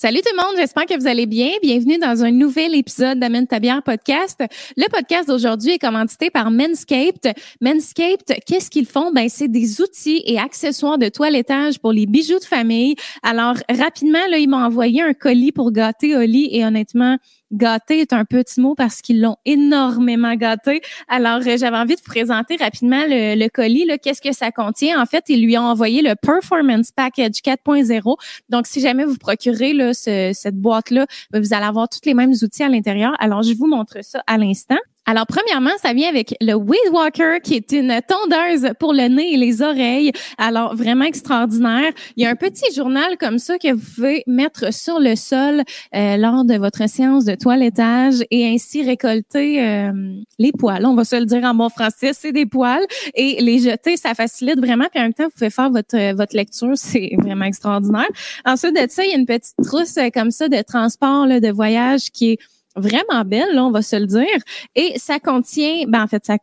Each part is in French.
Salut tout le monde, j'espère que vous allez bien. Bienvenue dans un nouvel épisode d'Amène ta podcast. Le podcast d'aujourd'hui est commandité par Manscaped. Manscaped, qu'est-ce qu'ils font? Ben, c'est des outils et accessoires de toilettage pour les bijoux de famille. Alors, rapidement, là, ils m'ont envoyé un colis pour gâter Oli et honnêtement, Gâté est un petit mot parce qu'ils l'ont énormément gâté. Alors, euh, j'avais envie de vous présenter rapidement le, colis. Qu'est-ce que ça contient? En fait, ils lui ont envoyé le Performance Package 4.0. Donc, si jamais vous procurez cette boîte-là, ben, vous allez avoir tous les mêmes outils à l'intérieur. Alors, je vous montre ça à l'instant. Alors, premièrement, ça vient avec le Weed Walker, qui est une tondeuse pour le nez et les oreilles. Alors, vraiment extraordinaire. Il y a un petit journal comme ça que vous pouvez mettre sur le sol euh, lors de votre séance de toilettage et ainsi récolter euh, les poils. On va se le dire en bon français, c'est des poils. Et les jeter, ça facilite vraiment. Puis en même temps, vous pouvez faire votre, votre lecture. C'est vraiment extraordinaire. Ensuite de ça, il y a une petite trousse euh, comme ça de transport, là, de voyage qui est vraiment belle, là, on va se le dire. Et ça contient, ben en fait, ça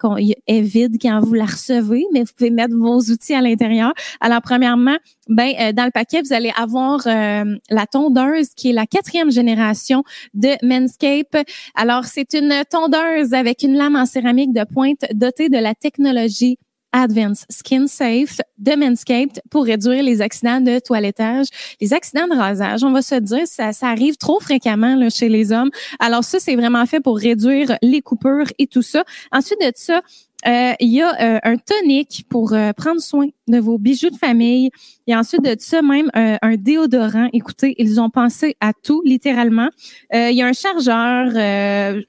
est vide quand vous la recevez, mais vous pouvez mettre vos outils à l'intérieur. Alors, premièrement, ben euh, dans le paquet, vous allez avoir euh, la tondeuse qui est la quatrième génération de Manscape. Alors, c'est une tondeuse avec une lame en céramique de pointe dotée de la technologie Advanced Skin Safe de Manscaped pour réduire les accidents de toilettage, les accidents de rasage. On va se dire, ça, ça arrive trop fréquemment chez les hommes. Alors ça, c'est vraiment fait pour réduire les coupures et tout ça. Ensuite de ça, euh, il y a euh, un tonique pour euh, prendre soin de vos bijoux de famille. A ensuite de ça même un déodorant. Écoutez, ils ont pensé à tout, littéralement. il y a un chargeur.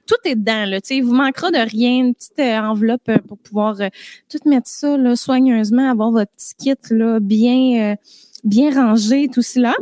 tout est dedans. Là, il vous manquera de rien. Une petite enveloppe pour pouvoir tout mettre ça là, soigneusement, avoir votre petit kit là, bien bien rangé, tout cela.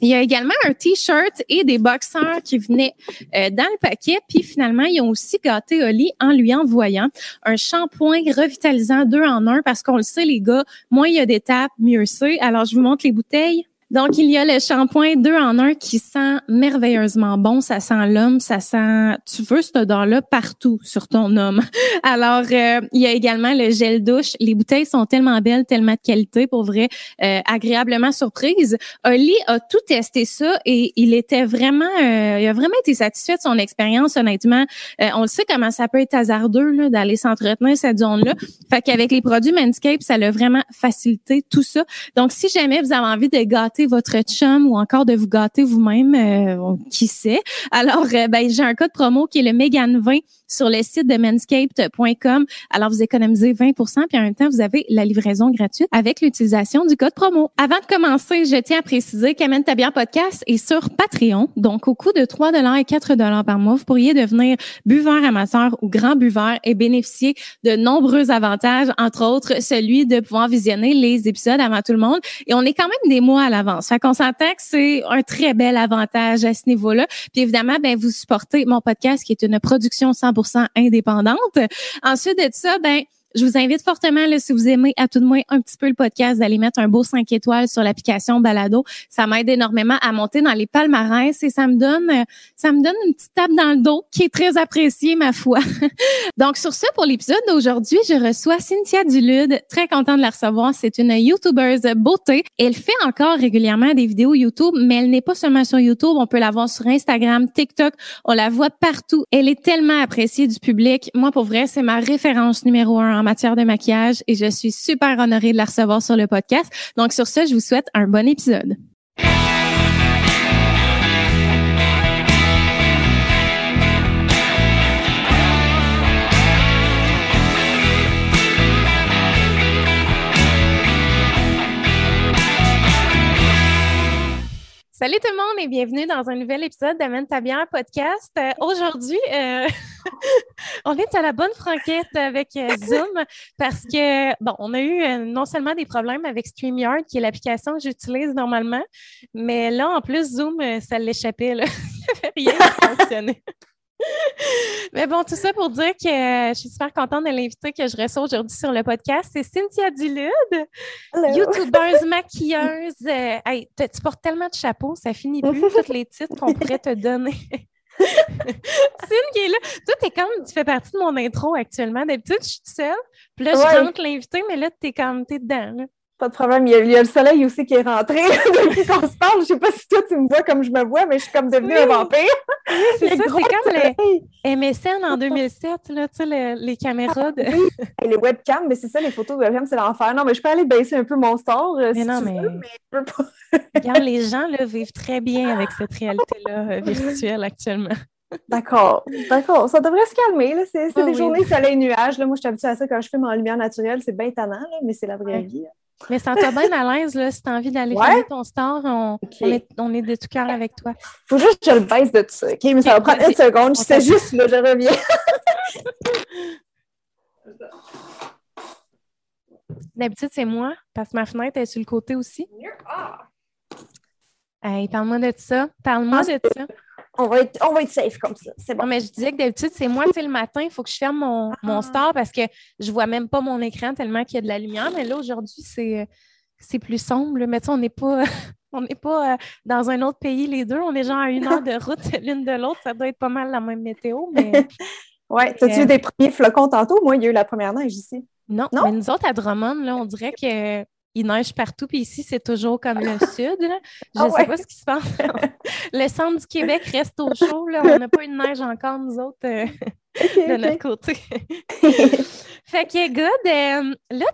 Il y a également un t-shirt et des boxers qui venaient euh, dans le paquet. Puis finalement, ils ont aussi gâté Oli en lui envoyant un shampoing revitalisant deux en un parce qu'on le sait, les gars, moins il y a d'étapes, mieux c'est. Alors, je vous montre les bouteilles. Donc, il y a le shampoing deux en un qui sent merveilleusement bon. Ça sent l'homme, ça sent, tu veux cette odeur-là partout sur ton homme. Alors, euh, il y a également le gel douche. Les bouteilles sont tellement belles, tellement de qualité, pour vrai, euh, agréablement surprise. Oli a tout testé ça et il était vraiment, euh, il a vraiment été satisfait de son expérience, honnêtement. on le sait comment ça peut être hasardeux d'aller s'entretenir cette zone-là. Fait qu'avec les produits Manscaped, ça l'a vraiment facilité tout ça. Donc, si jamais vous avez envie de gâter votre chum ou encore de vous gâter vous-même, euh, qui sait? Alors, euh, ben, j'ai un code promo qui est le Megan 20 sur le site de manscaped.com. Alors, vous économisez 20 puis en même temps, vous avez la livraison gratuite avec l'utilisation du code promo. Avant de commencer, je tiens à préciser qu'Amène ta podcast est sur Patreon. Donc, au coût de 3 et 4 par mois, vous pourriez devenir buveur amateur ou grand buveur et bénéficier de nombreux avantages, entre autres celui de pouvoir visionner les épisodes avant tout le monde. Et on est quand même des mois à l'avance. Fait qu'on s'entend que c'est un très bel avantage à ce niveau-là. Puis évidemment, ben vous supportez mon podcast qui est une production 100% indépendante. Ensuite de ça, ben je vous invite fortement, là, si vous aimez à tout de moins un petit peu le podcast, d'aller mettre un beau 5 étoiles sur l'application Balado. Ça m'aide énormément à monter dans les palmarès et ça me donne, ça me donne une petite tape dans le dos qui est très appréciée, ma foi. Donc, sur ce, pour l'épisode d'aujourd'hui, je reçois Cynthia Dulude. Très contente de la recevoir. C'est une YouTubeuse beauté. Elle fait encore régulièrement des vidéos YouTube, mais elle n'est pas seulement sur YouTube. On peut la voir sur Instagram, TikTok. On la voit partout. Elle est tellement appréciée du public. Moi, pour vrai, c'est ma référence numéro un en matière de maquillage et je suis super honorée de la recevoir sur le podcast. Donc sur ce, je vous souhaite un bon épisode. Salut tout le monde et bienvenue dans un nouvel épisode d'Amène ta bière podcast. Euh, aujourd'hui, euh, on est à la bonne franquette avec euh, Zoom parce que, bon, on a eu non seulement des problèmes avec StreamYard, qui est l'application que j'utilise normalement, mais là, en plus, Zoom, ça l'échappait. Rien ne fonctionnait. Mais bon, tout ça pour dire que euh, je suis super contente de l'inviter que je reçois aujourd'hui sur le podcast. C'est Cynthia Dulude, youtubeuse, maquilleuse. Euh, tu portes tellement de chapeaux, ça finit plus tous les titres qu'on pourrait te donner. Cynthia qui est là. Toi, es comme, tu fais partie de mon intro actuellement. D'habitude, je suis seule. Puis là, je rentre l'invité, mais là, tu es comme, t'es dedans. Pas de problème. Il y, a, le soleil aussi qui est rentré depuis qu'on se parle. Je sais pas si toi, tu me vois comme je me vois, mais je suis comme devenue un vampire. c'est ça, c'est comme les MSN en 2007, là, tu sais, les, caméras. De... Et les webcams, mais c'est ça, les photos de webcam, c'est l'enfer. Non, mais je peux aller baisser un peu mon store. Euh, mais non, mais... je peux pas. Regarde, les gens là, vivent très bien avec cette réalité-là euh, virtuelle actuellement. D'accord, d'accord. Ça devrait se calmer. Là. C'est, c'est ah des journées soleil-nuage. Moi, je suis habituée à ça quand je filme en lumière naturelle. C'est bien tannant, là, mais c'est la vraie vie. Mais ça t'a bien à l'aise, là, si tu as envie d'aller faire ton store, on, est, on, est, de tout cœur avec toi. Faut juste que je le baisse de tout ça, OK? Mais ça va prendre une seconde. Je sais juste, là, je reviens. D'habitude, c'est moi, parce que ma fenêtre est sur le côté aussi. Ah! Hey, parle-moi de ça. Parle-moi ah, de ça on va être, on va être safe comme ça. C'est bon. mais je disais que d'habitude, c'est moi, le matin, il faut que je ferme mon, mon ah. store parce que je vois même pas mon écran tellement qu'il y a de la lumière. Mais là, aujourd'hui, c'est, c'est plus sombre. Mais tu on n'est pas. on n'est pas euh, dans un autre pays, les deux. On est genre à une heure de route l'une de l'autre. Ça doit être pas mal la même météo, mais. oui. As-tu eu des premiers flocons tantôt? Moi, il y a eu la première neige ici. Non, non? mais nous autres, à Drummond, là, on dirait que il neige partout, puis ici, c'est toujours comme le sud. Je ne ah sais pas ce qui se passe. le centre du Québec reste au chaud. Là. On n'a pas eu de neige encore, nous autres, euh, de notre côté. fait que, good. Euh, là,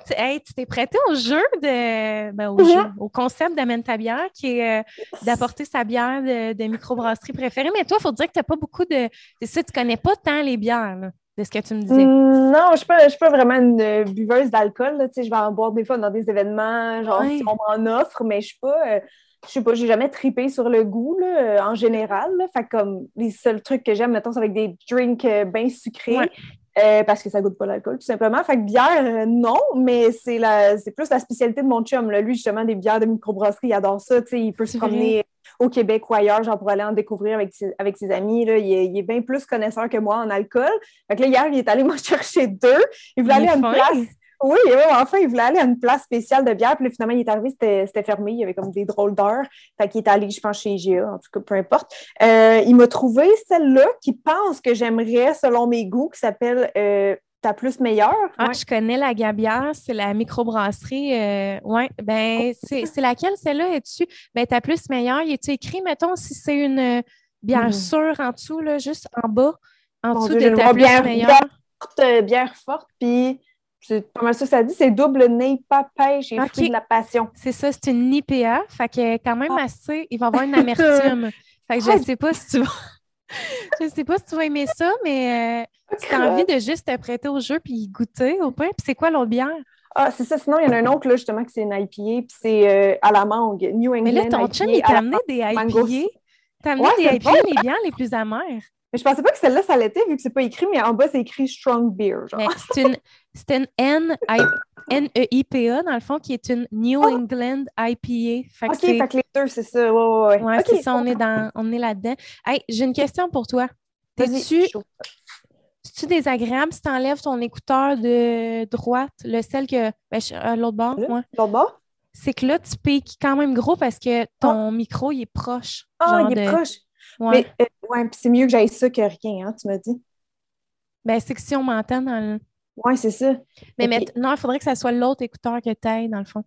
tu t'es prêté au jeu, de, ben, au, jeu, au concept d'Amène ta bière, qui est euh, d'apporter sa bière de, de microbrasserie préférée. Mais toi, il faut dire que tu n'as pas beaucoup de. C'est ça, tu ne connais pas tant les bières. Là de ce que tu me disais? Non, je ne suis, pas, vraiment une buveuse d'alcool. Je vais en boire des fois dans des événements, genre si on m'en offre, mais je suis pas. Euh, je sais pas, j'ai jamais tripé sur le goût là, en général. Fait comme les seuls trucs que j'aime, mettons, c'est avec des drinks euh, bien sucrés. Euh, parce que ça goûte pas l'alcool, tout simplement. Fait que bière, non, mais c'est la c'est plus la spécialité de mon chum. Là. Lui, justement, des bières de microbrasserie, il adore ça. Il peut se promener au Québec ou ailleurs, genre pour aller en découvrir avec ses, avec ses amis. Là. Il, est, bien plus connaisseur que moi en alcool. Fait que là, hier, il est allé m'en chercher deux. Il voulait aller à une place. Oui, enfin, il voulait aller à une place spéciale de bière. Puis là, finalement, il est arrivé, c'était fermé. Il y avait comme des drôles d'heures. Fait qu'il est allé, je pense, chez IGA, en tout cas, peu importe. Euh, il m'a trouvé celle-là qui pense que j'aimerais, selon mes goûts, qui s'appelle euh, ta plus meilleure? Ah, je connais la Gabière, c'est la microbrasserie. Euh, oui, ben, c'est laquelle celle-là? Es-tu? Ben, ta plus meilleure, y est-tu écrit, mettons, si c'est une bière hmm. sûre en dessous, là, juste en bas, en dessous de ta plus bière, meilleure? Bière forte, bière forte, puis c'est pas mal ça ça dit, c'est double pas pêche et fruit de la passion. C'est ça, c'est une IPA, fait que quand même ah. assez, il va avoir une amertume. fait que je ne sais pas si tu vas. je sais pas si tu vas aimer ça, mais euh, tu as envie de juste te prêter au jeu puis goûter au pain. Puis c'est quoi l'autre bière? Ah, c'est ça. Sinon, il y en a un autre, là, justement, que c'est une IPA, puis c'est euh, à la mangue, New England. Mais là, ton chum, il t'a amené des IPA. T'as amené des IPA, les bières les plus amères. Mais je pensais pas que celle-là, ça l'était, vu que c'est pas écrit, mais en bas, c'est écrit Strong Beer. C'est une, une N-E-I-P-A, dans le fond, qui est une New oh! England IPA. Fait OK, fait que les deux, c'est ça. Ouais, ouais, ouais. c'est ça, on est, dans, on est là-dedans. Hey, j'ai une question pour toi. T'es-tu tu désagréable si tu enlèves ton écouteur de droite, le celle que. Ben, euh, l'autre bord, ouais. L'autre bord? C'est que là, tu piques quand même gros parce que ton ah! micro, il est proche. Ah, il est proche. Ouais. Mais euh, ouais, c'est mieux que j'aille ça que rien, hein, tu m'as dit. Ben, c'est que si on m'entend dans le. Oui, c'est ça. Mais non, il faudrait que ça soit l'autre écouteur que tu ailles, dans le fond.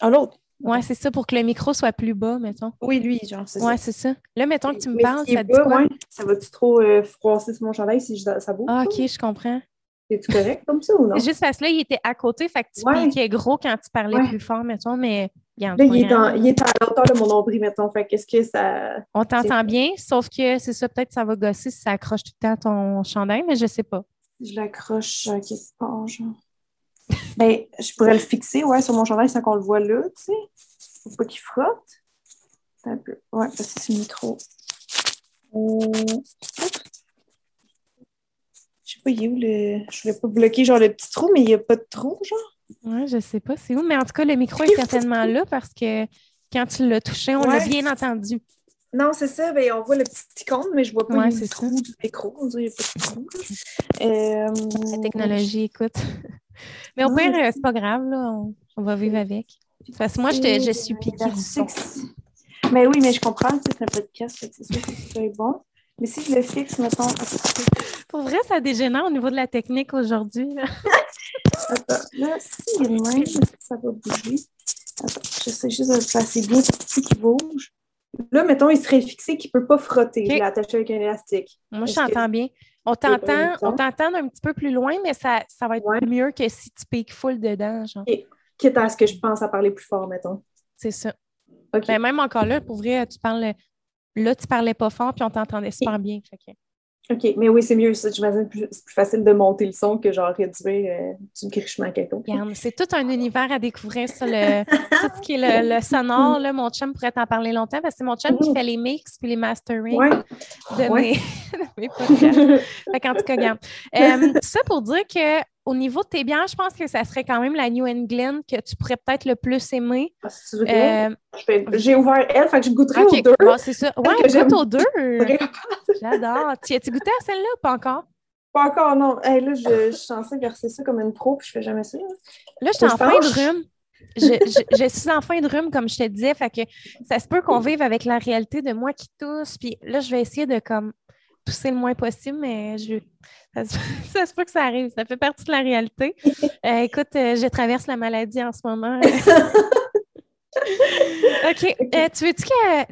Ah, l'autre? Oui, c'est ça, pour que le micro soit plus bas, mettons. Oui, lui, genre, c'est ça. Oui, c'est ça. Là, mettons que tu me parles, ça dit quoi? Ça va-tu trop euh, froisser sur mon chandail si ça bouge? Ah, OK, je comprends. Es-tu correct comme ça ou non? Juste parce que là, il était à côté, fait que tu ouais. piquais gros quand tu parlais plus fort, mettons, mais Là, il est, en, il est à l'auteur de mon nombril, mettons. Fait qu'est-ce que ça. On t'entend bien, sauf que c'est ça, peut-être ça va gosser si ça accroche tout le temps ton chandail, mais je sais pas. Je l'accroche à quelque part, genre? ben, je pourrais le fixer, ouais, sur mon chandail sans qu'on le voit là, tu sais. Faut pas qu'il frotte. Un peu. Ouais, parce que c'est le micro. Euh... Je sais pas, il est où le. Je voulais pas bloquer genre le petit trou, mais il n'y a pas de trou, genre. Oui, je sais pas c'est où, mais en tout cas, le micro est certainement là parce que quand tu l'as touché, on l'a bien entendu. Non, c'est ça. Ben, on voit le petit icône, mais je vois pas le trou du micro. On dirait. Euh... La technologie, écoute. mais au pire, c'est pas grave, là. On, va vivre avec. Parce que moi, je, te, je suis piquée. Mais oui, mais je comprends, c'est un podcast, c'est sûr que c'est bon. Mais si je le fixe, mettons. Pour vrai, ça dégénère au niveau de la technique aujourd'hui. Attends, là, si il est même, ça va bouger. J'essaie juste de placer bien pour qui bouge. Là, mettons, il serait fixé qu'il ne peut pas frotter. Il est attaché avec un élastique. Moi, je t'entends bien. On t'entend, on t'entend un petit peu plus loin, mais ça, ça va être mieux que si tu piques full dedans. Genre. Quitte à ce que je pense à parler plus fort, mettons. C'est ça. Mais ben, même encore là, pour vrai, tu parles. Là, tu parlais pas fort, puis on t'entendait super bien. OK, mais oui, c'est mieux ça. J'imagine que c'est plus facile de monter le son que genre réduire euh, du grichement quelque C'est tout un univers à découvrir, ça, le, tout ce qui est le, sonore. Là, mon chum pourrait t'en parler longtemps parce que c'est mon chum qui mm-hmm. fait les mix puis les mastering de, Mes, de, mes, podcasts. fait en tout cas, regarde. Euh, ça pour dire que au niveau de tes bières, je pense que ça serait quand même la New England que tu pourrais peut-être le plus aimer. Ah, euh, j'ai ouvert elle, fait que je goûterai aux deux. c'est ça. Ouais, goûte aux deux. J'adore. Tu as-tu goûté à celle-là ou pas encore? Pas encore, non. là, je, je, suis censée verser ça comme une pro, puis je fais jamais ça. Là, je suis en fin de rhume. Je, je, suis en fin de rhume, comme je te disais, fait que ça se peut qu'on vive avec la réalité de moi qui tousse. Puis là, je vais essayer de comme tousser le moins possible, mais je, ça, se peut que ça arrive. Ça fait partie de la réalité. Euh, écoute, euh, je traverse la maladie en ce moment. OK. Euh, tu veux-tu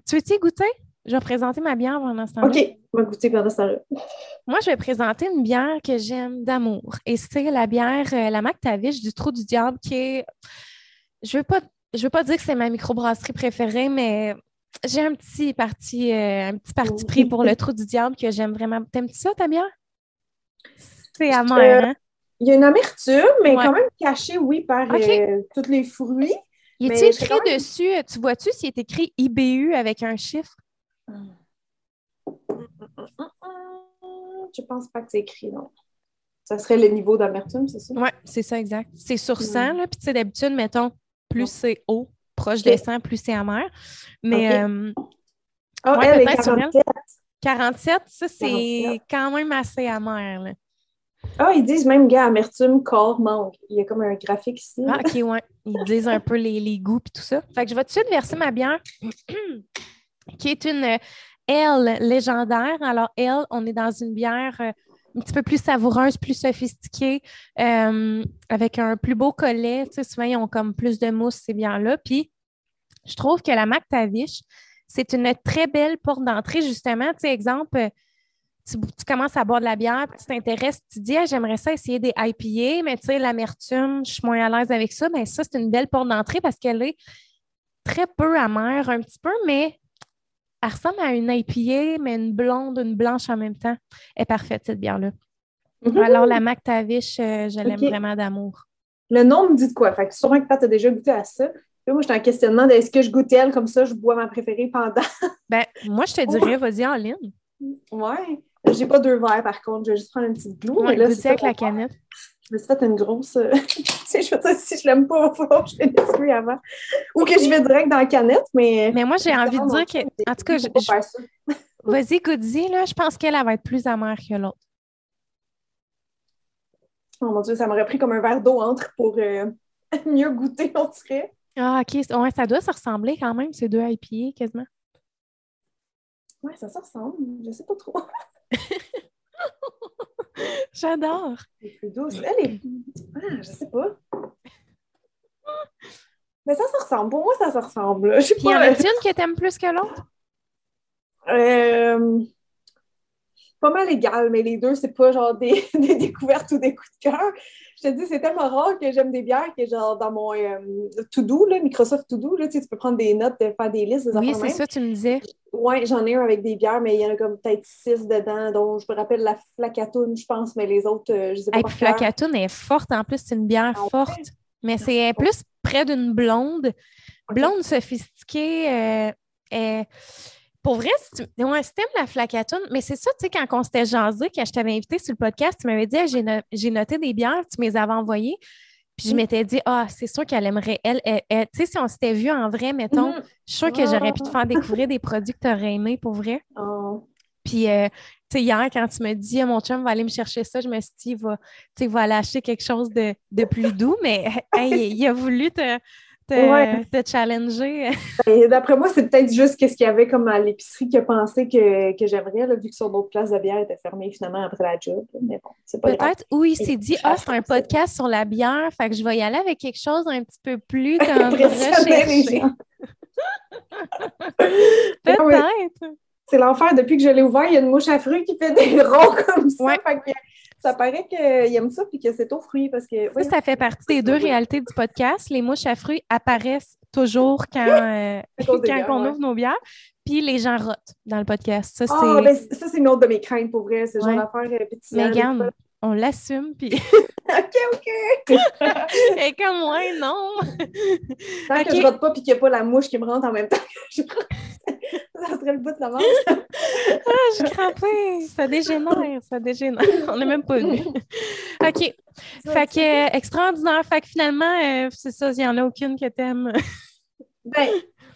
tu veux goûter? Je vais présenter ma bière pendant ce temps-là. OK, on va goûter pendant ce temps-là. Moi, je vais présenter une bière que j'aime d'amour. Et c'est la bière, la McTavish du Trou du Diable, qui est. Je ne veux, pas... je veux pas dire que c'est ma microbrasserie préférée, mais j'ai un petit parti, un petit parti pris pour le Trou du Diable que j'aime vraiment. T'aimes-tu ça, ta bière? C'est amer, hein? Il y a une amertume, mais quand même cachée, oui, par euh, tous les fruits. Il est écrit dessus, euh, tu vois-tu s'il est écrit IBU avec un chiffre? Je pense pas que c'est écrit, non. Ça serait le niveau d'amertume, c'est ça? Oui, c'est ça, exact. C'est sur 100, là. Puis, tu sais, d'habitude, mettons, plus c'est haut, proche des 100, plus c'est amer. Mais. Euh, oh, elle est 47. 47, ça, c'est quand même assez amer, là. Ah, ils disent même, gars, amertume, corps, mangue. Il y a comme un graphique ici. Ah, OK, ouais. Ils disent un peu les, les goûts et tout ça. Fait que je vais tout de suite verser ma bière, qui est une L légendaire. Alors, L, on est dans une bière euh, un petit peu plus savoureuse, plus sophistiquée, euh, avec un plus beau collet. Tu sais, souvent, ils ont comme plus de mousse, ces bières-là. Puis, je trouve que la McTavish, c'est une très belle porte d'entrée, justement. Tu sais, exemple, tu, commences à boire de la bière, puis tu t'intéresses, tu dis, ah, j'aimerais ça essayer des IPA, mais tu sais, l'amertume, je suis moins à l'aise avec ça. Mais ça, c'est une belle porte d'entrée parce qu'elle est très peu amère, un petit peu, mais elle ressemble à une IPA, mais une blonde, une blanche en même temps. Elle est parfaite, cette bière-là. Mm-hmm. Alors, la McTavish, euh, je l'aime vraiment d'amour. Le nom me dit de quoi? Fait que sûrement que Pat a déjà goûté à ça. Moi, j'étais en questionnement de est-ce que je goûte elle comme ça, je bois ma préférée pendant. ben, moi, je te dirais, vas-y en ligne. Ouais. J'ai pas deux verres par contre, je vais juste prendre une petite glue. Ouais, là, c'est avec la canette. Je me suis fait une grosse. Euh, je veux dire, si je l'aime pas, il va falloir que je lui avant. Ou que je vais direct dans la canette, mais. Mais moi, j'ai envie de dire que. En tout cas, je. je... Vas-y, goûte là. Je pense qu'elle va être plus amère que l'autre. Oh mon Dieu, ça m'aurait pris comme un verre d'eau entre pour euh, mieux goûter, on dirait. Ah, OK. Ouais, ça doit se ressembler quand même, ces deux IPA, quasiment. Ouais, ça se ressemble. Je sais pas trop. J'adore. Elle est plus douce. Elle est. Ah, je sais pas. Mais ça se ressemble. Pour moi, ça se ressemble. Je sais pas. Y en a une que t'aimes plus que l'autre? Euh, pas mal égal, mais les deux, c'est pas genre des, des, découvertes ou des coups de cœur. Je te dis, c'est tellement rare que j'aime des bières que genre dans mon euh, To-Do, Microsoft To-Do, tu, peux prendre des notes, faire des listes, des Oui, c'est ça, tu me disais. Oui, j'en ai un avec des bières, mais il y en a comme peut-être six dedans, dont je me rappelle la Flacatoune, je pense, mais les autres, euh, je sais pas. Flacatoune est forte, en plus, c'est une bière ah forte, mais c'est plus près d'une blonde. Blonde sophistiquée, euh, pour vrai, si tu aimes la flacatoune, mais c'est ça, tu sais, quand on s'était jasé, quand je t'avais invité sur le podcast, tu m'avais dit j'ai, noté des bières, tu me les avais envoyées. Puis je mm. m'étais dit, ah, c'est sûr qu'elle aimerait, elle, tu sais, si on s'était vu en vrai, mettons, mm-hmm. je suis sûre que j'aurais pu te faire découvrir des produits que tu aurais aimés pour vrai. Oh. Puis, euh, tu sais, hier, quand tu me dis, ah, mon chum va aller me chercher ça, je me suis dit, il va, va aller acheter quelque chose de, plus doux, mais il, a voulu te, te, challenger. Ben, d'après moi, c'est peut-être juste ce qu'il y avait comme à l'épicerie qui a pensé que, que j'aimerais, vu que son autre place de bière était fermée finalement après la job. Mais bon, c'est pas Peut-être, oui, il s'est dit, ah, c'est un podcast sur la bière, fait que je vais y aller avec quelque chose un petit peu plus comme recherché. peut-être. C'est l'enfer. Depuis que je l'ai ouvert, il y a une mouche à fruits qui fait des ronds comme ça. Ça paraît qu'il aime ça et que c'est au fruit parce que. Ça, ça fait partie des deux réalités du podcast. Les mouches à fruits apparaissent toujours quand, euh, quand on ouvre nos bières. Puis les gens rotent dans le podcast. Ça, oh, ben, ça c'est une autre de mes craintes pour vrai. C'est genre d'affaire euh, on l'assume, puis. OK, OK. Et comme moi, non. Tant que je rote pas, puis qu'il n'y a pas la mouche qui me rentre en même temps que je ça serait le bout de la manche. ah, je crampais. Ça dégénère, ça dégénère. On n'est même pas vu. OK. Fait que, extraordinaire. Fait que finalement, euh, c'est ça, il n'y en a aucune que t'aimes. ben,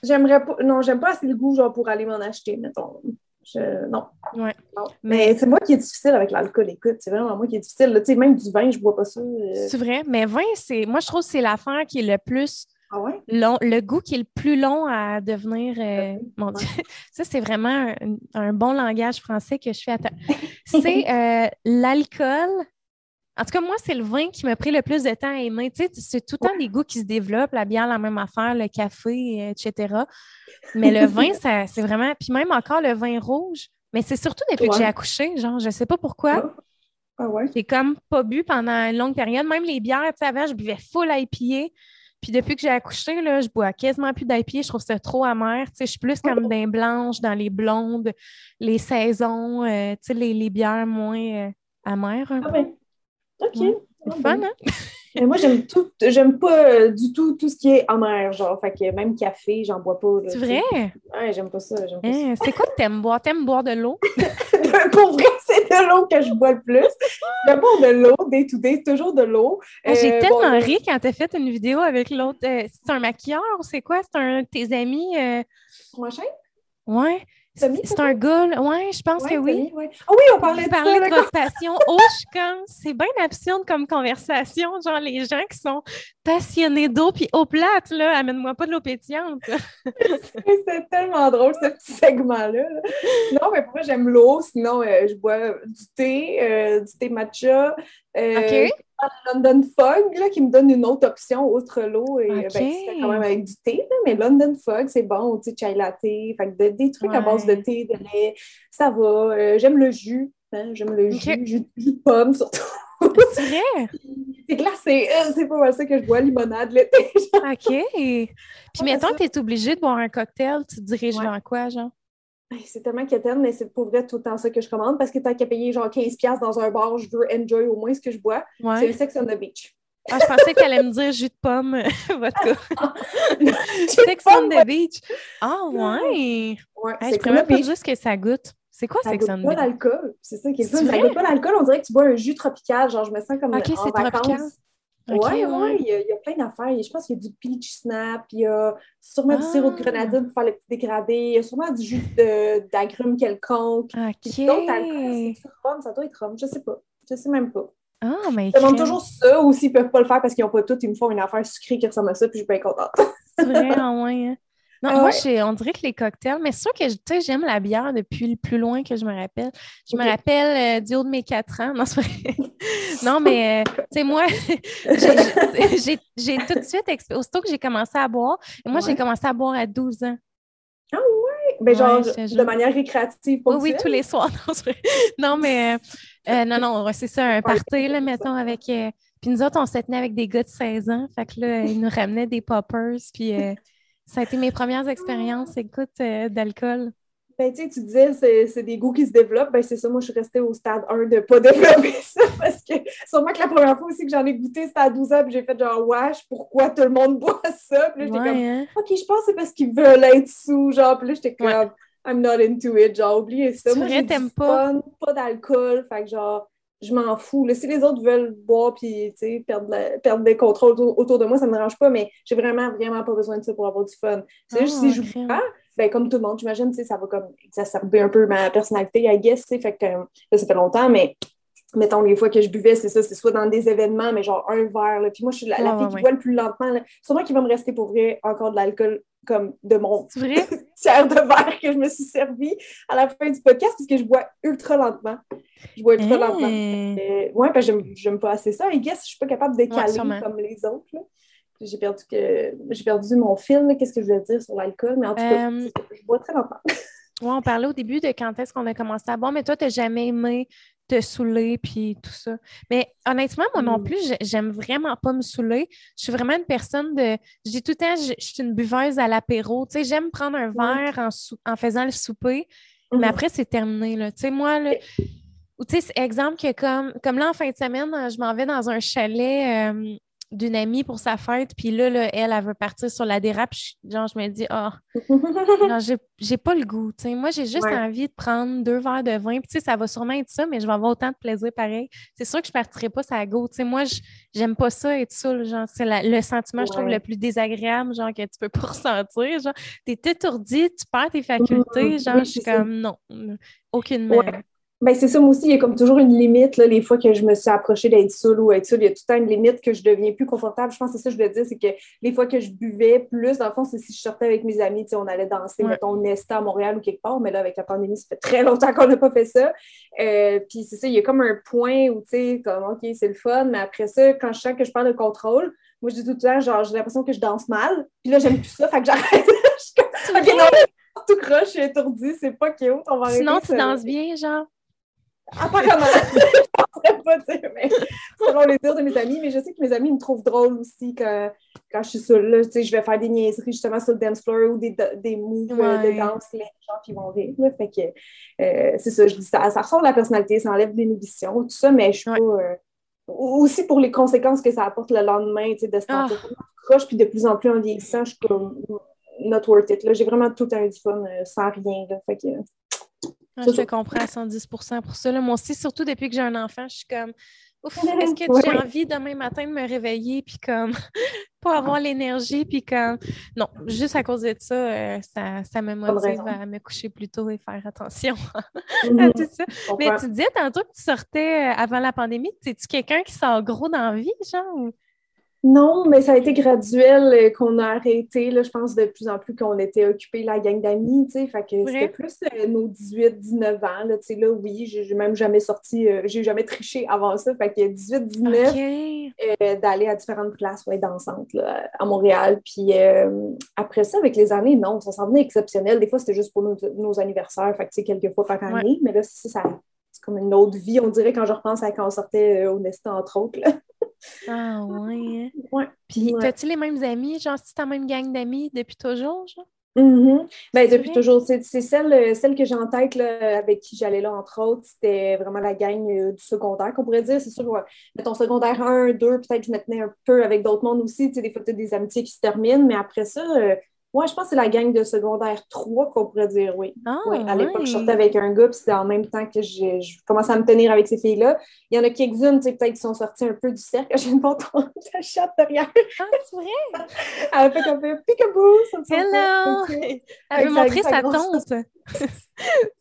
j'aimerais pas. Non, j'aime pas assez le goût, genre, pour aller m'en acheter, mettons. Non. Ouais. Mais, c'est moi qui est difficile avec l'alcool, écoute. C'est vraiment moi qui est difficile. Là, même du vin, je bois pas ça. Euh. C'est vrai, mais vin, c'est. Moi, je trouve que c'est l'affaire qui est le plus. Ah ouais? long, le goût qui est le plus long à devenir. Euh, mon Dieu. Ça, c'est vraiment un, bon langage français que je fais. C'est euh, l'alcool en tout cas, moi, c'est le vin qui m'a pris le plus de temps à aimer. Tu sais, c'est tout le temps des goûts qui se développent, la bière, la même affaire, le café, etc. Mais le vin, c'est vraiment. Puis même encore le vin rouge. Mais c'est surtout depuis que j'ai accouché, genre, je sais pas pourquoi. Ah, ah ouais? J'ai comme pas bu pendant une longue période. Même les bières, tu sais, avant, je buvais full IPA. Puis depuis que j'ai accouché, là, je bois quasiment plus d'IPA. Je trouve ça trop amer. Tu sais, je suis plus comme dans les blanches, dans les blondes, les saisons, euh, tu sais, les, les, bières moins euh, amères. Ah ben, OK. C'est fun, hein? Mais moi, j'aime tout, j'aime pas euh, du tout tout ce qui est amer, genre. Fait que même café, j'en bois pas. C'est vrai? Ouais, j'aime pas ça. Hein, C'est quoi que t'aimes boire? T'aimes boire de l'eau? Pour vrai, c'est de l'eau que je bois le plus. Boire de l'eau, day to day, toujours de l'eau. Ah, j'ai euh, tellement ri quand t'as fait une vidéo avec l'autre. Euh, c'est un maquilleur ou c'est quoi? C'est un de tes amis? Machin? Ouais. C'est un gars, ouais, je pense que oui. Ah oui, on parlait de, parlait de votre passion. Oh, je comme, c'est bien absurde comme conversation. Genre, les gens qui sont passionnés d'eau, puis eau plate, là, amène-moi pas de l'eau pétillante. c'est tellement drôle, ce petit segment-là. Non, mais pour moi, j'aime l'eau. Sinon, euh, je bois du thé, euh, du thé matcha. Euh, OK. London Fog, là, qui me donne une autre option, outre l'eau, et ben, c'est quand même avec du thé, mais London Fog, c'est bon, tu sais, chai latte, fait des trucs à base de thé, de lait, ça va. Euh, j'aime le jus, hein, j'aime le jus, jus, de pomme surtout. C'est vrai? c'est glacé, euh, c'est pas mal ça que je bois, limonade l'été. OK. Puis mettons que tu es obligé de boire un cocktail, tu te diriges vers quoi, genre? C'est tellement quétaine, mais c'est pour vrai tout le temps ça que je commande parce que tant qu'à payer genre 15$ dans un bar, je veux enjoy au moins ce que je bois. C'est le Sex on the Beach. Ah, je pensais qu'elle allait me dire jus de pomme, vodka. Sex on the Beach. Ah, ouais. ouais je ne même pas juste que ça goûte. C'est quoi ça Sex on the Beach? Ça goûte pas l'alcool. C'est ça qui est Ça goûte pas l'alcool. On dirait que tu bois un jus tropical. Genre, je me sens comme Ok, c'est tropical. Oui, ouais, il, y a, plein d'affaires. Je pense qu'il y a du peach snap, il y a sûrement du sirop de ah! grenadine pour faire les petits dégradés, il y a sûrement du jus d'agrumes quelconque. OK. Donc, c'est rhum, ça doit être rhum, je sais pas. Je sais même pas. Ah, mais. Je demande toujours ça ou s'ils peuvent pas le faire parce qu'ils n'ont pas tout, ils me font une affaire sucrée qui ressemble à ça, puis je suis bien contente. C'est vrai, en moins. Hein. Non, moi, on dirait que les cocktails, mais c'est sûr que tu sais, j'aime la bière depuis le plus loin que je me rappelle. Je me rappelle euh, du haut de mes quatre ans. Non, c'est vrai. non mais euh, tu sais, moi, j'ai tout de suite, aussitôt que j'ai commencé à boire, et moi, j'ai commencé à boire à 12 ans. Ah ouais? Ben, genre, de manière récréative, Oui, oui, tous les soirs. Non, mais euh, non, non, c'est ça, un party, là, mettons, avec. puis nous autres, on se tenait avec des gars de 16 ans. Fait que là, ils nous ramenaient des poppers. Puis ça a été mes premières expériences, écoute, euh, d'alcool. Ben, tu sais, tu disais, c'est des goûts qui se développent. Ben, c'est ça, moi, je suis restée au stade 1 de ne pas développer ça parce que sûrement que la première fois aussi que j'en ai goûté, c'était à 12 ans, puis j'ai fait genre, wesh, pourquoi tout le monde boit ça? Puis là, j'étais comme, hein? OK, je pense que c'est parce qu'ils veulent être sous, genre, puis là, j'étais comme, I'm not into it, genre, oubliez ça. moi, j'ai pas? pas d'alcool, fait que genre, je m'en fous. si les autres veulent boire puis perdre, perdre des contrôles autour, de moi, ça ne me dérange pas, mais j'ai vraiment, vraiment pas besoin de ça pour avoir du fun. C'est juste si je joue pas, ben, comme tout le monde, j'imagine, ça va comme exacerber un peu ma personnalité, I guess, fait que ça fait longtemps, mais mettons, les fois que je buvais, c'est ça, c'est soit dans des événements, mais genre un verre. Là. Puis moi, je suis la, fille qui boit le plus lentement. C'est moi qui va me rester pour vrai encore de l'alcool comme de mon tiers de verre que je me suis servi à la fin du podcast parce que je bois ultra lentement. Je bois ultra lentement. Euh, ouais, parce que j'aime pas assez ça. Et guess, je suis pas capable de caler comme les autres. J'ai perdu que j'ai perdu mon film, qu'est-ce que je voulais dire sur l'alcool, mais en tout cas, euh, je bois très lentement. Oui, on parlait au début de quand est-ce qu'on a commencé à boire, mais toi, tu n'as jamais aimé te saouler puis tout ça. Mais honnêtement, moi non mm. plus, j'aime vraiment pas me saouler. Je suis vraiment une personne de. Je dis tout le temps, je, suis une buveuse à l'apéro. Tu sais, j'aime prendre un verre en, en faisant le souper, mais mm-hmm. après, c'est terminé. Là. Tu sais, moi, là, ou tu sais, exemple que comme, comme là, en fin de semaine, je m'en vais dans un chalet euh, d'une amie pour sa fête, puis là, elle, elle veut partir sur la dérape. genre, je me dis, oh, j'ai pas le goût. Moi, j'ai juste envie de prendre deux verres de vin. Puis, ça va sûrement être ça, mais je vais avoir autant de plaisir pareil. C'est sûr que je partirai pas ça go. sais moi, j'aime pas ça être ça. Genre, c'est le sentiment, je trouve, le plus désagréable, genre, que tu peux pas ressentir. Genre, t'es étourdi, tu perds tes facultés. Mm-hmm. Genre, je suis comme, non, aucune ouais. Ben, c'est ça, moi aussi, il y a comme toujours une limite, là, les fois que je me suis approchée d'être seule ou être seule, il y a tout le temps une limite que je deviens plus confortable. Je pense que c'est ça que je veux dire, c'est que les fois que je buvais plus, dans le fond, c'est si je sortais avec mes amis, tu sais, on allait danser, mettons, Nesta à Montréal ou quelque part, mais là, avec la pandémie, ça fait très longtemps qu'on n'a pas fait ça. Euh, puis c'est ça, il y a comme un point où, tu sais, comme, OK, c'est le fun, mais après ça, quand je sens que je parle de contrôle, moi, je dis tout le temps, genre, j'ai l'impression que je danse mal, puis là, j'aime plus ça, fait que j'arrête. OK, non, tout croche, je suis étourdie, c'est pas cute, on va Sinon, tu danses bien, genre? Apparemment, je ne pas dire, mais selon les dires de mes amis, mais je sais que mes amis me trouvent drôle aussi quand, quand je suis seule. tu sais, je vais faire des niaiseries justement sur le dance floor ou des, des moves euh, de danse, les gens qui vont rire. fait que euh, c'est ça, je dis ça, ça ressort de la personnalité, ça enlève l'inhibition, tout ça, mais je suis pas. Euh, aussi pour les conséquences que ça apporte le lendemain, tu sais, de se sentir ah. proche, puis de plus en plus en vieillissant, je suis comme not worth it. J'ai vraiment tout un du fun sans rien. Là, fait que, je te comprends à 110% pour ça. Là. Moi aussi, surtout depuis que j'ai un enfant, je suis comme Ouf, est-ce que j'ai envie demain matin de me réveiller puis comme pas avoir l'énergie puis comme non, juste à cause de ça, euh, ça, me motive à me coucher plus tôt et faire attention à mm-hmm. tout ça. Mais tu disais tantôt que tu sortais euh, avant la pandémie, es-tu quelqu'un qui sort gros dans la vie, genre? Non, mais ça a été graduel euh, qu'on a arrêté. Là, je pense de plus en plus qu'on était occupé la gang d'amis, tu sais. Fait que c'était plus euh, nos 18-19 ans. Là, tu sais, là, oui, j'ai même jamais sorti, euh, j'ai jamais triché avant ça. Fait que 18-19, d'aller à différentes places, ouais, dansantes, là, à Montréal. Puis après ça, avec les années, non, ça s'en venait exceptionnel. Des fois, c'était juste pour nos, anniversaires. Fait que, tu sais, quelques fois par année. Mais là, ça, c'est comme une autre vie, on dirait, quand je repense à quand on sortait au Nesta, entre autres. Là. Ah ouais. Hein? ouais. Puis, as-tu les mêmes amis? Genre, c'est ta même gang d'amis depuis toujours, genre? Mm ben, depuis toujours. C'est celle, euh, celle que j'ai en tête là, avec qui j'allais là, entre autres. C'était vraiment la gang euh, du secondaire, qu'on pourrait dire. C'est sûr, ouais. mettons secondaire 1, 2, peut-être je me tenais un peu avec d'autres mondes aussi. Tu sais, des fois, tu as des amitiés qui se terminent, mais après ça, euh, moi, je pense que c'est la gang de secondaire 3 qu'on pourrait dire, oui. Ah, À l'époque, je sortais avec un gars, puis c'était en même temps que je, je, commençais à me tenir avec ces filles-là. Il y en a quelques-unes, tu sais, peut-être qui sont sorties un peu du cercle. Je viens de voir ta chatte derrière. Ah, c'est vrai? Elle fait un peu peekaboo. Hello! Elle veut montrer sa tonte.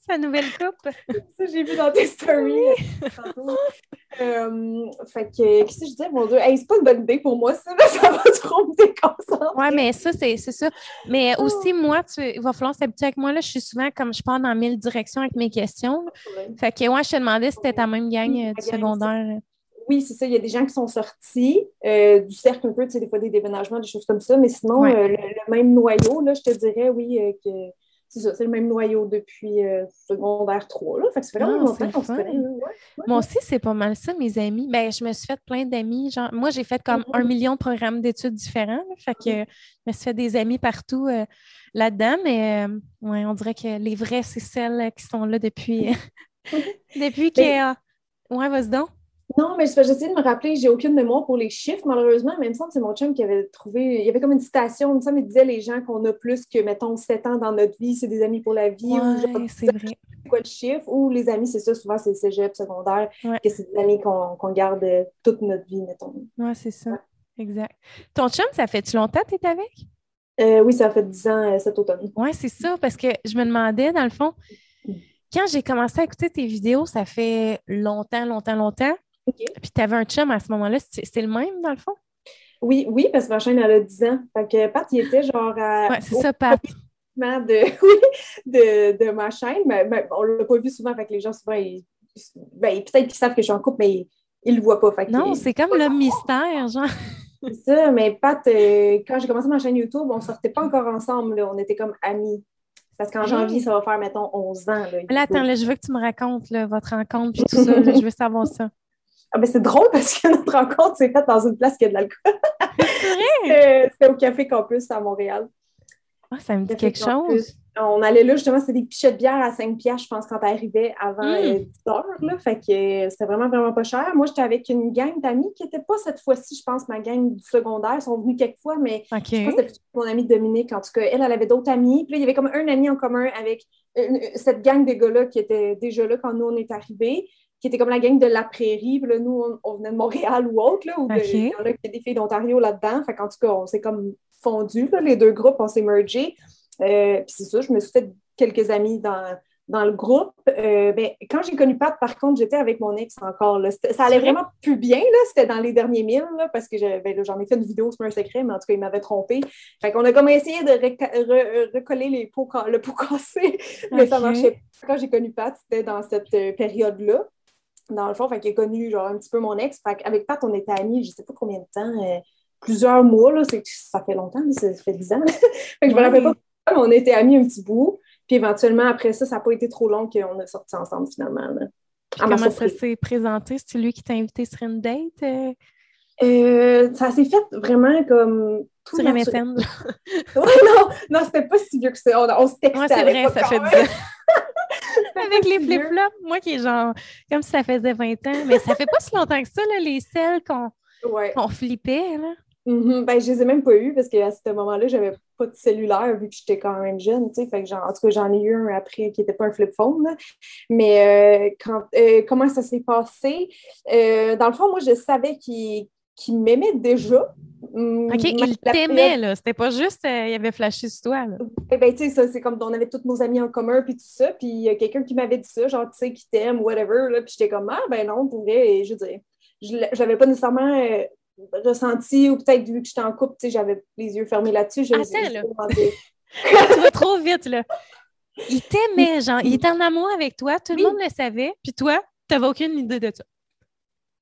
Sa nouvelle coupe. Ça, j'ai vu dans tes stories. Euh, fait que, qu'est-ce que je disais, mon Dieu? Hey, c'est pas une bonne idée pour moi, ça, ça va trop me déconcentrer. Ouais, mais ça, c'est, ça. Mais oh. aussi, moi, tu, il va falloir s'habituer avec moi. Là, je suis souvent comme je pars dans mille directions avec mes questions. Fait que, ouais, je te demandais si c'était ta même gang euh, du secondaire. Oui, c'est ça. Il y a des gens qui sont sortis euh, du cercle un peu, tu sais, des fois des déménagements, des choses comme ça. Mais sinon, le, le, même noyau, là, je te dirais, oui, que c'est ça, c'est le même noyau depuis euh, secondaire 3. Là. Fait que vraiment ah, longtemps qu'on se connaît. Moi aussi, c'est pas mal ça, mes amis. Ben, je me suis fait plein d'amis. Genre, moi, j'ai fait comme un mm-hmm. million de programmes d'études différents. fait que mm-hmm. je me suis fait des amis partout euh, là-dedans. Mais euh, ouais, on dirait que les vrais, c'est celles qui sont là depuis, depuis que. Ouais, vas-y donc. Non, mais j'essaie de me rappeler, j'ai aucune mémoire pour les chiffres, malheureusement, mais il me semble que c'est mon chum qui avait trouvé, il y avait comme une citation, il me semble qu'il disait les gens qu'on a plus que, mettons, 7 ans dans notre vie, c'est des amis pour la vie. ou c'est vrai. Quoi de chiffre, ou les amis, c'est ça, souvent c'est cégep, secondaire, que c'est des amis qu'on garde toute notre vie, mettons. Oui, c'est ça, exact. Ton chum, ça fait-tu longtemps que tu es avec? Euh, oui, ça fait 10 ans euh, cet automne. Oui, c'est ça, parce que je me demandais, dans le fond, quand j'ai commencé à écouter tes vidéos, ça fait longtemps, longtemps, longtemps. Puis tu avais un chum à ce moment-là. C'est le même, dans le fond? Oui, oui, parce que ma chaîne, elle a 10 ans. Fait que Pat, il était genre à. Ouais, c'est ça, Pat. De, oui, de, de, ma chaîne. Mais, on ne l'a pas vu souvent, fait que les gens, souvent, ils, ben, peut-être qu'ils savent que je suis en couple, mais ils ne le voient pas. Fait non, c'est comme le mystère, genre. C'est ça, mais Pat, euh, quand j'ai commencé ma chaîne YouTube, on ne sortait pas encore ensemble, on était comme amis. Parce qu'en janvier, ça va faire, mettons, 11 ans. Là, attends, là, je veux que tu me racontes votre rencontre puis tout ça. je veux savoir ça. Ah, ben c'est drôle parce que notre rencontre s'est faite dans une place qui a de l'alcool. C'est vrai? C'était au Café Campus à Montréal. Ah, ça me dit quelque chose. On allait là, justement, c'était des pichets de bière à 5 piastres, je pense, quand t'arrivais avant 10 hmm. euh, heures. Là. Fait que euh, c'était vraiment, vraiment pas cher. Moi, j'étais avec une gang d'amis qui n'était pas cette fois-ci, je pense, ma gang du secondaire. Ils sont venus quelques fois, mais je pense que c'était mon amie Dominique. En tout cas, elle, elle avait d'autres amis. Puis là, il y avait comme un ami en commun avec cette gang de gars-là qui était déjà là quand nous, on est arrivés qui était comme la gang de la prairie. Puis là, nous, on, venait de Montréal ou autre, là, où il y en a des filles d'Ontario là-dedans. Fait qu'en tout cas, on s'est comme fondu, les deux groupes, on s'est mergés. Euh, puis c'est ça, je me suis fait quelques amis dans, dans le groupe. Euh, ben, quand j'ai connu Pat, par contre, j'étais avec mon ex encore. Ça allait vraiment plus bien. C'était dans les derniers mille, parce que ben, j'en ai fait une vidéo, c'est un secret, mais en tout cas, il m'avait trompé. Fait qu'on a comme essayé de recoller les pots, le pot cassé, mais ça marchait pas. Quand j'ai connu Pat, c'était dans cette euh, période-là dans le fond, fait qu'il a connu genre un petit peu mon ex. Fait avec Pat, on était amis, je sais pas combien de temps, euh, plusieurs mois, là, ça fait longtemps, ça fait dix ans. fait que je me rappelle pas, mais on était amis un petit bout. Puis éventuellement, après ça, ça n'a pas été trop long qu'on a sorti ensemble finalement. comment ça s'est présenté? C'est lui qui t'a invité sur une date? Euh? Euh, ça s'est fait vraiment comme tout sur MSN. non, non, c'était pas si vieux que ça. On, on se textait. Ouais, c'est vrai, ça fait 10 ans. Avec les flip-flops, moi qui est genre, comme si ça faisait 20 ans, mais ça fait pas si longtemps que ça, là, les selles qu'on ouais. flippait. Là. Mm-hmm. Ben, je les ai même pas eues parce qu'à ce moment-là, j'avais pas de cellulaire vu que j'étais quand même jeune, tu sais. Fait que en tout cas, j'en ai eu un après qui n'était pas un flip phone. Mais euh, quand, euh, comment ça s'est passé? Euh, dans le fond, moi, je savais qu'il m'aimait déjà. Mm, OK, il t'aimait, là. C'était pas juste, euh, il avait flashé sur toi, là. Eh ben, tu sais, ça, c'est comme on avait tous nos amis en commun, puis tout ça. Puis il y a quelqu'un qui m'avait dit ça, genre, tu sais, qui t'aime, whatever, là. Puis j'étais comme, ah, ben non, pour vrai, je veux dire, je n'avais pas nécessairement euh, ressenti, ou peut-être vu que j'étais en couple, tu sais, j'avais les yeux fermés là-dessus. Attends, là. tu vas trop vite, là. Il t'aimait, genre, il était en amour avec toi, tout le monde le savait, puis toi, tu n'avais aucune idée de ça.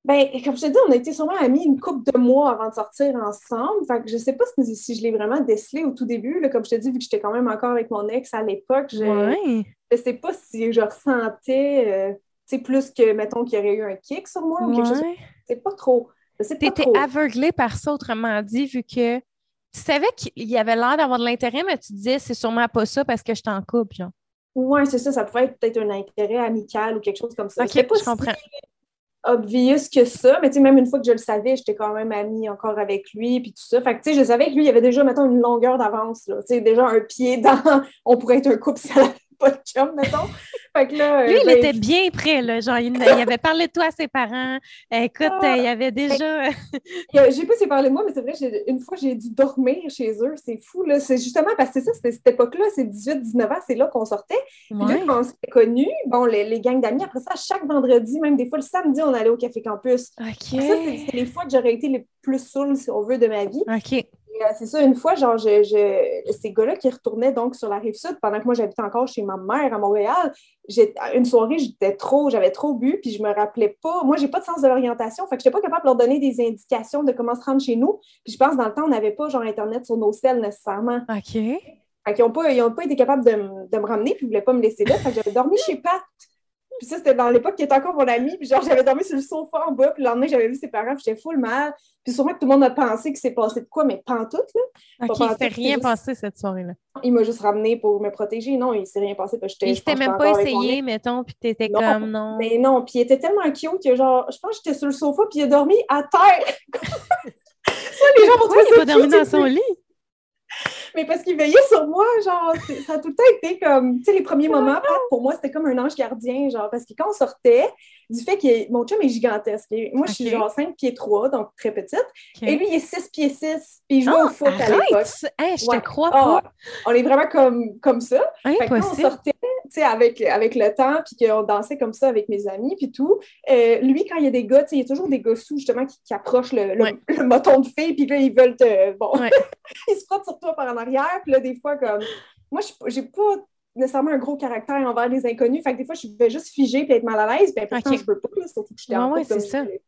Ben, comme je te dis, on a été sûrement amis une couple de mois avant de sortir ensemble. Fait que je sais pas si, je l'ai vraiment décelé au tout début. Là, comme je te dis, vu que j'étais quand même encore avec mon ex à l'époque, je ne sais pas si je ressentais euh, plus que, mettons, qu'il y aurait eu un kick sur moi ou quelque chose. C'est pas trop. Tu étais aveuglé par ça, autrement dit, vu que tu savais qu'il y avait l'air d'avoir de l'intérêt, mais tu disais c'est sûrement pas ça parce que je t'en coupe, genre. Oui, c'est ça. Ça pouvait être peut-être un intérêt amical ou quelque chose comme ça. Ok, je comprends obvious que ça, mais tu sais, même une fois que je le savais, j'étais quand même amie encore avec lui, puis tout ça. Fait que, tu sais, je savais que lui, il avait déjà, mettons, une longueur d'avance. Tu sais, déjà un pied dans... On pourrait être un couple pas de chum, mettons. Fait que là, Lui, il ben, était bien prêt, là. Genre, il, avait parlé de toi à ses parents. Écoute, ah! il avait déjà. Je sais pas s'il parlait de moi, mais c'est vrai, une fois, j'ai dû dormir chez eux. C'est fou, là. C'est justement parce que c'est ça, c'était cette époque-là, c'est 18-19 ans, c'est là qu'on sortait. Puis là, on s'est connus, bon, les, les gangs d'amis, après ça, chaque vendredi, même des fois le samedi, on allait au Café Campus. OK. Ça, c'est les fois que j'aurais été les plus saoules, si on veut, de ma vie. OK. Euh, c'est ça, une fois, genre, je, ces gars-là qui retournaient donc sur la rive sud pendant que moi j'habitais encore chez ma mère à Montréal, une soirée, j'étais trop, j'avais trop bu, puis je me rappelais pas. Moi, j'ai pas de sens de l'orientation, fait que j'étais pas capable de leur donner des indications de comment se rendre chez nous. Puis je pense dans le temps, on n'avait pas genre Internet sur nos selles nécessairement. OK. Fait qu'ils n'ont pas, pas été capables de, de, me ramener, puis ils voulaient pas me laisser là. Fait que j'avais dormi chez Pat. Puis ça, c'était dans l'époque qui était encore mon ami. Puis genre, j'avais dormi sur le sofa en bas. Puis le lendemain, j'avais vu ses parents. Puis j'étais full mal. Puis sûrement que tout le monde a pensé que c'est passé de quoi, mais pantoute, là. OK, il s'est rien passé cette soirée-là. Il m'a juste ramené pour me protéger. Non, il s'est rien passé. Parce que il s'était même pas essayé, mettons, puis t'étais comme non. Mais non, puis il était tellement cute que genre, je pense que j'étais sur le sofa, puis il a dormi à terre. ça, les gens vont trouver ça. Il a pas dormi dans son lit? Mais parce qu'il veillait sur moi, genre, ça a tout le temps été comme, tu sais, les premiers moments, pour moi, c'était comme un ange gardien, genre, parce que quand on sortait, du fait que mon chum est gigantesque. Moi, je suis genre 5 pieds 3, donc très petite. Et lui, il est 6 pieds 6, puis il joue au Ah, foot à l'époque. Hey, je Ouais. te crois Ah, pas. on est vraiment comme, comme ça. Fait quand on sortait, avec, avec le temps, puis qu'on dansait comme ça avec mes amis, puis tout, euh, lui, quand il y a des gars, il y a toujours des gars sous, justement, qui, qui approchent le, le, Ouais. le moton de fille, puis là, ils veulent te... Bon, Ouais. ils se frottent sur toi par en arrière, puis là, des fois, comme... Moi, je j'ai pas nécessairement un gros caractère envers les inconnus, fait que des fois, je vais juste figer puis être mal à l'aise, puis pourtant, je peux pas, là, surtout que en Ouais, c'est ça. je disais.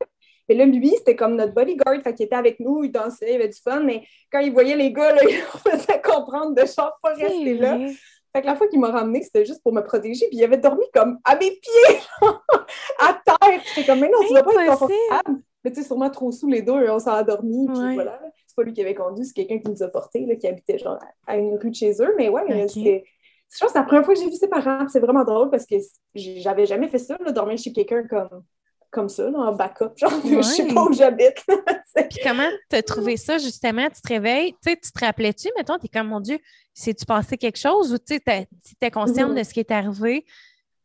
Mais là, lui, c'était comme notre bodyguard, fait qu'il était avec nous, il dansait, il avait du fun, mais quand il voyait les gars, là, il faisait comprendre de genre pas rester là. vrai. Fait que la fois qu'il m'a ramené, c'était juste pour me protéger, puis il avait dormi comme à mes pieds, à terre. J'étais comme, mais non, tu vas pas être confortable. Mais tu sais, sûrement trop sous les deux, on s'est endormis, puis Ouais. voilà. C'est pas lui qui avait conduit, c'est quelqu'un qui nous a portés, là, qui habitait genre à une rue de chez eux. Mais ouais, Ok. c'est. Je pense que c'est la première fois que j'ai vu ses parents, c'est vraiment drôle parce que j'avais jamais fait ça, là, dormir chez quelqu'un comme, comme ça, là, en backup. Genre, je sais Ouais. pas où j'habite. Puis comment t'as trouvé ça, justement? Tu te réveilles, tu tu te rappelais-tu, mettons, t'es comme, mon Dieu, c'est-tu passé quelque chose ou tu tu étais consciente Mhm. de ce qui est arrivé,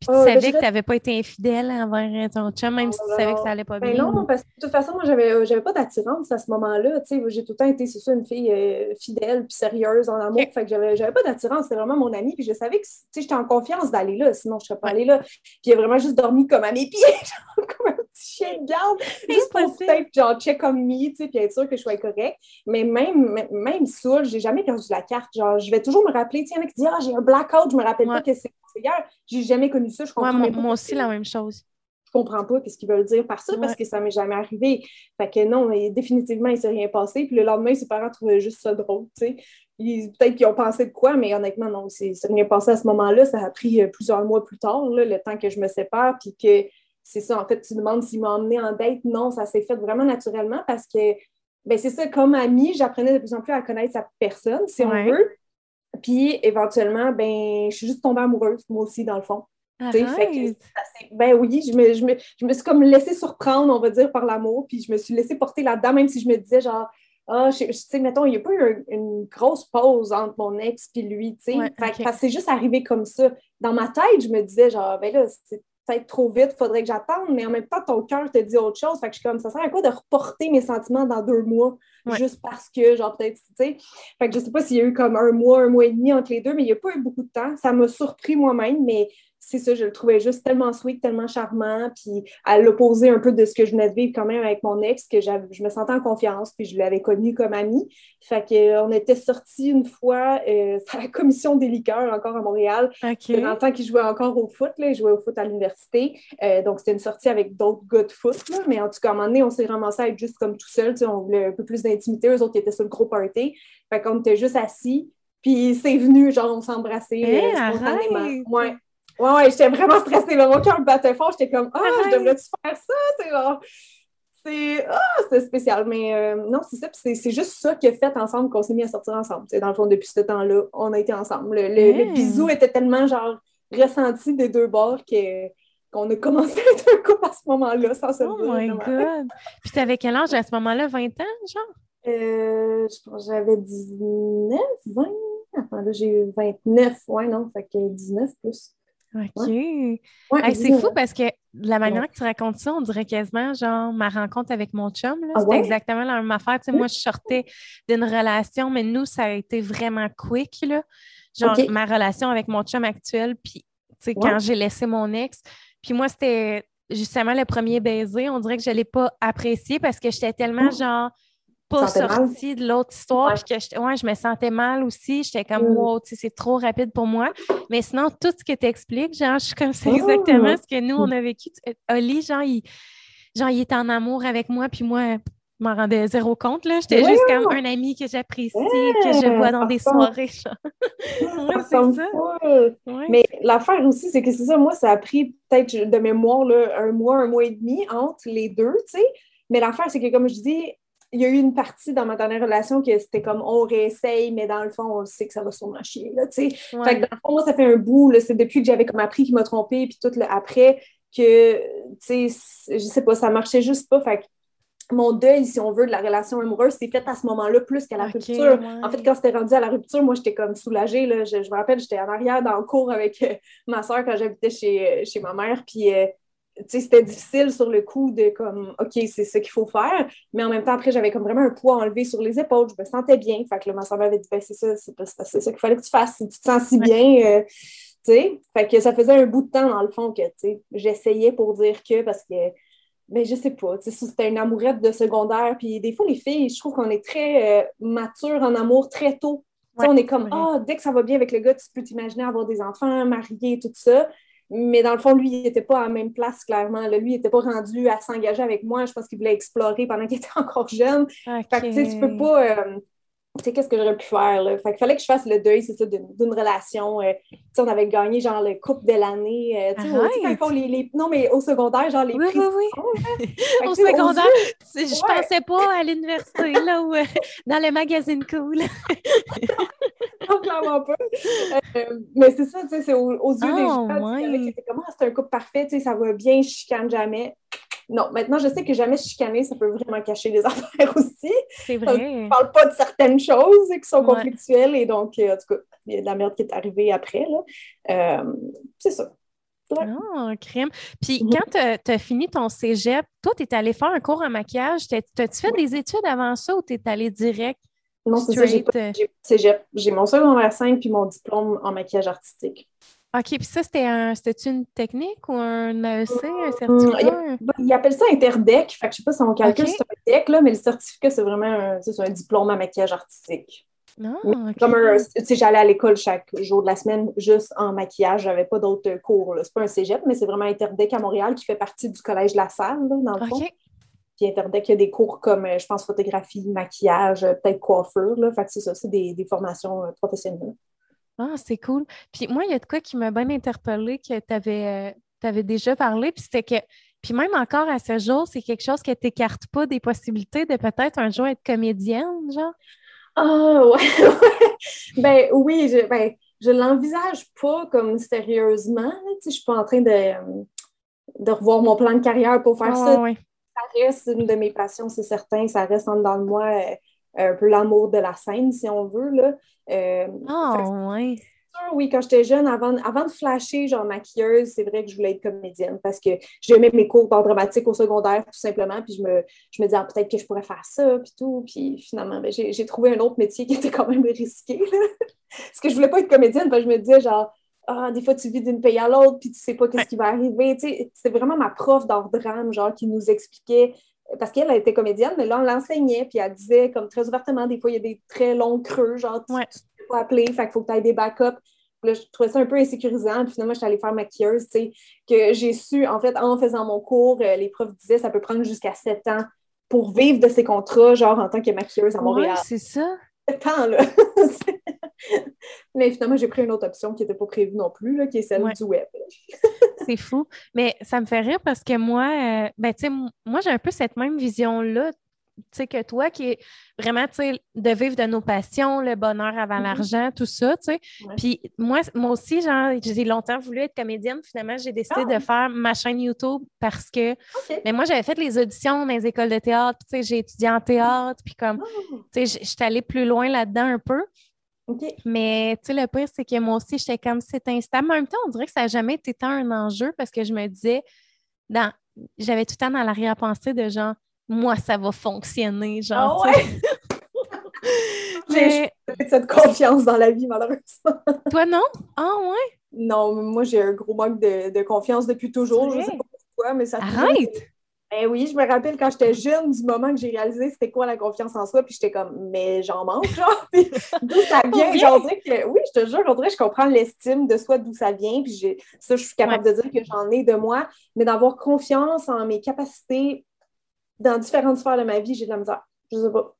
puis tu Oh, ben, savais que dirais- t'avais pas été infidèle envers ton chum, même si tu savais que ça allait pas Ben bien. non, parce que de toute façon, moi, j'avais, euh, j'avais pas d'attirance à ce moment-là. Tu sais, j'ai tout le temps été, c'est ça, une fille euh, fidèle puis sérieuse en amour. Fait que j'avais, j'avais pas d'attirance. C'était vraiment mon ami. Puis je savais que, tu sais, j'étais en confiance d'aller là. Sinon, je serais pas allée là. Puis il a vraiment juste dormi comme à mes pieds, genre, comme un petit chien de garde. Juste pour peut-être, genre, check on me, tu sais, puis être sûr que je sois correct. Mais même, même, même saoul, j'ai jamais perdu la carte. Genre, je vais toujours me rappeler. Tu sais, il y en a qui disent, ah, j'ai un blackout, je me rappelle Ouais. pas que c'est hier. J'ai jamais connu ça. Je comprends pas moi aussi, la même chose. je comprends pas ce qu'ils veulent dire par ça parce que ça m'est jamais arrivé. Fait que non, mais définitivement, il s'est rien passé. Puis le lendemain, ses parents trouvaient juste ça drôle, tu sais. Ils- Peut-être qu'ils ont pensé de quoi, mais honnêtement, non, c'est rien passé à ce moment-là. Ça a pris euh, plusieurs mois plus tard, là, le temps que je me sépare, puis que c'est ça, en fait, tu demandes s'il m'a emmené en date. Non, ça s'est fait vraiment naturellement parce que, ben c'est ça, comme amie, j'apprenais de plus en plus à connaître sa personne, si Ouais. on veut. Puis éventuellement, ben, je suis juste tombée amoureuse, moi aussi, dans le fond. Fait que ben oui, je me, je, me, je me suis comme laissée surprendre, on va dire, par l'amour, puis je me suis laissée porter là-dedans, même si je me disais genre, ah, tu sais, mettons, il n'y a pas eu un- une grosse pause entre mon ex puis lui, tu sais. Ouais, parce que c'est juste arrivé comme ça. Dans ma tête, je me disais genre, ben là, c'est peut-être trop vite, faudrait que j'attende, mais en même temps, ton cœur te dit autre chose. Fait que je suis comme, ça sert à quoi de reporter mes sentiments dans deux mois, Ouais. juste parce que, genre, peut-être, tu sais? Fait que je sais pas s'il y a eu comme un mois, un mois et demi entre les deux, mais il n'y a pas eu beaucoup de temps. Ça m'a surpris moi-même, mais c'est ça, je le trouvais juste tellement sweet, tellement charmant, puis à l'opposé un peu de ce que je venais de vivre quand même avec mon ex, que je me sentais en confiance, puis je l'avais connu comme ami. Fait qu'on était sortis une fois euh, à la commission des liqueurs, encore à Montréal. OK. C'était dans le temps qu'il jouait encore au foot, là. il jouait au foot à l'université. Euh, donc, c'était une sortie avec d'autres gars de foot. là. Mais en tout cas, à un moment donné, on s'est ramassé à être juste comme tout seul. On voulait un peu plus d'intimité. Eux autres, ils étaient sur le gros party. Fait qu'on était juste assis. Puis c'est venu, genre, on s'embrassait Hey, euh, spontanément. arrête! Ouais. Ouais, ouais, j'étais vraiment stressée. Là. Mon cœur battait fort. J'étais comme, ah, je Arrête! devrais-tu faire ça? C'est genre. C'est ah, c'était spécial. Mais euh, non, c'est ça. Puis c'est, juste ça qui a fait ensemble qu'on s'est mis à sortir ensemble. Dans le fond, depuis ce temps-là, on a été ensemble. Le, le- le Hmm. bisou était tellement genre ressenti des deux bords que, qu'on a commencé à être un couple à ce moment-là, sans se Oh dire. my vraiment. God. Puis t'avais quel âge à ce moment-là? 20 ans, genre? Euh, je pense que j'avais 19, 20. Attends, là, j'ai eu 29. Ouais, non, fait que 19 plus. OK. Ouais, Hey, c'est 19. fou parce que la manière que tu racontes ça, on dirait quasiment genre ma rencontre avec mon chum. Ah C'était exactement la même affaire. Tu sais, moi, je sortais d'une relation, mais nous, ça a été vraiment quick. Là. Genre, ma relation avec mon chum actuel, puis tu sais, Ouais. quand j'ai laissé mon ex. Puis moi, c'était justement le premier baiser. On dirait que je ne l'ai pas apprécié parce que j'étais tellement Oh. genre pas sortie de l'autre histoire, Ouais. puis que j'étais- ouais, je me sentais mal aussi. J'étais comme, Mm. wow, c'est trop rapide pour moi. Mais sinon, tout ce que tu expliques, genre, je suis comme, c'est exactement ce que nous, on a vécu. Tu- euh, Oli, genre, il, genre, il était en amour avec moi, puis moi, je m'en rendais zéro compte, là. J'étais juste comme un ami que j'apprécie, Ouais, que je vois dans des soirées. Ouais, Ça. Mais l'affaire aussi, c'est que c'est ça, moi, ça a pris peut-être de mémoire là, un mois, un mois et demi entre les deux, tu sais. Mais l'affaire, c'est que, comme je dis, il y a eu une partie dans ma dernière relation que c'était comme on réessaye, mais dans le fond, on le sait que ça va sûrement chier, là. Ouais. Fait que dans le fond, moi, ça fait un bout, là, c'est depuis que j'avais comme appris qu'il m'a trompé, puis tout le après, que, tu sais, je sais pas, ça marchait juste pas. Fait que mon deuil, si on veut, de la relation amoureuse, c'est fait à ce moment-là plus qu'à la rupture. ouais. En fait, quand c'était rendu à la rupture, moi, j'étais comme soulagée. Là. Je, je me rappelle, j'étais en arrière dans le cours avec euh, ma soeur quand j'habitais chez, euh, chez ma mère. Puis, euh, c'était difficile sur le coup de comme, OK, c'est ce qu'il faut faire. Mais en même temps, après, j'avais comme vraiment un poids enlevé sur les épaules. Je me sentais bien. Fait que le ma m'avait dit, ben, c'est ça, c'est ça qu'il fallait que tu fasses. Si tu te sens si bien, euh, tu sais. Fait que ça faisait un bout de temps, dans le fond, que, j'essayais pour dire que, parce que, mais je sais pas, tu sais, c'était une amourette de secondaire. Puis des fois, les filles, je trouve qu'on est très euh, mature en amour très tôt. on est comme, ah, dès que ça va bien avec le gars, tu peux t'imaginer avoir des enfants, marier, tout ça. Mais dans le fond, lui, il n'était pas à la même place, clairement. Lui, il n'était pas rendu à s'engager avec moi. Je pense qu'il voulait explorer pendant qu'il était encore jeune. Fait que, tu sais, tu peux pas... Euh, tu sais, qu'est-ce que j'aurais pu faire, là? Fait qu'il fallait que je fasse le deuil, c'est ça, d'une relation. Euh, tu sais, on avait gagné, genre, le couple de l'année. Euh, tu sais, quand les, les, Non, mais au secondaire, genre, les oui, prix... Oui, oui, Au secondaire, je pensais pas à l'université, là, ou dans le magazine cool. non, clairement pas. mais c'est ça, tu sais, c'est aux, yeux des oh, gens. Ouais. Comment ah, c'est un couple parfait, tu sais, ça va bien, je chicane jamais. Non, maintenant, je sais que jamais chicaner, ça peut vraiment cacher des affaires aussi. C'est vrai. On ne parle pas de certaines choses qui sont conflictuelles et donc, euh, en tout cas, il y a de la merde qui est arrivée après. Euh, c'est ça. Oh, crème. Puis mm-hmm. quand tu as, fini ton cégep, toi, tu es allé faire un cours en maquillage. T'as-tu fait des études avant ça ou tu es allé direct? Non, c'est ça. J'ai cégep. J'ai mon secondaire 5 puis mon diplôme en maquillage artistique. OK, puis ça, c'était un, une technique ou un AEC, un mm, certificat? Ils appellent ça Interdec. Fait que je sais pas si on calcule okay. un deck, là, mais le certificat, c'est vraiment un, un diplôme en maquillage artistique. Non, ah, Comme sais, j'allais à l'école chaque jour de la semaine juste en maquillage. J'avais pas d'autres cours. C'est pas un cégep, mais c'est vraiment Interdec à Montréal qui fait partie du collège La Salle, dans le fond. Puis Interdec, il y a des cours comme, euh, je pense, photographie, maquillage, peut-être coiffure. Là. Fait que c'est ça, c'est des, des formations euh, professionnelles. Ah, c'est cool. Puis moi, il y a de quoi qui m'a bien interpellée que tu avais, euh, déjà parlé, puis c'était que, puis même encore à ce jour, c'est quelque chose qui t'écarte pas des possibilités de peut-être un jour être comédienne, genre? Ah, ouais, Ben oui, je, ben, je l'envisage pas comme sérieusement. Tu je suis pas en train de, de revoir mon plan de carrière pour faire ça. Ça reste une de mes passions, c'est certain. Ça reste en dedans de moi. Euh, un peu l'amour de la scène, si on veut. Là. Euh, oh, ouais. Oui, quand j'étais jeune, avant, avant de flasher, genre maquilleuse, c'est vrai que je voulais être comédienne parce que j'aimais mes cours d'art dramatique au secondaire, tout simplement. Puis je me, je me disais, ah, peut-être que je pourrais faire ça, puis tout. Puis finalement, ben, j'ai trouvé un autre métier qui était quand même risqué. parce que je voulais pas être comédienne, parce que je me disais, genre, ah, des fois, tu vis d'une pays à l'autre, puis tu sais pas qu'est-ce qui va arriver. C'est vraiment ma prof d'art drame, genre, qui nous expliquait parce qu'elle était comédienne, mais là, on l'enseignait, puis elle disait comme très ouvertement, des fois, il y a des très longs creux, genre, tu, ne peux pas appeler, fait qu'il faut que tu aies des backups. Là, je trouvais ça un peu insécurisant. Puis finalement, je suis allée faire maquilleuse, tu sais, que j'ai su, en fait, en faisant mon cours, euh, les profs disaient ça peut prendre jusqu'à sept ans pour vivre de ces contrats, genre en tant que maquilleuse à Montréal. c'est ça. Ans, là. Mais finalement, j'ai pris une autre option qui n'était pas prévue non plus, là, qui est celle du web. c'est fou. Mais ça me fait rire parce que moi, euh, ben, moi, j'ai un peu cette même vision-là que toi, qui est vraiment, de vivre de nos passions, le bonheur avant mm-hmm. l'argent, tout ça. Puis moi, moi aussi, genre, j'ai longtemps voulu être comédienne. Finalement, j'ai décidé de ah! faire ma chaîne YouTube parce que, mais moi, j'avais fait les auditions dans les écoles de théâtre, j'ai étudié en théâtre, puis comme, oh! tu sais, j'étais allée plus loin là-dedans un peu. Mais tu sais, le pire, c'est que moi aussi, j'étais comme c'est instable. En même temps, on dirait que ça n'a jamais été tant un enjeu parce que je me disais, dans... j'avais tout le temps dans l'arrière-pensée de genre, moi, ça va fonctionner. Genre, ah J'ai cette confiance dans la vie, malheureusement. Toi, non? Ah, ouais? Non, moi, j'ai un gros manque de, confiance depuis toujours. Je ne sais pas pourquoi, mais ça. Arrête! Ben oui, je me rappelle quand j'étais jeune, du moment que j'ai réalisé c'était quoi la confiance en soi, puis j'étais comme, mais j'en manque, genre. d'où ça vient? J'en que, oui, je te jure, on je comprends l'estime de soi, d'où ça vient, puis ça, je suis capable de dire que j'en ai de moi, mais d'avoir confiance en mes capacités dans différentes sphères de ma vie, j'ai de la misère. Je sais pas.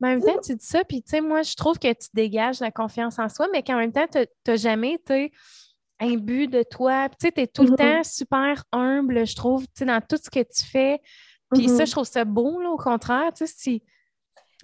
Mais en même temps, tu dis ça, puis tu sais, moi, je trouve que tu dégages la confiance en soi, mais qu'en même temps, tu n'as jamais été imbu de toi. Tu sais, tu es tout le mm-hmm. temps super humble, je trouve, tu sais, dans tout ce que tu fais. Puis ça, mm-hmm. je trouve ça bon, là, au contraire, tu sais, si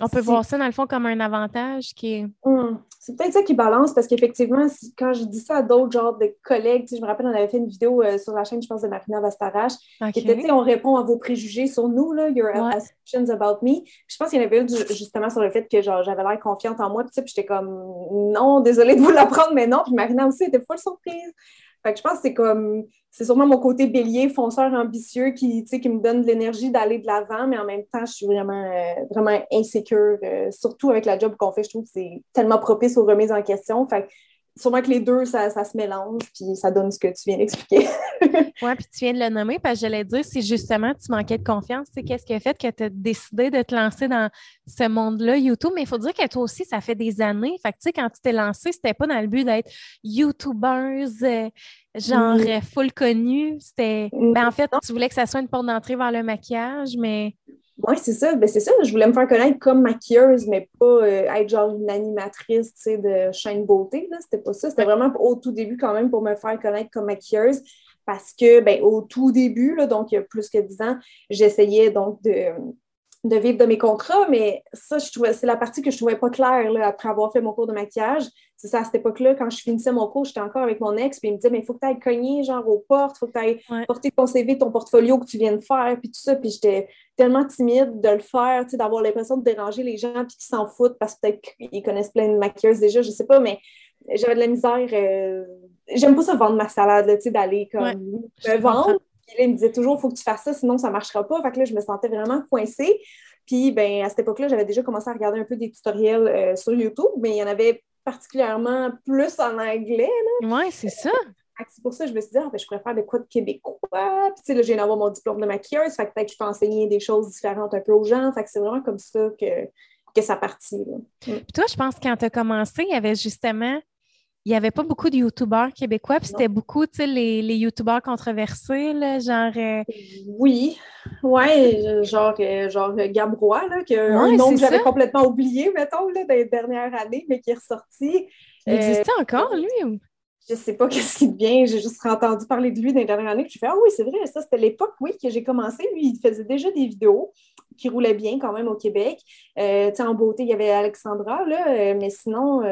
on peut voir ça, dans le fond, comme un avantage qui est. Hum. C'est peut-être ça qui balance parce qu'effectivement, quand je dis ça à d'autres genres de collègues, je me rappelle, on avait fait une vidéo euh, sur la chaîne, je pense, de Marina Bastarache, qui était, on répond à vos préjugés sur nous, là, your assumptions about me. je pense qu'il y en avait une justement sur le fait que j'avais l'air confiante en moi, puis j'étais comme, non, désolée de vous l'apprendre, mais non. Puis Marina aussi était full surprise. Fait que je pense que c'est comme, c'est sûrement mon côté bélier, fonceur ambitieux qui, qui me donne de l'énergie d'aller de l'avant, mais en même temps, je suis vraiment, euh, vraiment insécure, euh, surtout avec la job qu'on fait. Je trouve que c'est tellement propice aux remises en question. Fait sûrement que les deux, ça, se mélange, puis ça donne ce que tu viens d'expliquer. oui, puis tu viens de le nommer, parce que j'allais dire, si justement tu manquais de confiance, c'est qu'est-ce qui a fait que tu as décidé de te lancer dans ce monde-là, YouTube, mais il faut dire que toi aussi, ça fait des années. Fait que, tu sais, quand tu t'es lancé, c'était pas dans le but d'être YouTuber, euh, genre mm. full connu. C'était, mm. ben, en fait, tu voulais que ça soit une porte d'entrée vers le maquillage, mais oui, c'est ça. Ben, c'est ça. Je voulais me faire connaître comme maquilleuse, mais pas euh, être genre une animatrice de chaîne beauté. C'était pas ça. C'était vraiment au tout début quand même pour me faire connaître comme maquilleuse. Parce que ben, au tout début, là, donc il y a plus que dix ans, j'essayais donc de, de vivre de mes contrats, mais ça, je trouvais, c'est la partie que je trouvais pas claire là, après avoir fait mon cours de maquillage. C'est ça, à cette époque-là, quand je finissais mon cours, j'étais encore avec mon ex, puis il me disait, mais il faut que tu ailles cogner, genre, aux portes, il faut que tu ailles porter ton CV, ton portfolio que tu viens de faire, puis tout ça. Puis j'étais tellement timide de le faire, tu sais, d'avoir l'impression de déranger les gens, puis qu'ils s'en foutent parce que peut-être qu'ils connaissent plein de maquilleuses déjà, je sais pas, mais j'avais de la misère. Euh, j'aime pas ça vendre ma salade, tu sais, d'aller comme me vendre. Puis là, il me disait toujours, il faut que tu fasses ça, sinon ça ne marchera pas. Fait que là, je me sentais vraiment coincée. Puis, ben, à cette époque-là, j'avais déjà commencé à regarder un peu des tutoriels euh, sur YouTube, mais il y en avait particulièrement plus en anglais. Oui, c'est ça. C'est pour ça que je me suis dit, ah, ben, je préfère des quoi de québécois. Puis, tu sais, là, j'ai d'avoir mon diplôme de maquilleuse. Fait que peut-être que je peux enseigner des choses différentes un peu aux gens. Fait que c'est vraiment comme ça que, que ça partit. Puis toi, je pense que quand tu as commencé, il y avait justement il n'y avait pas beaucoup de YouTubeurs québécois, puis c'était beaucoup, tu sais, les, les YouTubeurs controversés, là, genre... Euh, oui, ouais, genre, euh, genre Gabrois, là, que, un nom que j'avais complètement oublié, mettons, là, dans les dernières années, mais qui est ressorti. Il existait euh, encore, lui? Je sais pas qu'est-ce qui devient, j'ai juste entendu parler de lui dans les dernières années, puis je fais « Ah oui, c'est vrai, ça, c'était l'époque, oui, que j'ai commencé. Lui, il faisait déjà des vidéos qui roulaient bien quand même au Québec. Euh, tu sais, en beauté, il y avait Alexandra, là, mais sinon...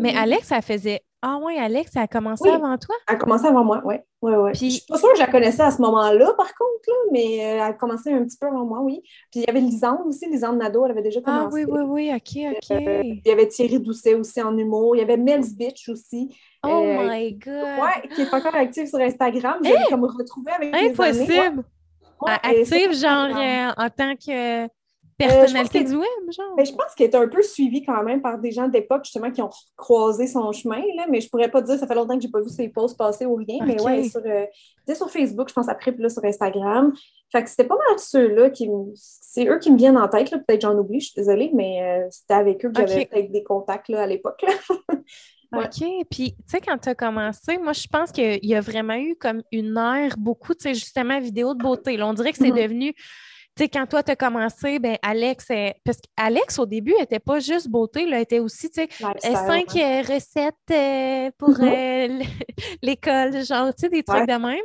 Mais Alex, ça faisait ah oui, Alex, ça a commencé avant toi? Elle a commencé avant moi, oui. Ouais, ouais. Puis... Je suis pas sûre que je la connaissais à ce moment-là, par contre, là, mais euh, elle a commencé un petit peu avant moi, oui. Puis il y avait Lisande aussi, Lisande Nadeau, elle avait déjà commencé. Ah oui, oui, oui, OK, OK. Euh, il y avait Thierry Doucet aussi en humour. Il y avait Mel's Bitch aussi. Oh euh, my God! Oui, qui est encore active sur Instagram. Je l'ai hein? comme retrouvée avec Impossible! active, genre, en tant que euh, personnalité du web, genre? Ben, je pense qu'elle est un peu suivie quand même par des gens d'époque, justement, qui ont croisé son chemin, là, mais je pourrais pas dire, ça fait longtemps que j'ai pas vu ses posts passer ou rien, mais ouais, sur, euh, sur Facebook, je pense après, puis là, sur Instagram. Fait que c'était pas mal ceux-là qui C'est eux qui me viennent en tête, peut-être j'en oublie, je suis désolée, mais euh, c'était avec eux que j'avais peut-être des contacts là, à l'époque. OK. Puis, tu sais, quand tu as commencé, moi, je pense qu'il y a vraiment eu comme une ère, beaucoup, tu sais, justement, vidéo de beauté. on dirait que c'est mm-hmm. devenu tu sais, quand toi, tu as commencé, ben Alex, parce qu'Alex, au début, n'était pas juste beauté, elle était aussi, tu sais, cinq recettes euh, pour mm-hmm. euh, l'école, genre, tu sais, des trucs de même.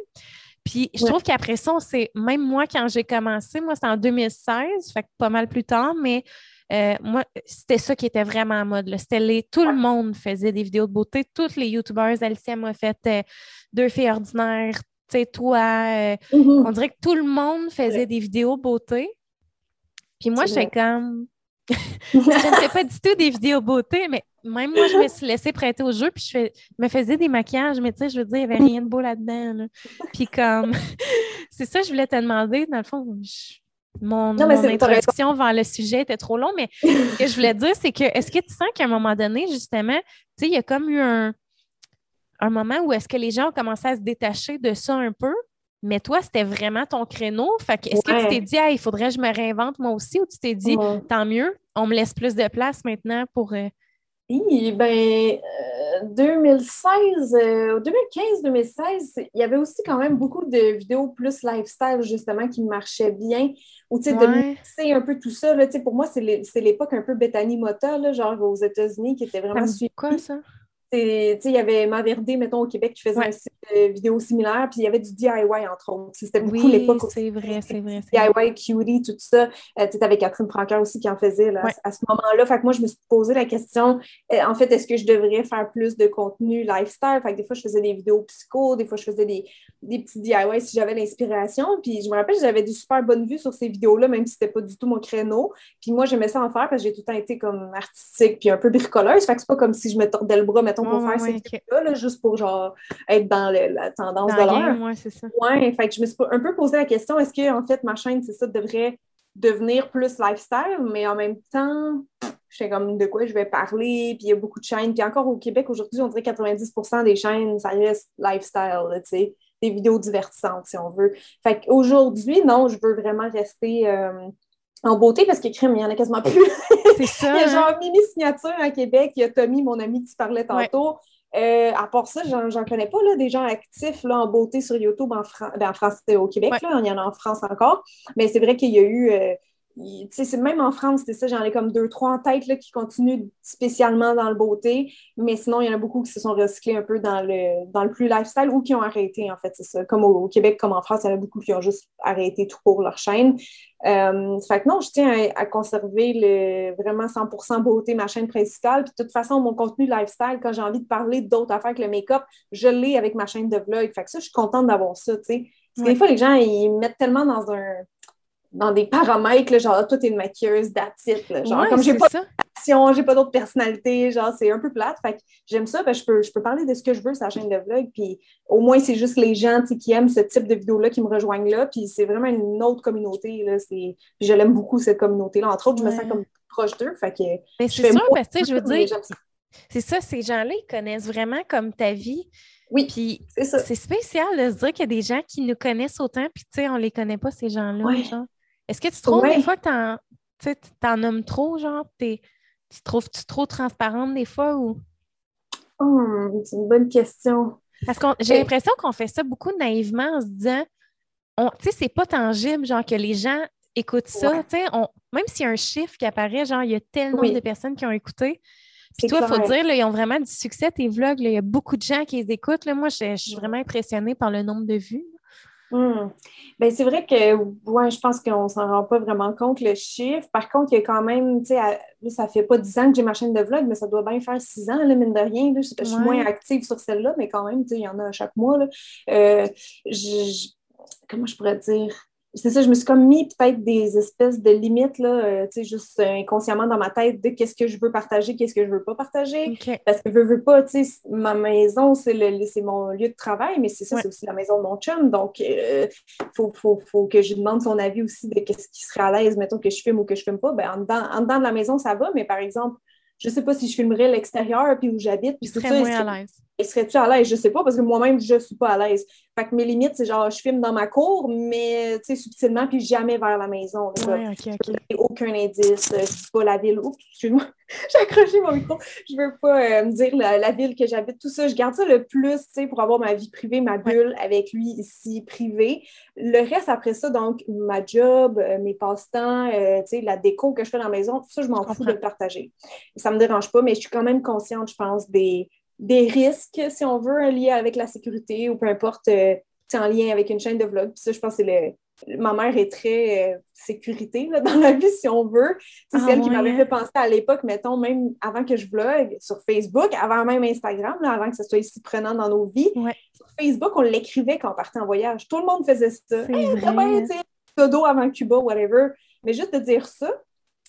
Puis je trouve qu'après ça, c'est même moi, quand j'ai commencé, moi, c'est en 2016, fait que pas mal plus tard, mais euh, moi, c'était ça qui était vraiment en mode. C'était les, tout le monde faisait des vidéos de beauté. Toutes les YouTubers, Alicia m'a fait deux filles ordinaires, tu sais, toi, euh, mm-hmm. on dirait que tout le monde faisait des vidéos beauté. Puis moi, j'étais comme. je ne fais pas du tout des vidéos beauté, mais même moi, je me suis laissée prêter au jeu, puis je, me faisais des maquillages, mais tu sais, je veux dire, il n'y avait rien de beau là-dedans. Puis comme, c'est ça, je voulais te demander, dans le fond, mon, mon introduction vers le sujet était trop long, mais ce que je voulais dire, c'est que, est-ce que tu sens qu'à un moment donné, justement, tu sais, il y a comme eu un, un moment où est-ce que les gens ont commencé à se détacher de ça un peu, mais toi, c'était vraiment ton créneau. Fait est-ce que tu t'es dit, il faudrait que je me réinvente moi aussi, ou tu t'es dit, tant mieux, on me laisse plus de place maintenant pour. Euh, oui, ben, 2016, 2015-2016, il y avait aussi quand même beaucoup de vidéos plus lifestyle, justement, qui marchaient bien. Ou, tu sais, de mixer un peu tout ça. Là, pour moi, c'est l'époque un peu Bethany Motta, genre aux États-Unis, qui était vraiment suivie. quoi, ça? Il y avait Maverdé, mettons, au Québec, qui faisait un site vidéo similaire, puis il y avait du DIY, entre autres. C'était beaucoup oui, l'époque c'est vrai, c'est vrai. DIY, Cutie, tout ça. Euh, tu avec Catherine Francaire aussi qui en faisait là, à ce moment-là. Fait que moi, je me suis posé la question, euh, en fait, est-ce que je devrais faire plus de contenu lifestyle? Fait que des fois, je faisais des vidéos psycho, des fois, je faisais des, des petits DIY si j'avais l'inspiration. Puis je me rappelle, j'avais des super bonnes vues sur ces vidéos-là, même si c'était pas du tout mon créneau. Puis moi, j'aimais ça en faire parce que j'ai tout le temps été comme artistique puis un peu bricoleuse. Fait que c'est pas comme si je me tordais le bras, mettons, pour faire ces là juste pour genre être dans la tendance de l'heure. Oui, c'est ça. Ouais, fait que je me suis un peu posé la question, est-ce que, en fait, ma chaîne, c'est ça, devrait devenir plus lifestyle, mais en même temps, je sais comme de quoi je vais parler, puis il y a beaucoup de chaînes. Puis encore au Québec, aujourd'hui, on dirait 90% des chaînes, ça reste lifestyle, tu sais, des vidéos divertissantes, si on veut. Fait qu'aujourd'hui, non, je veux vraiment rester euh, en beauté parce qu'il il y en a quasiment plus. C'est ça. il y a genre hein? mini signature à Québec. Il y a Tommy, mon ami, qui parlait tantôt. Euh, à part ça, j'en connais pas là, des gens actifs là, en beauté sur YouTube en, ben, en France, au Québec. Là, il y en a en France encore. Mais c'est vrai qu'il y a eu. Euh, c'est même en France, c'est ça, j'en ai comme deux, trois en tête là, qui continuent spécialement dans le beauté, mais sinon, il y en a beaucoup qui se sont recyclés un peu dans le, dans le plus lifestyle ou qui ont arrêté, en fait, c'est ça. Comme au, Québec, comme en France, il y en a beaucoup qui ont juste arrêté tout pour leur chaîne. Euh, fait que non, je tiens à, conserver le, vraiment 100% beauté, ma chaîne principale. Puis de toute façon, mon contenu lifestyle, quand j'ai envie de parler d'autres affaires que le make-up, je l'ai avec ma chaîne de vlog. Fait que ça, je suis contente d'avoir ça, tu sais. Parce que des fois, les gens, ils mettent tellement dans un dans des paramètres, là, genre, toi, t'es une maquilleuse, that's Genre, comme j'ai pas d'action, j'ai pas d'autre personnalité, genre, c'est un peu plate. Fait que j'aime ça, ben, je, peux, je peux parler de ce que je veux sur la chaîne de vlog, puis au moins, c'est juste les gens qui aiment ce type de vidéo-là qui me rejoignent là, puis c'est vraiment une autre communauté, là. Puis je l'aime beaucoup, cette communauté-là. Entre autres, je me sens comme proche d'eux, fait que... Mais c'est sûr, parce que je veux dire... C'est ça, ces gens-là, ils connaissent vraiment comme ta vie. Oui, puis c'est spécial de se dire qu'il y a des gens qui nous connaissent autant, puis tu sais, on les connaît pas, ces gens-là. Genre. Est-ce que tu trouves des fois que tu en nommes trop, genre, tu trouves-tu trop transparente des fois ou? Oh, c'est une bonne question. Parce que j'ai l'impression qu'on fait ça beaucoup naïvement en se disant, tu sais, c'est pas tangible, genre que les gens écoutent ça, tu sais, même s'il y a un chiffre qui apparaît, genre, il y a tellement de personnes qui ont écouté. Puis toi, il faut dire, là, ils ont vraiment du succès, tes vlogs. il y a beaucoup de gens qui les écoutent. Là. Moi, je, suis vraiment impressionnée par le nombre de vues. Hmm. Ben, c'est vrai que ouais, je pense qu'on ne s'en rend pas vraiment compte, le chiffre. Par contre, il y a quand même, tu sais, ça fait pas 10 ans que j'ai ma chaine de vlog, mais ça doit bien faire 6 ans, là, mine de rien. Je, suis moins active sur celle-là, mais quand même, tu sais, il y en a chaque mois. Là. Euh, comment je pourrais dire? C'est ça, je me suis comme mis peut-être des espèces de limites, là, euh, tu sais, juste euh, inconsciemment dans ma tête de qu'est-ce que je veux partager, qu'est-ce que je veux pas partager. Parce que je veux pas, tu sais, ma maison, c'est mon lieu de travail, mais c'est ça, c'est aussi la maison de mon chum. Donc, il euh, faut, faut, faut, que je demande son avis aussi de qu'est-ce qui serait à l'aise, mettons que je filme ou que je filme pas. Ben, en dedans, en dedans de la maison, ça va, mais par exemple, je sais pas si je filmerais l'extérieur puis où j'habite. Puis tout ça, moins à l'aise. Serais-tu à l'aise? Je sais pas, parce que moi-même, je suis pas à l'aise. Fait que mes limites, c'est genre, je filme dans ma cour, mais, tu sais, subtilement, puis jamais vers la maison. Ouais, OK, OK. aucun indice. Euh, c'est pas la ville. Oups, excuse-moi. J'ai accroché mon micro. Je veux pas euh, me dire la, ville que j'habite, tout ça. Je garde ça le plus, tu sais, pour avoir ma vie privée, ma bulle avec lui ici, privée. Le reste, après ça, donc, ma job, euh, mes passe-temps, tu sais, la déco que je fais dans la maison, tout ça, je m'en fous de le partager. Ça me dérange pas, mais je suis quand même consciente, je pense, des des risques, si on veut, liés avec la sécurité ou peu importe, euh, en lien avec une chaîne de vlog. Puis ça, je pense que le... ma mère est très euh, sécurité là, dans la vie, si on veut. C'est celle ah, qui m'avait fait penser à l'époque, mettons, même avant que je vlogue sur Facebook, avant même Instagram, avant que ça soit ici prenant dans nos vies. Sur Facebook, on l'écrivait quand on partait en voyage. Tout le monde faisait ça. Hey, dodo avant Cuba, whatever. Mais juste de dire ça,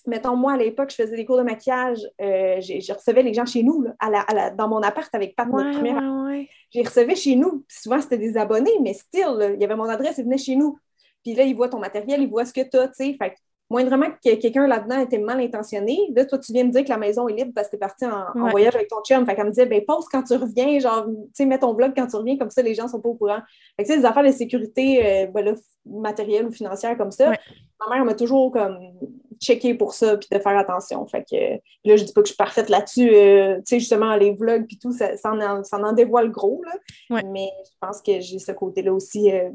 mettons, moi, à l'époque, je faisais des cours de maquillage, euh, je recevais les gens chez nous, dans mon appart avec Pat, notre première. J'ai recevais chez nous. souvent, c'était des abonnés, mais still, il y avait mon adresse, ils venaient chez nous. Puis là, ils voient ton matériel, ils voient ce que tu as, tu sais. Fait moindrement que quelqu'un là-dedans était mal intentionné, là, toi, tu viens me dire que la maison est libre parce que tu es parti en, voyage avec ton chum. Fait qu'elle me disait, ben, pose quand tu reviens, genre, tu sais, mets ton blog quand tu reviens, comme ça, les gens sont pas au courant. Fait que, des affaires de sécurité, euh, ben, matérielle ou financière comme ça. Ma mère m'a toujours, comme, checké pour ça, puis de faire attention. Fait que, là, je dis pas que je suis parfaite là-dessus. Euh, tu sais, justement, les vlogs, puis tout, ça, ça, en, dévoile gros, là. Mais je pense que j'ai ce côté-là aussi. Euh,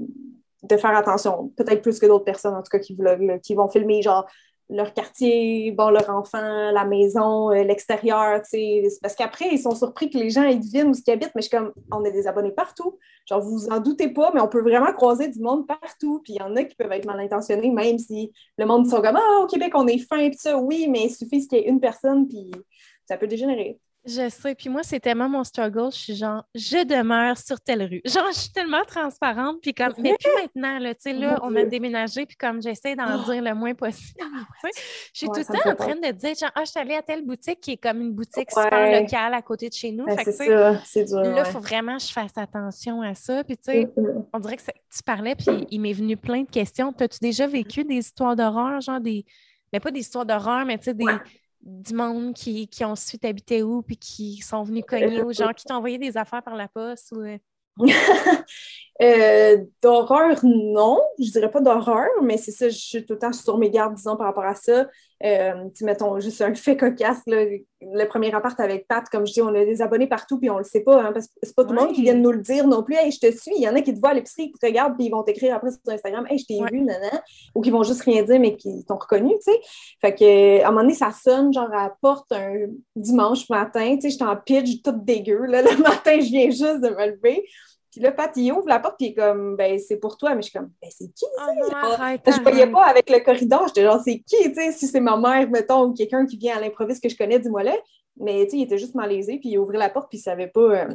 de faire attention, peut-être plus que d'autres personnes, en tout cas, qui vloguent, qui vont filmer genre leur quartier, bon, leur enfant, la maison, euh, l'extérieur, tu sais. Parce qu'après, ils sont surpris que les gens ils devinent où ils habitent, mais je suis comme, on a des abonnés partout. Genre, vous vous en doutez pas, mais on peut vraiment croiser du monde partout. Puis il y en a qui peuvent être mal intentionnés, même si le monde sont comme, ah, au Québec, on est fin, puis ça, oui, mais il suffit qu'il y ait une personne, puis ça peut dégénérer. Je sais. Puis moi, c'est tellement mon struggle. Je suis genre, je demeure sur telle rue. Genre, je suis tellement transparente. Puis comme, mais puis maintenant, là, tu sais, là, on a déménagé. Puis comme, j'essaie d'en ah! dire le moins possible. je suis tout le temps en train de dire, genre, ah, je suis allée à telle boutique qui est comme une boutique super locale à côté de chez nous. Ben, c'est ça, c'est dur. Là, il faut vraiment que je fasse attention à ça. Puis tu sais, on dirait que tu parlais, puis il m'est venu plein de questions. As-tu déjà vécu des histoires d'horreur, genre des. Mais pas des histoires d'horreur, mais tu sais, des du monde qui, qui ont su t'habiter où, puis qui sont venus cogner aux gens qui t'ont envoyé des affaires par la poste ou. Euh? Euh, d'horreur, non. Je dirais pas d'horreur, mais c'est ça, je suis tout le temps sur mes gardes, disons, par rapport à ça. Euh, mettons, juste un fait cocasse, le premier appart avec Pat, comme je dis, on a des abonnés partout, puis on le sait pas, hein, parce que c'est pas tout le monde qui vient de nous le dire non plus. Hey, je te suis. Il y en a qui te voient à l'épicerie, qui te regardent, puis ils vont t'écrire après sur Instagram, hey, je t'ai vu, nana. Ou qui vont juste rien dire, mais qui t'ont reconnu, tu sais. Fait que, à un moment donné, ça sonne, genre, à la porte un dimanche matin, tu sais, j'étais en pitch, toute dégueu, là. Le matin, je viens juste de me lever. Puis là, Pat, il ouvre la porte, puis il est comme, ben, c'est pour toi. Mais je suis comme, ben, c'est qui, ça? Oh, je voyais pas avec le corridor. J'étais genre, c'est qui, tu sais, si c'est ma mère, mettons, ou quelqu'un qui vient à l'improviste que je connais, dis-moi là. Mais, tu sais, il était juste malaisé, puis il ouvrait la porte, puis il savait pas euh,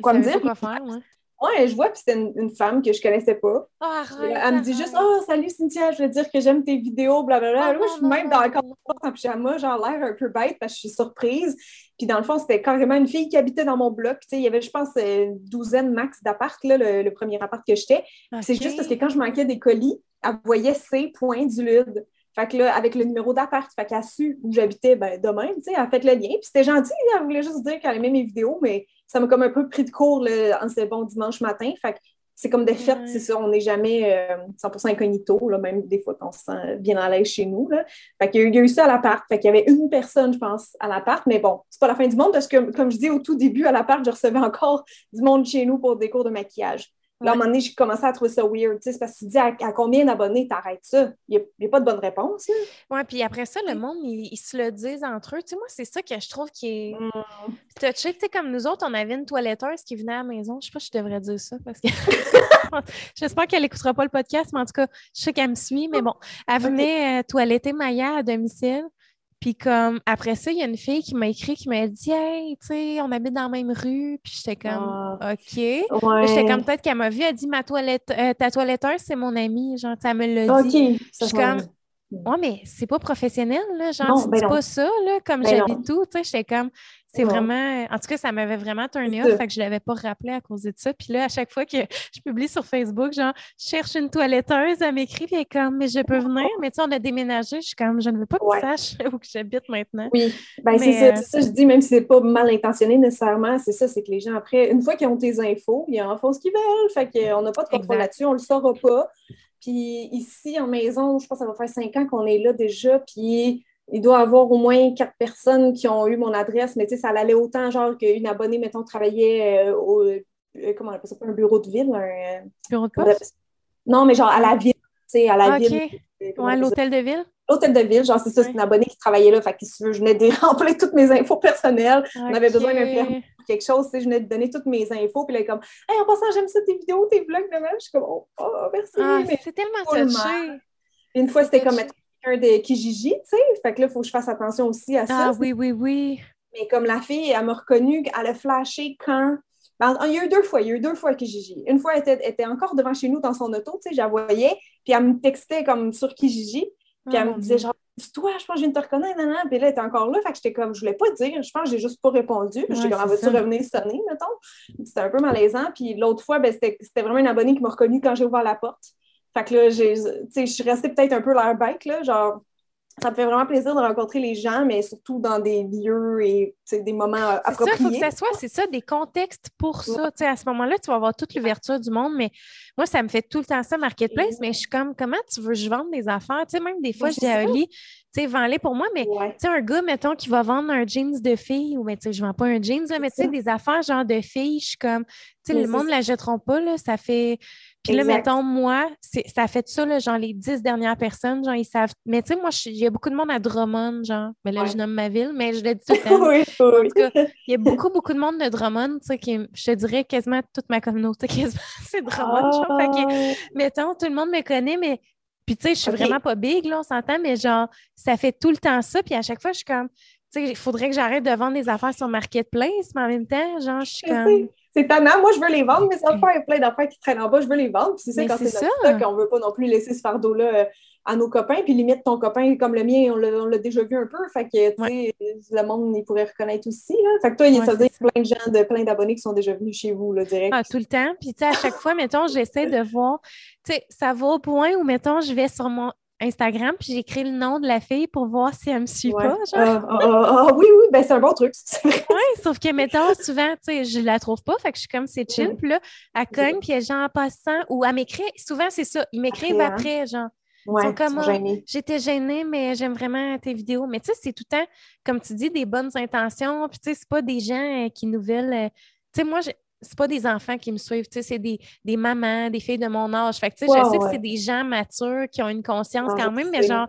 quoi me dire. Quoi faire, ouais. Ouais, je vois, puis c'était une, femme que je connaissais pas. Oh, elle me dit juste Oh, salut Cynthia, je veux dire que j'aime tes vidéos, blablabla. Oh, Moi, je suis même dans le corps en pyjama, genre l'air un peu bête parce que je suis surprise. Puis dans le fond, c'était carrément une fille qui habitait dans mon bloc. Tu sais, il y avait, je pense, une douzaine max d'appart, le, le premier appart que j'étais. C'est juste parce que quand je manquais des colis, elle voyait ces points du lude. Fait que là, avec le numéro d'appart, fait qu'elle a su où j'habitais, ben, de même, tu sais, elle a fait le lien. Puis c'était gentil, elle voulait juste dire qu'elle aimait mes vidéos, mais ça m'a comme un peu pris de court en ce bon dimanche matin. Fait que c'est comme des fêtes, c'est ça, on n'est jamais 100% euh, incognito, là, même des fois qu'on se sent bien à l'aise chez nous. Là. Fait qu'il y a eu ça à l'appart. Fait qu'il y avait une personne, je pense, à l'appart, mais bon, c'est pas la fin du monde parce que, comme je dis au tout début, à l'appart, je recevais encore du monde chez nous pour des cours de maquillage. Là, à un moment donné, j'ai commencé à trouver ça weird. C'est parce que tu dis à, combien d'abonnés t'arrêtes ça? Il n'y a, pas de bonne réponse. Oui, puis après ça, le monde, ils, se le disent entre eux. Tu sais, moi, c'est ça que je trouve qui est mm. touché. Tu sais, comme nous autres, on avait une toiletteuse qui venait à la maison. Je sais pas si je devrais dire ça parce que j'espère qu'elle n'écoutera pas le podcast, mais en tout cas, je sais qu'elle me suit. Mais bon, elle venait euh, toiletter Maya à domicile. Puis comme après ça, il y a une fille qui m'a écrit, qui m'a dit Hey, tu sais, on habite dans la même rue. Puis j'étais comme ah. OK. J'étais comme peut-être qu'elle m'a vu, elle dit Ma toilette, euh, ta toiletteuse, c'est mon amie. Genre, ça me l'a dit. Je suis comme Ouais, mais c'est pas professionnel, là. Genre, c'est ben pas ça, là, comme ben j'habite tout. Tu sais, j'étais comme c'est vraiment. En tout cas, ça m'avait vraiment turné off, fait que je ne l'avais pas rappelé à cause de ça. Puis là, à chaque fois que je publie sur Facebook, genre, je cherche une toiletteuse, elle m'écrit, puis elle est comme, mais je peux venir? Mais tu sais, on a déménagé, je suis comme, je ne veux pas que tu saches où j'habite maintenant. Oui, ben c'est ça, ça, je dis, même si c'est pas mal intentionné nécessairement, c'est ça, c'est que les gens, après, une fois qu'ils ont tes infos, ils en font ce qu'ils veulent. Fait qu'on n'a pas de contrôle là-dessus, on le saura pas. Puis ici, en maison, je pense que ça va faire cinq ans qu'on est là déjà, puis il doit y avoir au moins quatre personnes qui ont eu mon adresse, mais tu sais, ça allait autant genre qu'une abonnée, mettons, travaillait euh, au, euh, comment on appelle ça, un bureau de ville, un euh, bureau de poste? Non, mais genre à la ville, tu sais, à la ah, ville. Ouais, l'hôtel de ville? L'hôtel de ville, genre, c'est ça, c'est une abonnée qui travaillait là. Fait que si tu veux, je venais de remplir toutes mes infos personnelles. On avait besoin d'un permis quelque chose, tu sais, je venais de donner toutes mes infos. Puis là, comme, hey, en passant, j'aime ça tes vidéos, tes vlogs de même. Je suis comme, oh, oh merci. Ah, c'est tellement touché. Une fois, c'était comme de Kijiji, tu sais. Fait que là, il faut que je fasse attention aussi à ça. Ah oui, oui, oui. Mais comme la fille, elle m'a reconnue, elle a flashé quand? Ben, il y a eu deux fois, il y a eu deux fois Kijiji. Une fois, elle était, était encore devant chez nous dans son auto, tu sais, je la voyais, puis elle me textait comme sur Kijiji, puis elle me oh disait genre, toi, je pense que je viens de te reconnaître, nan, Puis là, elle était encore là, fait que j'étais comme, je voulais pas dire, je pense que j'ai juste pas répondu. Puis j'étais comme, vas-tu revenir sonner, mettons? C'était un peu malaisant. Puis l'autre fois, ben, c'était vraiment une abonnée qui m'a reconnue quand j'ai ouvert la porte. Fait que là, je suis restée peut-être un peu l'air bête, là, genre, ça me fait vraiment plaisir de rencontrer les gens, mais surtout dans des lieux et des moments appropriés. Ça, faut que ça soit, c'est ça, des contextes pour ça. À ce moment-là, tu vas avoir toute l'ouverture du monde, mais moi, ça me fait tout le temps ça, Marketplace, mais je suis comme, comment tu veux que je vende des affaires? Même des fois, je dis à Oli, tu sais, vends-les pour moi, mais tu sais, un gars, mettons, qui va vendre un jeans de fille, ou mais tu sais, je vends pas un jeans, mais tu sais, des affaires genre de fille, je suis comme, tu sais, le monde ne la jetteront pas, là, ça fait puis là, mettons, moi, ça fait ça, là, genre les dix dernières personnes, genre, ils savent. Mais tu sais, moi, il y a beaucoup de monde à Drummond, genre. Mais là, je nomme ma ville, mais je l'ai dit tout le temps. oui, En tout cas, il y a beaucoup, beaucoup de monde de Drummond, tu sais, qui, je te dirais quasiment toute ma communauté, quasiment, c'est Drummond, genre. Fait que, ah. mettons, tout le monde me connaît, mais. Puis tu sais, je suis vraiment pas big, là, on s'entend, mais genre, ça fait tout le temps ça. Puis à chaque fois, je suis comme, tu sais, il faudrait que j'arrête de vendre des affaires sur Marketplace, mais en même temps, genre, je suis comme. C'est tannant. Moi, je veux les vendre, mais ça fait plein d'affaires qui traînent en bas. Je veux les vendre. Puis c'est ça, quand c'est notre stock, on veut pas non plus laisser ce fardeau-là euh, à nos copains. Puis limite, ton copain, comme le mien, on l'a déjà vu un peu. Fait que, tu sais, le monde, il pourrait reconnaître aussi. Là. Fait que toi, il y a plein de gens, de, plein d'abonnés qui sont déjà venus chez vous, là, direct. Ah, tout le temps. Puis, tu sais, à chaque fois, mettons, j'essaie de voir, tu sais, ça va au point où, mettons, je vais sur mon Instagram, puis j'écris le nom de la fille pour voir si elle me suit pas. Genre. Ah, ah, ah, oui, oui, ben c'est un bon truc. oui, sauf que, mettons, souvent, tu sais, je la trouve pas, fait que je suis comme, c'est chill, puis là, elle cogne, puis elle, genre, en passant, ou elle m'écrit, souvent, c'est ça, ils m'écrivent après, hein. genre. Ouais, comme, j'étais gênée, mais j'aime vraiment tes vidéos. Mais tu sais, c'est tout le temps, comme tu dis, des bonnes intentions. Puis tu sais, c'est pas des gens euh, qui nous veulent. Euh, tu sais, moi, c'est pas des enfants qui me suivent, c'est des, des, mamans, des filles de mon âge. Fait que, je sais que c'est des gens matures qui ont une conscience quand même, mais genre,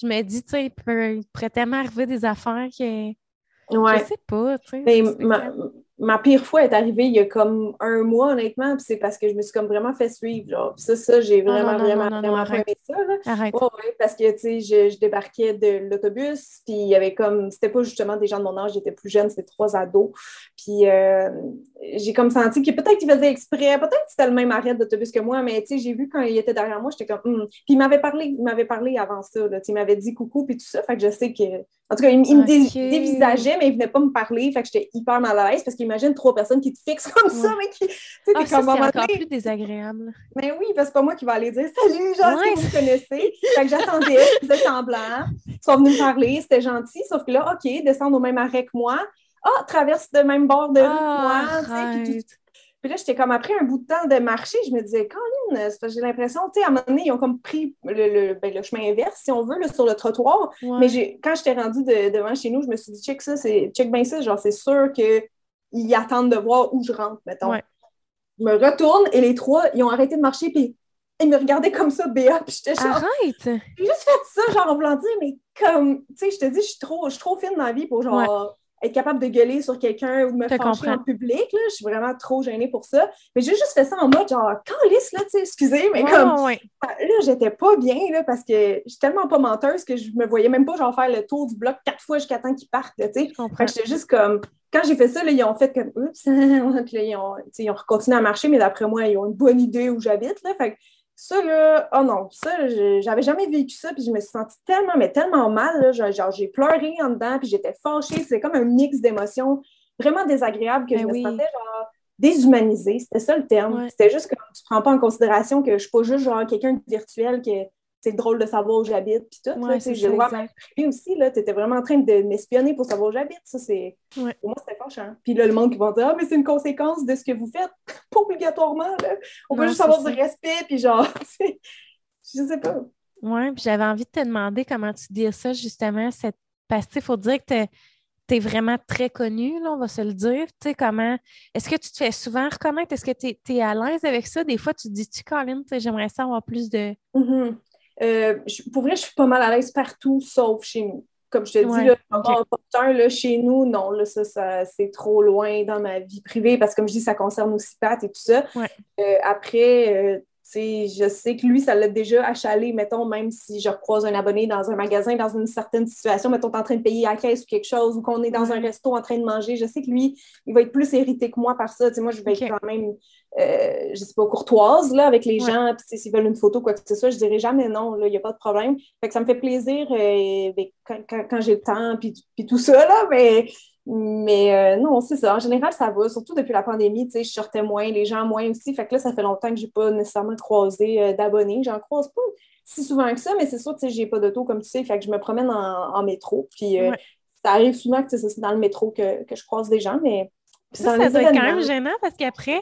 je me dis, tu sais, il, pourrait tellement arriver des affaires que. Ouais. Je sais pas, tu sais ma pire fois est arrivée il y a comme un mois, honnêtement, puis c'est parce que je me suis comme vraiment fait suivre. Genre. ça, ça, j'ai vraiment, vraiment, vraiment aimé ça. Là. parce que, tu sais, je, débarquais de l'autobus, puis il y avait comme, c'était pas justement des gens de mon âge, j'étais plus jeune, c'était trois ados. Puis euh, j'ai comme senti que peut-être qu'ils faisaient exprès, peut-être que c'était le même arrêt d'autobus que moi, mais tu sais, j'ai vu quand il était derrière moi, j'étais comme, hum. puis il m'avait parlé, il m'avait parlé avant ça, là, il m'avait dit coucou, puis tout ça, fait que je sais que, en tout cas, il, me dévisageait, mais il venait pas me parler, fait que j'étais hyper mal à l'aise parce qu'il imagine trois personnes qui te fixent comme ça, mais qui. Ah, c'est encore plus désagréable. Mais oui, parce que c'est pas moi qui vais aller dire Salut, genre, si vous me connaissez? fait que j'attendais, ils faisaient semblant. Ils sont venus me parler, c'était gentil, sauf que là, OK, descendre au même arrêt que moi. Ah, traverse le même bord de rue que moi. Puis, puis là, j'étais comme après un bout de temps de marcher, je me disais, Colin, j'ai l'impression, tu sais, à un moment donné, ils ont comme pris le, ben, le chemin inverse, si on veut, sur le trottoir. Mais quand j'étais rendue devant chez nous, je me suis dit, check ça, check bien ça, genre, c'est sûr que ils attendent de voir où je rentre, mettons. Je me retourne et les trois, ils ont arrêté de marcher, puis ils me regardaient comme ça, Béa, puis j'étais genre... Arrête! J'ai juste fait ça, genre, en voulant dire, mais comme, tu sais, je te dis, je suis trop, je suis trop fine dans la vie pour, genre, être capable de gueuler sur quelqu'un ou de me fâcher en public, là. Je suis vraiment trop gênée pour ça. Mais j'ai juste fait ça en mode, genre, calice, là, tu sais, excusez, mais comme... Là, j'étais pas bien, là, parce que je suis tellement pas menteuse que je me voyais même pas, genre, faire le tour du bloc quatre fois jusqu'à temps qu'ils partent, tu sais. J'étais juste comme quand j'ai fait ça, là, ils ont fait comme oups, ils, ont, ils ont continué à marcher, mais d'après moi, ils ont une bonne idée où j'habite. Là. Fait ça, là, oh non, ça, j'avais jamais vécu ça, puis je me suis sentie tellement, mais tellement mal, là, genre, j'ai pleuré en dedans, puis j'étais fâchée, c'est comme un mix d'émotions vraiment désagréables que ben je me sentais, genre, déshumanisée, c'était ça le terme. C'était juste que tu prends pas en considération que je suis pas juste, genre, quelqu'un de virtuel qui c'est drôle de savoir où j'habite, puis tout. Ouais, j'ai le droit aussi, là, tu étais vraiment en train de m'espionner pour savoir où j'habite. Ça, c'est... Pour moi, c'était fâchant. Puis là, le monde qui va dire « Ah, mais c'est une conséquence de ce que vous faites. » Pas obligatoirement, là. On peut juste avoir du respect, puis genre, je sais pas. Oui, puis j'avais envie de te demander comment tu dis ça, justement, cette... parce qu'il faut dire que tu es vraiment très connue, là, on va se le dire. Tu sais, comment. Est-ce que tu te fais souvent reconnaître? Est-ce que tu es, à l'aise avec ça? Des fois, tu te dis-tu, Colin, j'aimerais ça avoir plus de. Mm-hmm. Euh, pour vrai, je suis pas mal à l'aise partout, sauf chez nous. Comme je te dis, là, okay. là, chez nous, non, là, ça, ça c'est trop loin dans ma vie privée parce que, comme je dis, ça concerne aussi Pat et tout ça. Euh, après, euh, je sais que lui, ça l'a déjà achalé, mettons, même si je recroise un abonné dans un magasin, dans une certaine situation, mettons, en train de payer à la caisse ou quelque chose, ou qu'on est dans un resto en train de manger, je sais que lui, il va être plus hérité que moi par ça. moi, je vais être quand même, euh, je sais pas, courtoise là, avec les gens, puis s'ils veulent une photo, quoi que ce soit, je dirais jamais non, il n'y a pas de problème. Fait que ça me fait plaisir euh, quand, quand, j'ai le temps, puis tout ça, là, mais mais euh, non, c'est ça. En général, ça va. Surtout depuis la pandémie, tu sais, je sortais moins, les gens moins aussi. Fait que là, ça fait longtemps que je n'ai pas nécessairement croisé euh, d'abonnés. J'en croise pas si souvent que ça, mais c'est sûr, tu sais, j'ai pas d'auto, comme tu sais. Fait que je me promène en, métro. Puis euh, ça arrive souvent que c'est dans le métro que, je croise des gens, mais... Ça, ça doit être quand même gênant parce qu'après,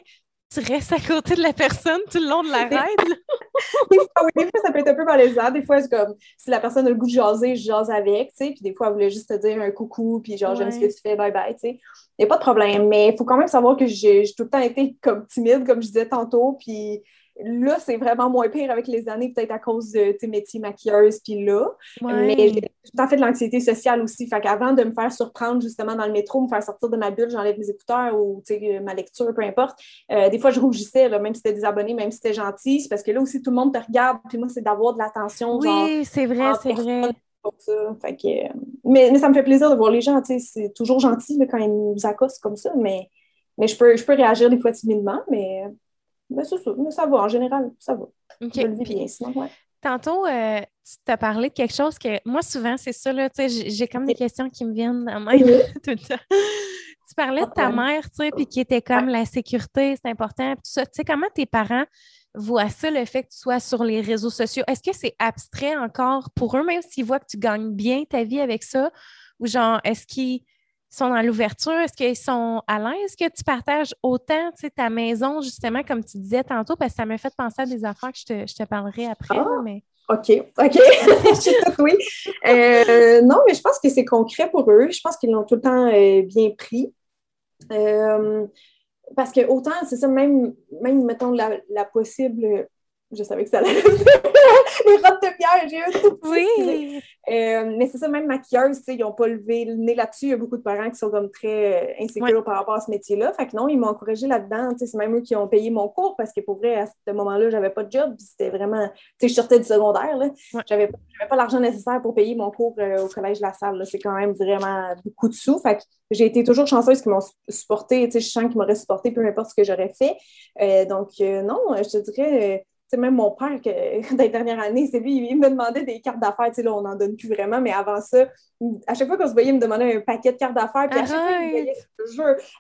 tu restes à côté de la personne tout le long de la ride. oui, des fois, ça peut être un peu malaisant. Des fois, c'est comme si la personne a le goût de jaser, je jase avec, tu sais. Puis des fois, elle voulait juste te dire un coucou, puis genre, j'aime ce que tu fais, bye bye, tu sais. Il n'y a pas de problème. Mais il faut quand même savoir que j'ai tout le temps été comme timide, comme je disais tantôt. Puis Là, c'est vraiment moins pire avec les années, peut-être à cause de tes métiers maquilleuse, puis là. Mais j'ai tout à fait de l'anxiété sociale aussi. Fait qu'avant de me faire surprendre justement dans le métro, me faire sortir de ma bulle, j'enlève mes écouteurs ou ma lecture, peu importe. Euh, des fois, je rougissais, là, même si c'était des abonnés, même si c'était gentil. C'est parce que là aussi, tout le monde te regarde. Puis moi, c'est d'avoir de l'attention. Oui, c'est vrai, c'est vrai. Ça. Fait que, mais, mais, ça me fait plaisir de voir les gens. C'est toujours gentil quand ils nous accostent comme ça, mais, mais je, peux, je peux réagir des fois timidement, mais, mais, ça, mais ça va. En général, ça va. Je le vis bien, sinon, ouais. Tantôt, euh, tu t'as parlé de quelque chose que moi, souvent, c'est ça, là, j'ai comme des questions qui me viennent à même tout le temps. Tu parlais de ta mère, tu sais, puis qui était comme la sécurité, c'est important, tout ça. Tu sais, comment tes parents voient ça, le fait que tu sois sur les réseaux sociaux? Est-ce que c'est abstrait encore pour eux, même s'ils voient que tu gagnes bien ta vie avec ça? Ou genre, est-ce qu'ils sont dans l'ouverture? Est-ce qu'ils sont à l'aise que tu partages autant ta maison, justement, comme tu disais tantôt? Parce que ça m'a fait penser à des affaires que je te, je te parlerai après. Ah, mais... OK, OK. oui. Euh, non, mais je pense que c'est concret pour eux. Je pense qu'ils l'ont tout le temps euh, bien pris. Euh, parce que autant, c'est ça, même, même mettons, la, la possible je savais que ça allait. les robes de pierre, j'ai un tout Oui. Euh, mais c'est ça, même maquilleuse, ils n'ont pas levé le nez là-dessus. Il y a beaucoup de parents qui sont comme très euh, insécures par rapport à ce métier-là. Fait que non, ils m'ont encouragé là-dedans. C'est même eux qui ont payé mon cours parce que pour vrai, à ce moment-là, j'avais pas de job. C'était vraiment. Tu sais, je sortais du secondaire. Là. Ouais. J'avais pas l'argent nécessaire pour payer mon cours euh, au Collège de la Salle. C'est quand même vraiment beaucoup de sous. Fait que j'ai été toujours chanceuse qu'ils m'ont supporté. Je sens qu'ils m'auraient supporté peu importe ce que j'aurais fait. donc, non, je te dirais c'est même mon père, que, dans les dernières années, c'est lui, il me demandait des cartes d'affaires. Là, on n'en donne plus vraiment, mais avant ça, à chaque fois qu'on se voyait, il me demandait un paquet de cartes d'affaires. Puis à chaque, fois, voyait,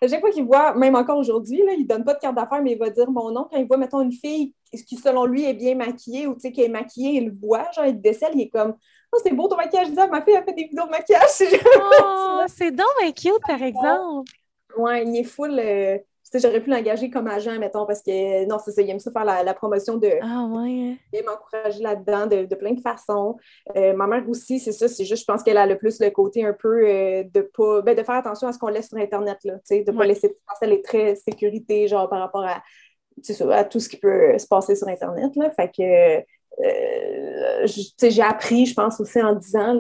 à chaque fois qu'il voit, même encore aujourd'hui, il ne donne pas de carte d'affaires, mais il va dire mon nom. Quand il voit, mettons, une fille qui, selon lui, est bien maquillée ou qui est maquillée, il le voit, genre, il décèle, il est comme Oh, c'est beau ton maquillage. Je ma fille a fait des vidéos de maquillage. Oh, c'est donc cute, par exemple. Ouais, il est full. Euh, j'aurais pu l'engager comme agent, mettons, parce que non, c'est ça, il aime ça faire la, promotion de. Ah ouais. Il m'encourager là-dedans de, plein de façons. Euh, ma mère aussi, c'est ça, c'est juste, je pense qu'elle a le plus le côté un peu euh, de pas. Ben, de faire attention à ce qu'on laisse sur Internet, là, de ne pas laisser. Elle est très sécurité, genre, par rapport à, à tout ce qui peut se passer sur Internet, là. Fait que. Euh, j'ai appris, je pense aussi en disant,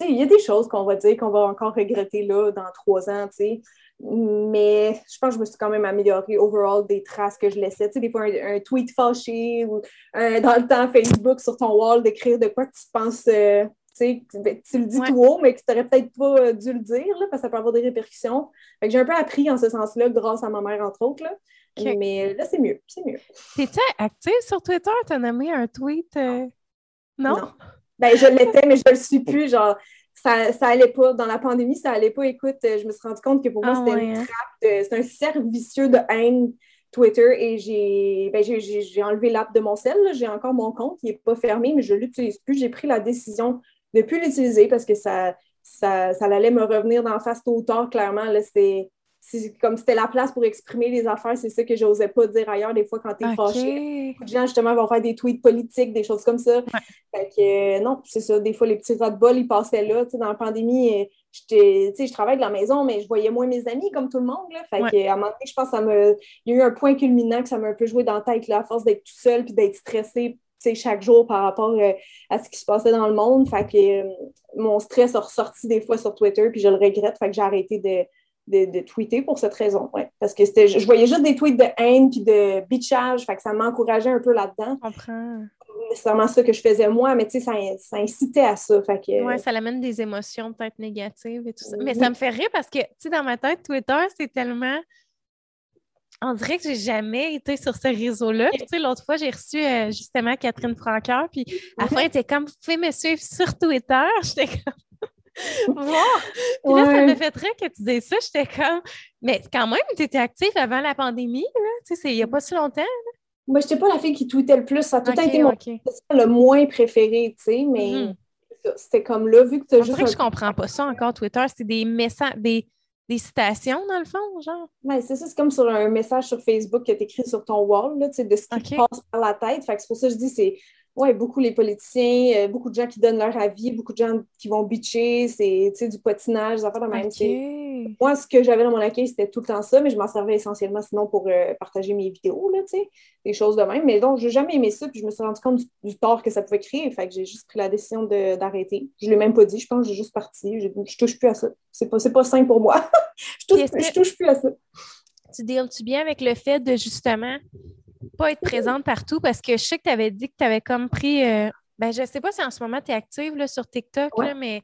il y a des choses qu'on va dire qu'on va encore regretter là, dans trois ans. sais mais je pense que je me suis quand même améliorée overall des traces que je laissais. Tu sais, des fois, un, tweet fâché ou dans le temps, Facebook sur ton wall, d'écrire de quoi tu penses. Euh, tu, sais, ben, tu le dis tout haut, mais que tu n'aurais peut-être pas euh, dû le dire, là, parce que ça peut avoir des répercussions. Fait que j'ai un peu appris en ce sens-là, grâce à ma mère, entre autres. Là. Mais là, c'est mieux. C'est mieux. T'es-tu active sur Twitter? T'as nommé un tweet? Euh, non? non? Ben, je l'étais, mais je le suis plus. Genre, ça, ça allait pas. Dans la pandémie, ça allait pas. Écoute, euh, je me suis rendu compte que pour moi, ah c'était une hein. trappe, c'est un cercle vicieux de haine Twitter et j'ai ben, enlevé l'app de mon cell. J'ai encore mon compte, il n'est pas fermé, mais je ne l'utilise plus. J'ai pris la décision de ne plus l'utiliser parce que ça, ça, ça, allait me revenir d'en face tôt ou tard, clairement. C'était comme c'était la place pour exprimer les affaires, c'est ça que j'osais pas dire ailleurs des fois quand tu es fâché. Beaucoup de gens, justement, vont faire des tweets politiques, des choses comme ça. Fait que, euh, non, c'est ça. Des fois, les petits ras de bol, ils passaient là. dans la pandémie, euh, je travaille de la maison, mais je voyais moins mes amis comme tout le monde. Là. Fait que, à un moment donné, je pense que ça me. Il y a eu un point culminant que ça m'a un peu joué dans la tête, là, à force d'être tout seul puis d'être stressé chaque jour par rapport euh, à ce qui se passait dans le monde. Fait que mon stress a ressorti des fois sur Twitter, puis je le regrette. Fait que j'ai arrêté de de, tweeter pour cette raison. Ouais. Parce que c'était, je, voyais juste des tweets de haine puis de bitchage, fait que ça m'encourageait un peu là-dedans. Je comprends. C'est vraiment ça que je faisais moi, mais tu sais, ça, ça, incitait à ça. Fait que, ouais, ça amène des émotions peut-être négatives et tout ça. Mais ça me fait rire parce que, tu sais, dans ma tête, Twitter, c'est tellement. On dirait que j'ai jamais été sur ce réseau-là. Tu sais, l'autre fois, j'ai reçu euh, justement Catherine Franqueur, puis à la fin, elle était comme, vous pouvez me suivre sur Twitter. J'étais comme, wow! Puis là, ça me fait très que tu dises ça. J'étais comme, mais quand même, tu étais active avant la pandémie, là. Tu sais, il n'y a pas si longtemps. Moi, je n'étais pas la fille qui tweetait le plus. Ça a tout été mon le moins préféré, tu sais, mais mm-hmm. c'était comme là, vu que tu as juste. que je comprends pas ça encore, Twitter. C'est des messages, des, des citations, dans le fond, genre? Ouais, c'est ça, c'est comme sur un message sur Facebook que tu écrit sur ton wall, là, tu sais, de ce qui passe par la tête. Fait que c'est pour ça que je dis, c'est oui, beaucoup les politiciens, euh, beaucoup de gens qui donnent leur avis, beaucoup de gens qui vont bitcher, c'est du patinage, des affaires de même. Moi, ce que j'avais dans mon accueil, c'était tout le temps ça, mais je m'en servais essentiellement sinon pour euh, partager mes vidéos, là, des choses de même. Mais donc, j'ai jamais aimé ça, puis je me suis rendu compte du, tort que ça pouvait créer. Fait que j'ai juste pris la décision d'arrêter. Je ne l'ai même pas dit, je pense que j'ai juste parti. Je, ne touche plus à ça. C'est pas, pas sain pour moi. je, touche, je touche plus à ça. Tu deals-tu bien avec le fait de justement pas être présente partout parce que je sais que tu avais dit que tu avais comme pris. Euh, ben, je sais pas si en ce moment tu es active là, sur TikTok, mais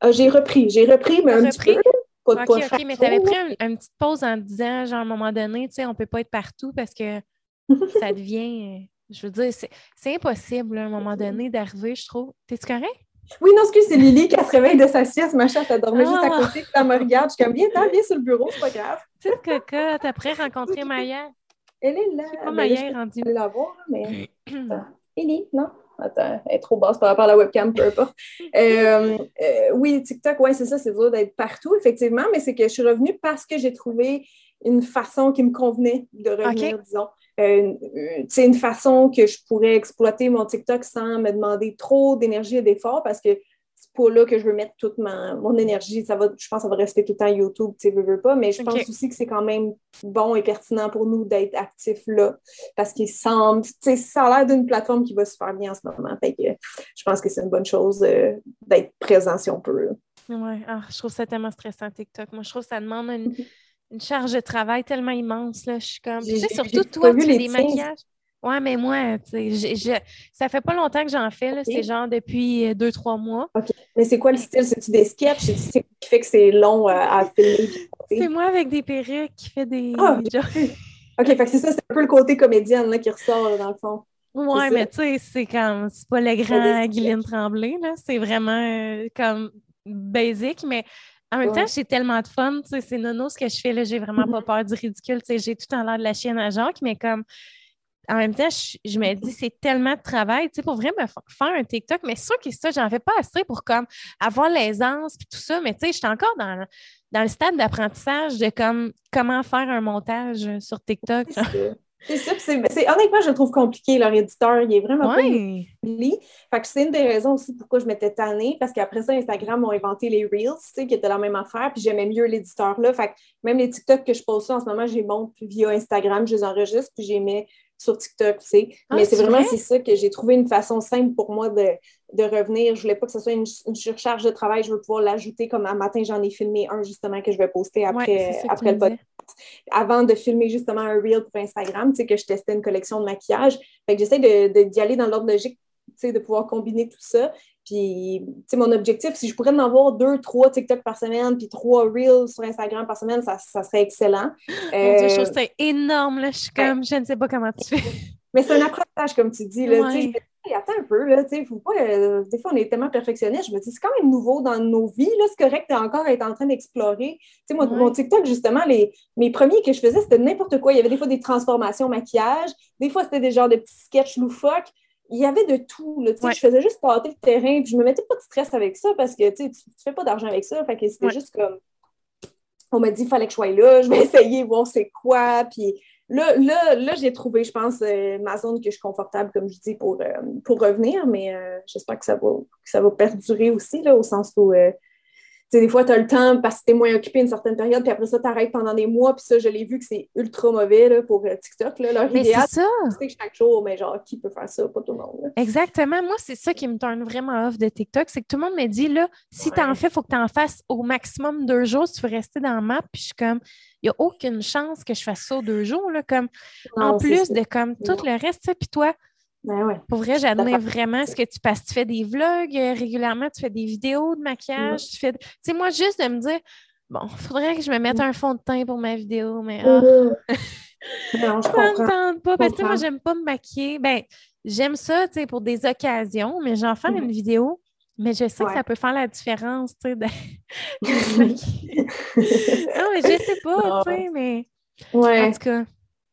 Ah, j'ai repris, j'ai repris, mais un petit peu. Pas, ok, ok, mais tu avais pris une petite pause en disant, genre, à un moment donné, tu sais, on peut pas être partout parce que ça devient. Je veux dire, c'est impossible, à un moment donné, d'arriver, je trouve. T'es-tu correct? Oui, non, excuse, c'est Lily qui se réveille de sa sieste, ma chatte, elle dormait juste à ah! côté, elle me regarde, je suis comme, viens, viens sur le bureau, c'est pas grave. Petite cocotte, après rencontrer Maya. Elle est là. C'est pas ben. Je la voir, mais. Lily, non? Attends, elle est trop basse par rapport à la webcam, peu importe. Euh, euh, oui, TikTok, ouais, c'est ça, c'est dur d'être partout, effectivement, mais c'est que je suis revenue parce que j'ai trouvé une façon qui me convenait de revenir, disons. Euh, c'est une façon que je pourrais exploiter mon TikTok sans me demander trop d'énergie et d'efforts parce que pas là que je veux mettre toute mon énergie. Ça va, je pense que ça va rester tout le temps YouTube, tu sais, veux, veux pas, mais je pense aussi que c'est quand même bon et pertinent pour nous d'être actifs là parce qu'il semble, tu sais, ça a l'air d'une plateforme qui va super bien en ce moment. Fait que je pense que c'est une bonne chose euh, d'être présent si on peut. Oui, ah, je trouve ça tellement stressant, TikTok. Moi, je trouve que ça demande une, une charge de travail tellement immense. Là. Je suis comme. Tu sais, surtout toi, tu fais des maquillages. Ouais, mais moi, tu sais, ça fait pas longtemps que j'en fais. C'est genre depuis euh, deux, trois mois. OK. Mais c'est quoi le style? C'est-tu des sketchs? C'est ce qui fait que c'est long euh, à filmer? C'est moi avec des perruques qui fait des. Ah, OK, fait que c'est ça, c'est un peu le côté comédienne là, qui ressort dans le fond. Ouais, mais tu sais, c'est comme. C'est pas le grand Guylaine Tremblay, là. C'est vraiment euh, comme basic, mais en même temps, j'ai tellement de fun. C'est nono ce que je fais. là. J'ai vraiment pas mm-hmm. peur du ridicule. J'ai tout en l'air de la chienne à Jacques, mais comme en même temps, je, me dis, c'est tellement de travail, tu pour vraiment faire un TikTok, mais c'est sûr que ça, j'en fais pas assez pour comme avoir l'aisance et tout ça, mais tu sais, j'étais encore dans, dans le stade d'apprentissage de comme comment faire un montage sur TikTok. C'est ça. C'est, honnêtement, je le trouve compliqué, leur éditeur. Il est vraiment pas Fait que c'est une des raisons aussi pourquoi je m'étais tannée, parce qu'après ça, Instagram ont inventé les Reels, tu sais, qui étaient la même affaire, puis j'aimais mieux l'éditeur là. Fait que même les TikTok que je pose en ce moment, je les monte via Instagram, je les enregistre, puis j'aimais sur TikTok, tu sais. Ah, Mais c'est vraiment c'est ça que j'ai trouvé une façon simple pour moi de, revenir. Je voulais pas que ce soit une, surcharge de travail. Je veux pouvoir l'ajouter comme un matin, j'en ai filmé un justement que je vais poster après, après le podcast. Avant de filmer justement un reel pour Instagram, tu sais, que je testais une collection de maquillage. Fait que j'essaie de, d'y aller dans l'ordre logique, tu sais, de pouvoir combiner tout ça. Puis, tu sais, mon objectif, si je pourrais en avoir deux, trois TikTok par semaine, puis trois Reels sur Instagram par semaine, ça, serait excellent. je trouve euh, ça énorme, là. Je suis comme, je ne sais pas comment tu fais. Mais c'est un apprentissage, comme tu dis, là. Tu sais, attends un peu, là, tu sais, faut pas... Euh, des fois, on est tellement perfectionniste, je me dis, c'est quand même nouveau dans nos vies, là, c'est correct encore être en train d'explorer. Tu sais, moi, mon TikTok, justement, les, mes premiers que je faisais, c'était n'importe quoi. Il y avait des fois des transformations maquillage, des fois, c'était des genres de petits sketchs loufoques il y avait de tout. Là, Je faisais juste pâter le terrain, puis je me mettais pas de stress avec ça parce que tu ne fais pas d'argent avec ça. Fait que c'était juste comme. On m'a dit qu'il fallait que je sois là, je vais essayer, voir c'est quoi. Puis là, là, là j'ai trouvé, je pense, euh, ma zone que je suis confortable, comme je dis, pour, euh, pour revenir. Mais euh, j'espère que ça va, que ça va perdurer aussi, là, au sens où des fois, tu as le temps parce que tu es moins occupé une certaine période, puis après ça, tu arrêtes pendant des mois, puis ça, je l'ai vu que c'est ultra mauvais là, pour euh, TikTok. Là. Leur mais c'est ça. chaque jour, mais genre, qui peut faire ça? Pas tout le monde. Exactement. Moi, c'est ça qui me tourne vraiment off de TikTok, c'est que tout le monde me dit, là, si tu en fais, il faut que tu en fasses au maximum deux jours si tu veux rester dans la map. Puis je suis comme, il n'y a aucune chance que je fasse ça deux jours, là, comme, en plus de comme tout le reste, puis toi, ben Pour vrai, j'admire vraiment ce que tu passes. Tu fais des vlogs euh, régulièrement, tu fais des vidéos de maquillage. Tu fais. Tu sais, moi, juste de me dire, bon, il faudrait que je me mette un fond de teint pour ma vidéo, mais. Mm-hmm. non, je comprends. pas. Parce que moi, j'aime pas me maquiller. Ben, j'aime ça, tu sais, pour des occasions, mais j'en fais une mm-hmm. vidéo. Mais je sais que ça peut faire la différence, tu sais, de... non, mais je sais pas, tu sais, mais... Ouais. En tout cas...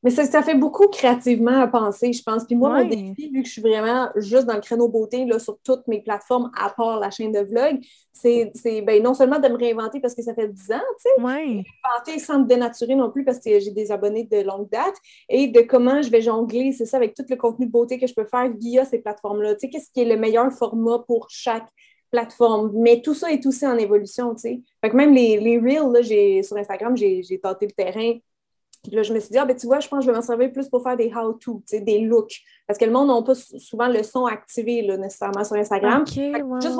Mais ça, ça, fait beaucoup créativement à penser, je pense. Puis moi, mon défi, vu que je suis vraiment juste dans le créneau beauté là, sur toutes mes plateformes, à part la chaîne de vlog, c'est ben, non seulement de me réinventer parce que ça fait 10 ans, tu sais, ouais. réinventer sans me dénaturer non plus parce que j'ai des abonnés de longue date, et de comment je vais jongler, c'est ça, avec tout le contenu de beauté que je peux faire via ces plateformes-là. Tu sais, qu'est-ce qui est le meilleur format pour chaque plateforme? Mais tout ça est aussi en évolution, tu sais. Fait que même les, les Reels, là, sur Instagram, j'ai tenté le terrain là, je me suis dit, ah, ben, tu vois, je pense que je vais m'en servir plus pour faire des how-to, des looks. Parce que le monde n'a pas souvent le son activé là, nécessairement sur Instagram. juste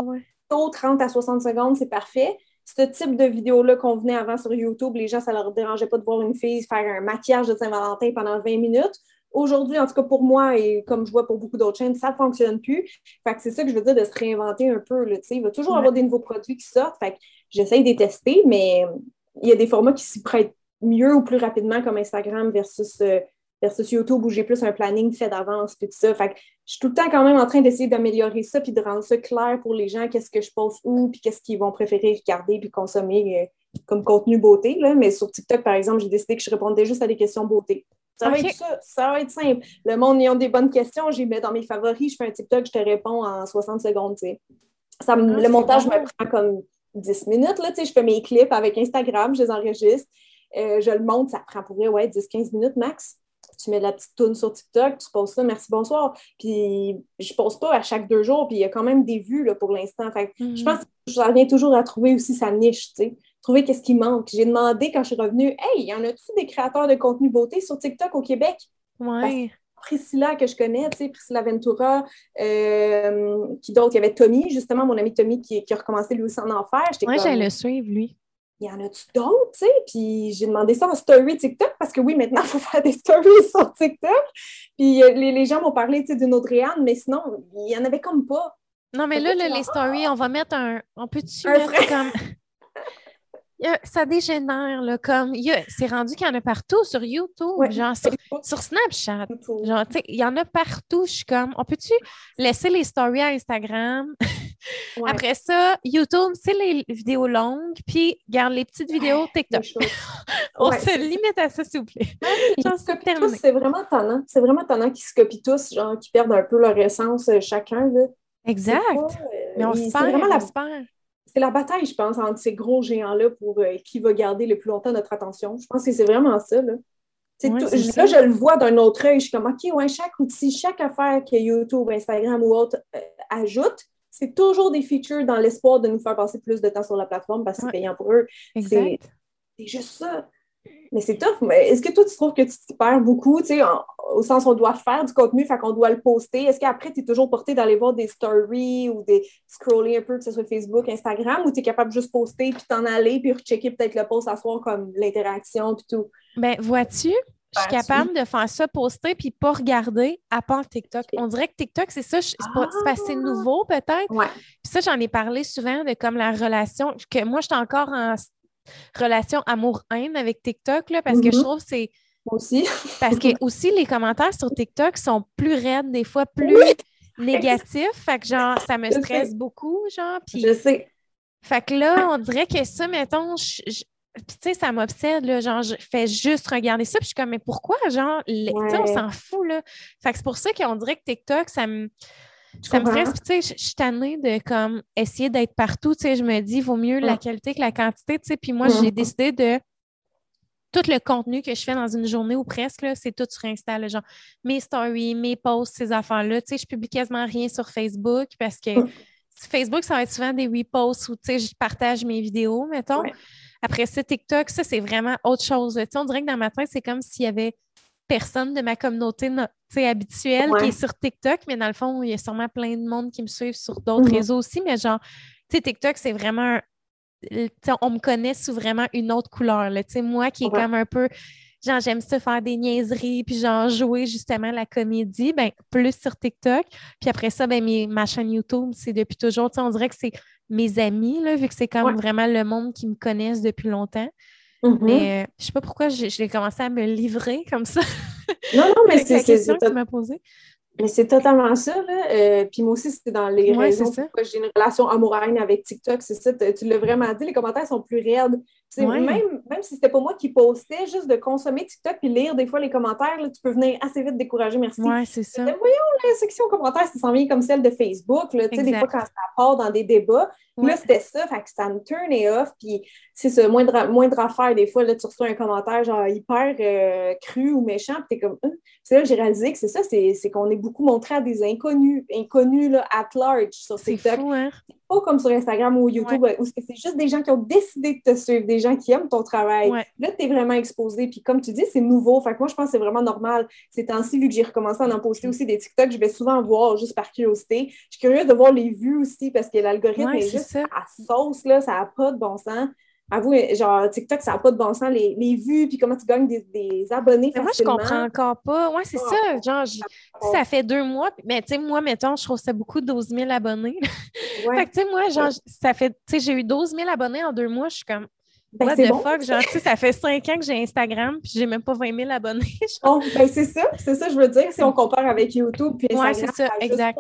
30 à 60 secondes, c'est parfait. Ce type de vidéo-là qu'on venait avant sur YouTube, les gens, ça leur dérangeait pas de voir une fille faire un maquillage de Saint-Valentin pendant 20 minutes. aujourd'hui, en tout cas pour moi et comme je vois pour beaucoup d'autres chaînes, ça ne fonctionne plus. Fait que c'est ça que je veux dire de se réinventer un peu. Là, il va toujours avoir des nouveaux produits qui sortent. Fait que j'essaye de les tester, mais il y a des formats qui s'y prêtent mieux ou plus rapidement comme Instagram versus, euh, versus YouTube où j'ai plus un planning fait d'avance et tout ça. Fait que je suis tout le temps quand même en train d'essayer d'améliorer ça puis de rendre ça clair pour les gens, qu'est-ce que je poste où puis qu'est-ce qu'ils vont préférer regarder puis consommer euh, comme contenu beauté. Là. Mais sur TikTok, par exemple, j'ai décidé que je répondais juste à des questions beauté. Ça va être ça, ça va être simple. Le monde, ont des bonnes questions, j'y mets dans mes favoris, je fais un TikTok, je te réponds en 60 secondes, Ça, ah, le montage me prend comme 10 minutes, là, je fais mes clips avec Instagram, je les enregistre, euh, je le monte, ça prend pour vrai, ouais, 10-15 minutes max. Tu mets de la petite toune sur TikTok, tu poses ça, merci, bonsoir. Puis je pose pas à chaque deux jours, puis il y a quand même des vues là, pour l'instant. Fait Je mhm. pense que je reviens toujours à trouver aussi sa niche, tu sais trouver qu'est-ce qui manque. J'ai demandé quand je suis revenue, hey, y en a-tu des créateurs de contenu beauté sur TikTok au Québec? Oui. Priscilla que je connais, tu sais, Priscilla Ventura, euh, qui d'autre? Il y avait Tommy, justement, mon ami Tommy qui, a recommencé lui aussi en enfer. Moi, j'allais le suivre, lui. Il y en a-tu d'autres, tu sais? Puis j'ai demandé ça en story TikTok parce que oui, maintenant, il faut faire des stories sur TikTok. Puis euh, les, les, gens m'ont parlé, tu sais, d'une autre Réane, mais sinon, il n'y en avait comme pas. Non, mais là, les stories, on va mettre un. On peut-tu mettre comme ça dégénère, là, comme, c'est rendu qu'il y en a partout sur YouTube, genre, sur, Snapchat, genre, il y en a partout, je suis comme, on peut-tu laisser les stories à Instagram? Après ça, YouTube, c'est les vidéos longues, puis garde les petites vidéos TikTok. on se limite à ça, s'il vous plaît. c'est vraiment tannant, c'est vraiment tannant qu'ils se copient tous, genre, qu'ils perdent un peu leur essence euh, chacun, là. Exact. Mais on se perd, on se perd c'est la bataille, je pense, entre ces gros géants-là pour euh, qui va garder le plus longtemps notre attention. Je pense que c'est vraiment ça. Là, là je le vois d'un autre œil. Je suis comme, OK, ouais, chaque outil, chaque affaire que YouTube, Instagram ou autre euh, ajoute, c'est toujours des features dans l'espoir de nous faire passer plus de temps sur la plateforme parce que c'est payant pour eux. C'est juste ça. Mais c'est tough. Mais est-ce que toi, tu trouves que tu perds beaucoup, tu sais, au sens où on doit faire du contenu, fait qu'on doit le poster? Est-ce qu'après, tu es toujours porté d'aller voir des stories ou des scroller un peu, que ce soit Facebook, Instagram, ou tu es capable de juste poster puis t'en aller puis rechecker peut-être le post à soir comme l'interaction puis tout? Ben, vois-tu? Je suis capable de faire ça, poster, puis pas regarder à part TikTok. On dirait que TikTok, c'est ça, c'est assez ah! nouveau peut-être. Ouais. Puis ça, j'en ai parlé souvent de comme la relation, que moi, je suis encore en relation amour-haine avec TikTok, là, parce que je mm-hmm. trouve que c'est. aussi. parce que aussi, les commentaires sur TikTok sont plus raides, des fois plus négatifs. Fait que, genre, ça me stresse beaucoup, genre. Puis... Je sais. Fait que là, on dirait que ça, mettons, tu sais, ça m'obsède, là, genre, je fais juste regarder ça, puis je suis comme, mais pourquoi, genre, on s'en fout, là. Fait que c'est pour ça qu'on dirait que TikTok, ça me, ça me stresse. tu sais, je suis tannée de comme essayer d'être partout. Tu sais, je me dis, vaut mieux la qualité que la quantité. Tu sais, puis moi, j'ai décidé de tout le contenu que je fais dans une journée ou presque, c'est tout sur Insta. genre mes stories, mes posts, ces affaires-là. Tu sais, je publie quasiment rien sur Facebook parce que Facebook, ça va être souvent des reposts où tu sais, je partage mes vidéos, mettons. Après ça, TikTok, ça, c'est vraiment autre chose. Tu sais, on dirait que dans ma tête, c'est comme s'il y avait personne de ma communauté habituelle qui est sur TikTok, mais dans le fond, il y a sûrement plein de monde qui me suivent sur d'autres mhm. réseaux aussi, mais genre, tu sais, TikTok, c'est vraiment on me connaît sous vraiment une autre couleur. Là. Moi qui est comme un peu, genre, j'aime ça faire des niaiseries, puis genre jouer justement la comédie, ben, plus sur TikTok. Puis après ça, ben, mes, ma chaîne YouTube, c'est depuis toujours, on dirait que c'est mes amis, là, vu que c'est comme vraiment le monde qui me connaissent depuis longtemps. Mm-hmm. Mais euh, je sais pas pourquoi j'ai commencé à me livrer comme ça. Non, non, mais c'est la question que tu m'as posée. Mais c'est totalement ça, là. Euh, puis moi aussi, c'est dans les raisons pourquoi j'ai une relation amoureuse avec TikTok. C'est ça, tu l'as vraiment dit, les commentaires sont plus raides. Même, même si c'était pas moi qui postais, juste de consommer TikTok puis lire des fois les commentaires, là, tu peux venir assez vite décourager, merci. Oui, c'est ça. voyons, la section commentaires, ça s'en vient comme celle de Facebook. Là, des fois, quand ça part dans des débats, là, c'était ça, fait que ça me turnait off. Puis c'est ça, moindre, moindre affaire, des fois, là, tu reçois un commentaire genre hyper euh, cru ou méchant, puis t'es comme, hum. c'est là que j'ai réalisé que c'est ça, c'est qu'on est beaucoup montré à des inconnus, inconnus là, at large sur TikTok. Hein? pas comme sur Instagram ou YouTube, où c'est juste des gens qui ont décidé de te suivre, des gens qui aiment ton travail. Là, tu es vraiment exposé. Puis comme tu dis, c'est nouveau. Fait que moi, je pense que c'est vraiment normal. Ces temps-ci, vu que j'ai recommencé à en poster aussi des TikTok, je vais souvent voir juste par curiosité. Je suis curieuse de voir les vues aussi parce que l'algorithme est, juste à sauce, là, ça n'a pas de bon sens. Avoue, genre, TikTok, ça n'a pas de bon sens, les, les vues, puis comment tu gagnes des, des abonnés mais facilement. Moi, je comprends encore pas. Ouais, c'est ça. Genre, ça fait deux mois, mais tu sais, moi, mettons, je trouve ça beaucoup 12 000 abonnés. fait que, tu sais, moi, genre, ça fait, tu sais, j'ai eu 12 000 abonnés en deux mois, je suis comme, ben, What the fuck? Genre, tu sais, ça fait cinq ans que j'ai Instagram, puis j'ai même pas 20 000 abonnés. oh, ben c'est ça, c'est ça, je veux dire, si on compare avec YouTube, puis Instagram, ouais, c'est ça, exact.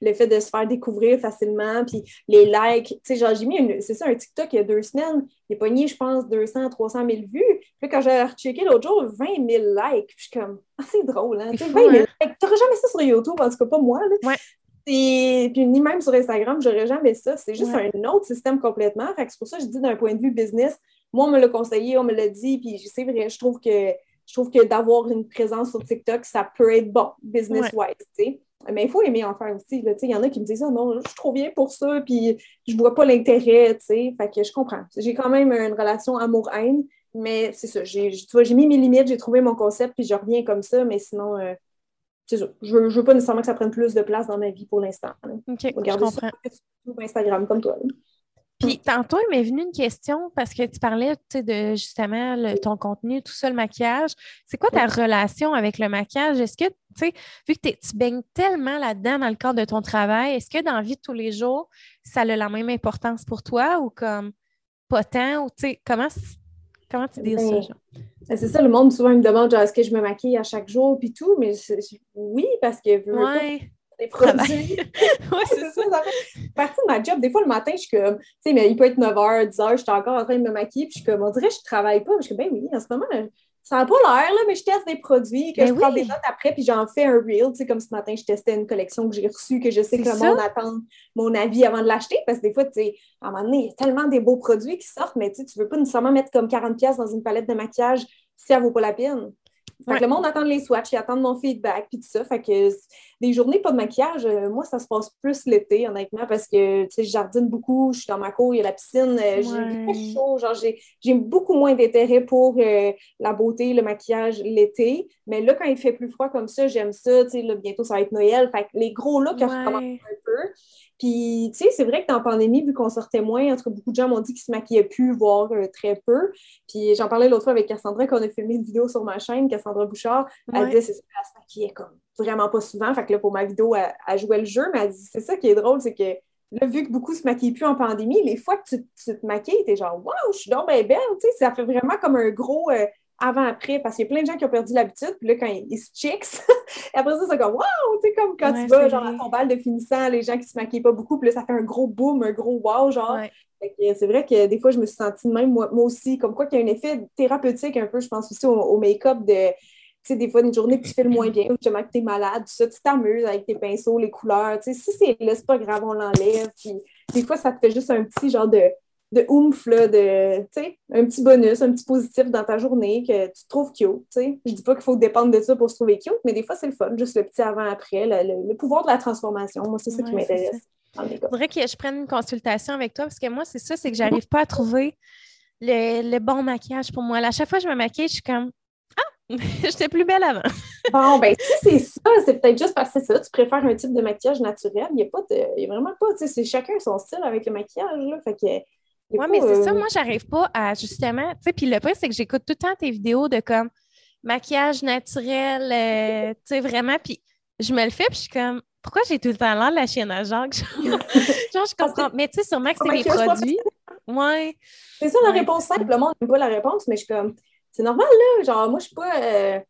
Le fait de se faire découvrir facilement, puis les likes. Tu sais, genre, j'ai mis, c'est ça, un TikTok il y a deux semaines, il est pogné, je pense, 200, 300 000 vues. Puis quand j'ai rechecké l'autre jour, 20 000 likes. Puis je suis comme, ah, c'est drôle, hein? Tu sais, 20 000 hein? likes. T'aurais jamais ça sur YouTube, en tout cas, pas moi, là. Ouais. Puis ni même sur Instagram, j'aurais jamais ça. C'est juste un autre système complètement. Fait que c'est pour ça que je dis d'un point de vue business, moi, on me l'a conseillé, on me l'a dit, puis c'est vrai, je trouve que je trouve que d'avoir une présence sur TikTok, ça peut être bon, business-wise, tu sais. Mais il faut aimer en faire aussi. Il y en a qui me disent ah, non, je suis trop bien pour ça, puis je vois pas l'intérêt, tu sais. Fait que je comprends. J'ai quand même une relation amour-haine, mais c'est ça. J'ai, tu vois, j'ai mis mes limites, j'ai trouvé mon concept, puis je reviens comme ça, mais sinon, euh, c'est ça. Je veux, veux pas nécessairement que ça prenne plus de place dans ma vie pour l'instant. OK, je comprends. Sur Instagram comme toi. Puis tantôt, il m'est venu une question parce que tu parlais de justement ton contenu, tout ça, le maquillage. C'est quoi ta relation avec le maquillage? Est-ce que, tu sais, vu que tu baignes tellement là-dedans dans le cadre de ton travail, est-ce que dans la vie de tous les jours, ça a la même importance pour toi ou comme pas tant? Ou tu sais, comment, comment tu dis ça? Ben, ben, c'est ça, le monde souvent me demande est-ce que je me maquille à chaque jour puis tout, mais oui, parce que ouais des produits. oui, c'est ça. ça partie de ma job. Des fois, le matin, je suis comme, tu sais, mais il peut être 9h, 10h, je suis encore en train de me maquiller, puis je suis comme, on dirait que je travaille pas. Je suis comme, ben oui, en ce moment, ça n'a pas l'air, là, mais je teste des produits, que ben je prends des notes après, puis j'en fais un reel. Tu sais, comme ce matin, je testais une collection que j'ai reçue, que je sais que le monde attend mon avis avant de l'acheter, parce que des fois, tu sais, à un moment donné, il y a tellement des beaux produits qui sortent, mais tu tu veux pas nécessairement mettre comme 40$ dans une palette de maquillage si ça vaut pas la peine. Fait que le monde attend les swatchs, ils attendent mon feedback, puis tout ça. Fait que des journées pas de maquillage, euh, moi, ça se passe plus l'été, honnêtement, parce que, tu sais, je jardine beaucoup, je suis dans ma cour, il y a la piscine, euh, j'ai très chaud, genre, j'ai beaucoup moins d'intérêt pour euh, la beauté, le maquillage l'été. Mais là, quand il fait plus froid comme ça, j'aime ça, tu sais, là, bientôt, ça va être Noël. Fait que les gros looks, ouais. je recommence un peu. Puis, tu sais, c'est vrai que dans la pandémie, vu qu'on sortait moins, en tout cas, beaucoup de gens m'ont dit qu'ils se maquillaient plus, voire euh, très peu. Puis, j'en parlais l'autre fois avec Cassandra quand on a filmé une vidéo sur ma chaîne, Cassandra Bouchard. Elle disait, c'est ça, elle se maquillait comme vraiment pas souvent. Fait que là, pour ma vidéo, elle, jouait le jeu, mais elle dit, c'est ça qui est drôle, c'est que là, vu que beaucoup se maquillent plus en pandémie, les fois que tu, te maquilles, t'es genre, waouh, je suis donc bien belle, tu sais, ça fait vraiment comme un gros. Euh, avant-après, parce qu'il y a plein de gens qui ont perdu l'habitude, puis là, quand ils, se chicks, et après ça, c'est comme wow, tu sais, comme quand tu vas, genre, à ton bal de finissant, les gens qui se maquillent pas beaucoup, puis là, ça fait un gros boom, un gros wow, genre. C'est vrai que des fois, je me suis sentie de même, moi, aussi, comme quoi qu'il y a un effet thérapeutique un peu, je pense aussi au, make-up de. Tu sais, des fois, une journée que tu fais le moins bien, ou justement que tu es malade, tout ça, tu t'amuses avec tes pinceaux, les couleurs. Tu sais, si c'est là, c'est pas grave, on l'enlève. Puis des fois, ça te fait juste un petit genre de de oomph, là, de, un petit bonus, un petit positif dans ta journée que tu trouves cute, sais. Je dis pas qu'il faut dépendre de ça pour se trouver cute, mais des fois, c'est le fun, juste le petit avant-après, le, pouvoir de la transformation. Moi, c'est ça qui m'intéresse. Il faudrait que je prenne une consultation avec toi parce que moi, c'est ça, c'est que j'arrive pas à trouver le, bon maquillage pour moi. à chaque fois que je me maquille, je suis comme Ah, j'étais plus belle avant. bon, ben, si c'est ça, c'est peut-être juste parce que c'est ça, tu préfères un type de maquillage naturel. Il n'y a, pas de, il y a vraiment pas, tu sais, c'est chacun son style avec le maquillage, là. Fait que oui, mais c'est ça, moi, j'arrive pas à justement. Tu sais, puis le point, c'est que j'écoute tout le temps tes vidéos de comme maquillage naturel, euh, tu sais, vraiment. Puis je me le fais, puis je suis comme, pourquoi j'ai tout le temps l'air de la chienne à Jacques? Genre, je comprends. Mais tu sais, sûrement que c'est les produits. Ouais. C'est ça la réponse simple. Le monde n'aime pas la réponse, mais je suis comme, c'est normal, là. Genre, moi, je suis pas. Euh,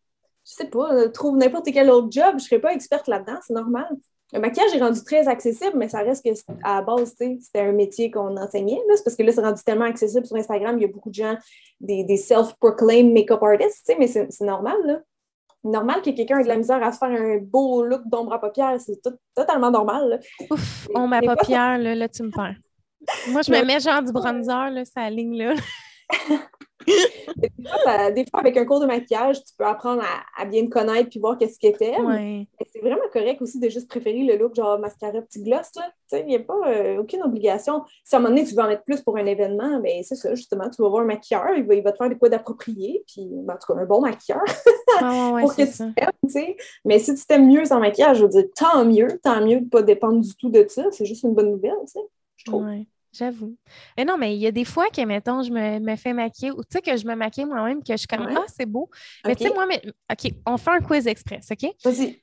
je sais pas, trouve n'importe quel autre job, je serais pas experte là-dedans, c'est normal. Le maquillage est rendu très accessible, mais ça reste que à la base, c'était un métier qu'on enseignait. C'est parce que là, c'est rendu tellement accessible sur Instagram, il y a beaucoup de gens, des, self-proclaimed make-up artists, mais c'est normal. Là. Normal que quelqu'un ait de la misère à se faire un beau look d'ombre à paupières, c'est totalement normal. Ouf, ombre à paupières, là, là, tu me perds. Moi, je me mets genre du bronzer, là, ça ligne là. des, fois, avec un cours de maquillage, tu peux apprendre à, bien te connaître puis voir qu'est-ce que t'aimes. C'est vraiment correct aussi de juste préférer le look genre mascara, petit gloss. Il n'y a pas euh, aucune obligation. Si à un moment donné, tu veux en mettre plus pour un événement, ben, c'est ça, justement, tu vas voir un maquilleur, il va, te faire des quoi d'approprié, puis ben, en tout cas, un bon maquilleur ah, pour que tu t'aimes. Mais si tu t'aimes mieux sans maquillage, je veux dire, tant mieux, tant mieux de ne pas dépendre du tout de ça. C'est juste une bonne nouvelle, je trouve. J'avoue. Mais non, mais il y a des fois que, mettons, je me, fais maquiller ou tu sais, que je me maquille moi-même, que je suis comme, ah, c'est beau. Mais tu sais, moi, mais... OK, on fait un quiz express, OK? Vas-y.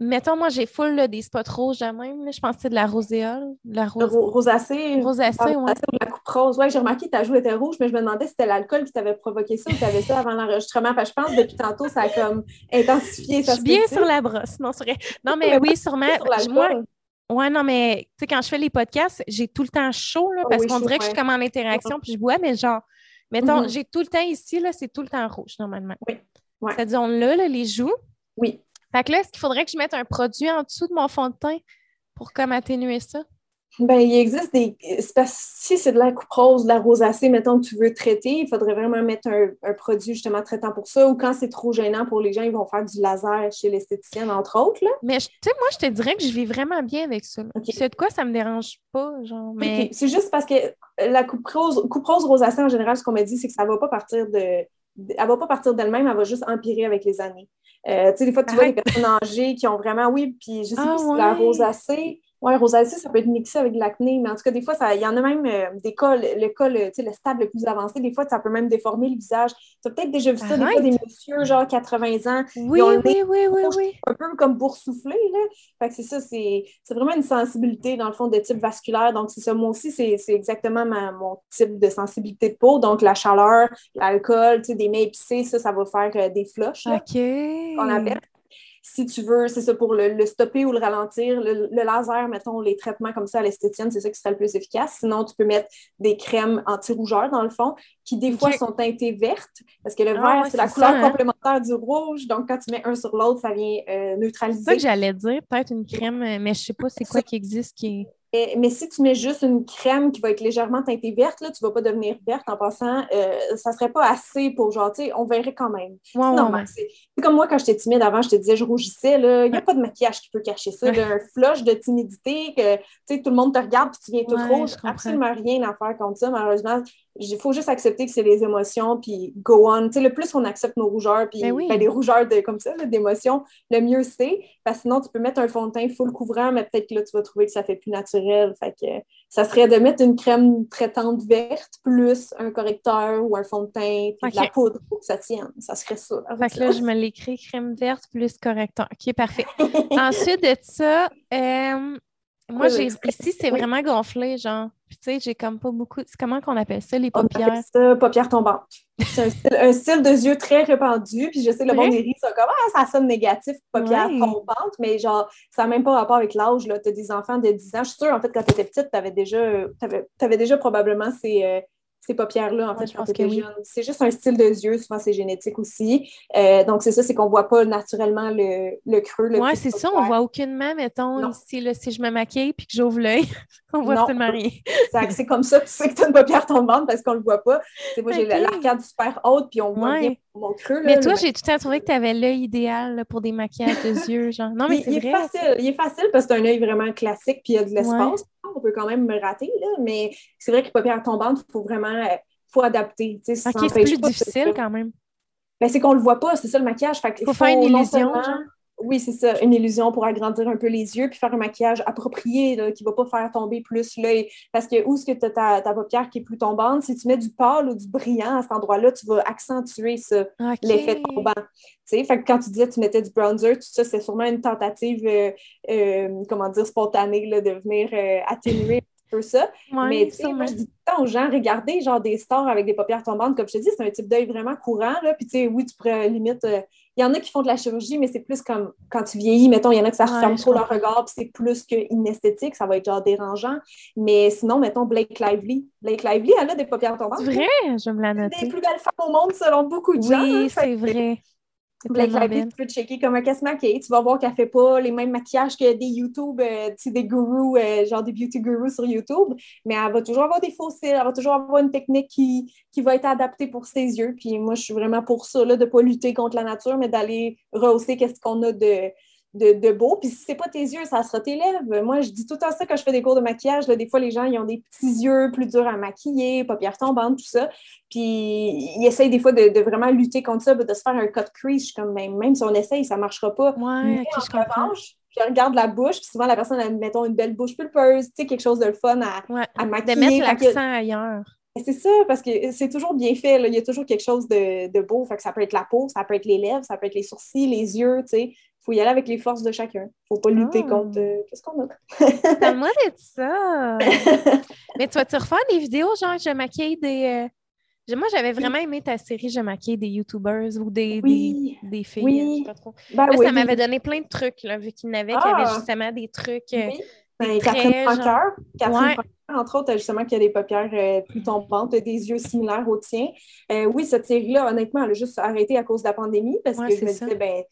Mettons, moi, j'ai full des spots rouges à même. Je pense que c'est de la roséole. La rose... rosacée. Rosacée, oui. la coupe rose. Oui, j'ai remarqué que ta joue était rouge, mais je me demandais si c'était l'alcool qui t'avait provoqué ça ou tu avais ça avant l'enregistrement. je pense que depuis tantôt, ça a comme intensifié. Ça je suis bien sur la brosse. Non, non mais oui, sûrement. moi, Ouais, non, mais tu sais, quand je fais les podcasts, j'ai tout le temps chaud, là, ah parce qu'on dirait que je suis comme en interaction, puis je bois, mais genre, mettons, mm-hmm. j'ai tout le temps ici, là, c'est tout le temps rouge, normalement. Oui. Ouais. C'est-à-dire, là, là, les joues. Oui. Fait que là, est-ce qu'il faudrait que je mette un produit en dessous de mon fond de teint pour comme atténuer ça? Ben, il existe des. Si c'est de la coupe rose, de la rosacée, mettons que tu veux traiter, il faudrait vraiment mettre un, produit justement traitant pour ça. Ou quand c'est trop gênant pour les gens, ils vont faire du laser chez l'esthéticienne, entre autres. Là. Mais tu sais, moi, je te dirais que je vis vraiment bien avec ça. C'est de quoi ça me dérange pas, genre. Mais... C'est juste parce que la coupe rose, coupe rose rosacée, en général, ce qu'on me dit, c'est que ça ne va pas partir de. Elle va pas partir d'elle-même, elle va juste empirer avec les années. Euh, tu sais, des fois, tu vois des personnes âgées qui ont vraiment, oui, puis je sais ah, la rosacée, oui, rosacée, ça peut être mixé avec de l'acné, mais en tout cas, des fois, il y en a même euh, des cas, le, cas, le, le stade le plus avancé, des fois, ça peut même déformer le visage. Tu as peut-être déjà vu ça, des fois, des messieurs, genre 80 ans, oui, ont oui, oui, oui, oui. un peu comme boursouflé, là. Fait que c'est ça, c'est vraiment une sensibilité, dans le fond, de type vasculaire. Donc, c'est ça, moi aussi, c'est exactement mon type de sensibilité de peau. Donc, la chaleur, l'alcool, tu sais, des mets épicés, ça, ça va faire euh, des flushs, OK. On appelle si tu veux, c'est ça, pour le, stopper ou le ralentir, le, laser, mettons, les traitements comme ça à l'esthétienne, c'est ça qui serait le plus efficace. Sinon, tu peux mettre des crèmes anti-rougeurs, dans le fond, qui des fois sont teintées vertes, parce que le ah vert, c'est la couleur hein. complémentaire du rouge. Donc, quand tu mets un sur l'autre, ça vient euh, neutraliser. C'est ça que j'allais dire, peut-être une crème, mais je ne sais pas c'est quoi qui existe qui est mais si tu mets juste une crème qui va être légèrement teintée verte, là, tu ne vas pas devenir verte en passant. Euh, ça ne serait pas assez pour genre, tu sais, on verrait quand même. c'est normal. C'est comme moi, quand j'étais timide avant, je te disais, je rougissais. Il n'y a pas de maquillage qui peut cacher ça. un flush de timidité, que tout le monde te regarde et tu viens tout rouge. Absolument rien à faire contre ça, malheureusement il faut juste accepter que c'est les émotions, puis go on. Tu sais, le plus on accepte nos rougeurs, puis ben ben, les rougeurs de, comme ça, d'émotions, le mieux c'est. Parce que sinon, tu peux mettre un fond de teint full couvrant, mais peut-être que là, tu vas trouver que ça fait plus naturel. Fait que ça serait de mettre une crème traitante verte plus un correcteur ou un fond de teint, puis de la poudre pour que ça tienne. Ça serait ça. Fait que là, je me l'écris crème verte plus correcteur. OK, parfait. Ensuite de ça, euh, moi, j'ai ici, c'est vraiment gonflé, genre. Puis, tu sais, j'ai comme pas beaucoup. Comment qu'on appelle ça, les paupières? On ça paupières tombantes. C'est un, style, de yeux très répandu. Puis, je sais, le bon des ça comme, ah, ça sonne négatif, paupières tombantes, mais genre, ça n'a même pas rapport avec l'âge. Tu as des enfants de 10 ans. Je suis sûre, en fait, quand tu étais petite, tu avais déjà, avais, avais déjà probablement ces. Ces paupières-là, en fait, je pense que C'est juste un style de yeux, souvent c'est génétique aussi. Euh, donc, c'est ça, c'est qu'on ne voit pas naturellement le, le creux. Oui, c'est ça, on ne voit aucunement, mettons, ici, là, si je me maquille puis que j'ouvre l'œil, on voit absolument rien. c'est comme ça, tu sais que tu as une paupière tombante parce qu'on ne le voit pas. moi, j'ai l'arcade super haute puis on voit bien mon creux. mais toi, j'ai tout le temps trouvé que tu avais l'œil idéal pour des maquillages de yeux. Genre. Non, mais c'est vrai. Facile. Il est facile parce que c'est un œil vraiment classique puis il y a de l'espace on peut quand même me rater, là, mais c'est vrai que paupières tombantes, il faut vraiment euh, faut adapter. c'est plus difficile quand même. Ben, c'est qu'on le voit pas, c'est ça le maquillage. Il faut, faire une illusion. Oui, c'est ça, une illusion pour agrandir un peu les yeux, puis faire un maquillage approprié qui ne va pas faire tomber plus l'œil. Parce que où est-ce que tu as ta, ta, paupière qui est plus tombante, si tu mets du pâle ou du brillant à cet endroit-là, tu vas accentuer ça, l'effet tombant. Fait que quand tu disais que tu mettais du bronzer, tout ça, c'est sûrement une tentative, euh, euh, comment dire, spontanée là, de venir euh, atténuer un peu ça. Mais tu sais, moi, je dis tout le temps aux gens, regardez genre des stars avec des paupières tombantes, comme je te dis, c'est un type d'œil vraiment courant. Là. Puis tu sais, oui, tu pourrais limite il y en a qui font de la chirurgie, mais c'est plus comme quand tu vieillis, mettons, il y en a que ça referme trop leur regard, puis c'est plus qu'inesthétique, ça va être genre dérangeant. Mais sinon, mettons Blake Lively. Blake Lively, elle a des paupières tombantes. C'est vrai, je me la note. Des plus belles femmes au monde selon beaucoup de gens. Oui, c'est vrai. Blake Lively, tu peux checker comment elle se maquille. Tu vas voir qu'elle ne fait pas les mêmes maquillages que des YouTube, euh, des gurus, euh, genre des beauty gurus sur YouTube, mais elle va toujours avoir des faux cils, elle va toujours avoir une technique qui, qui va être adaptée pour ses yeux. Puis moi, je suis vraiment pour ça, là, de ne pas lutter contre la nature, mais d'aller rehausser qu'est-ce qu'on a de, de, beau. Puis si c'est pas tes yeux, ça sera tes lèvres. Moi, je dis tout le temps ça quand je fais des cours de maquillage. des fois, les gens, ils ont des petits yeux plus durs à maquiller, paupières tombantes, tout ça. Puis ils essayent des fois de, vraiment lutter contre ça, de se faire un cut crease. Je suis comme, même, même si on essaye, ça marchera pas. Ouais, en revanche, puis elle regarde la bouche, puis souvent la personne a, mettons, une belle bouche pulpeuse, tu sais, quelque chose de fun à, à maquiller. De mettre l'accent ailleurs. C'est ça, parce que c'est toujours bien fait. Là. Il y a toujours quelque chose de, de, beau. Fait que ça peut être la peau, ça peut être les lèvres, ça peut être les sourcils, les yeux. Il faut y aller avec les forces de chacun. Il ne faut pas lutter ah. contre. Euh, qu'est-ce qu'on a? T'as moi d'être ça. Mais tu vas-tu refaire des vidéos, genre, je maquille des. Euh, moi, j'avais vraiment aimé ta série Je maquille des YouTubers ou des, des, des, filles. Oui. Je sais pas trop. Ben ça m'avait donné plein de trucs, là, vu qu'il y en avait qui avaient ah! justement des trucs. Euh, oui. Ben, Catherine Franqueur. Catherine entre autres, justement, qui a des paupières euh, plus tombantes, des yeux similaires aux tiens. Euh, oui, cette série-là, honnêtement, elle a juste arrêté à cause de la pandémie parce que je me disais, ben,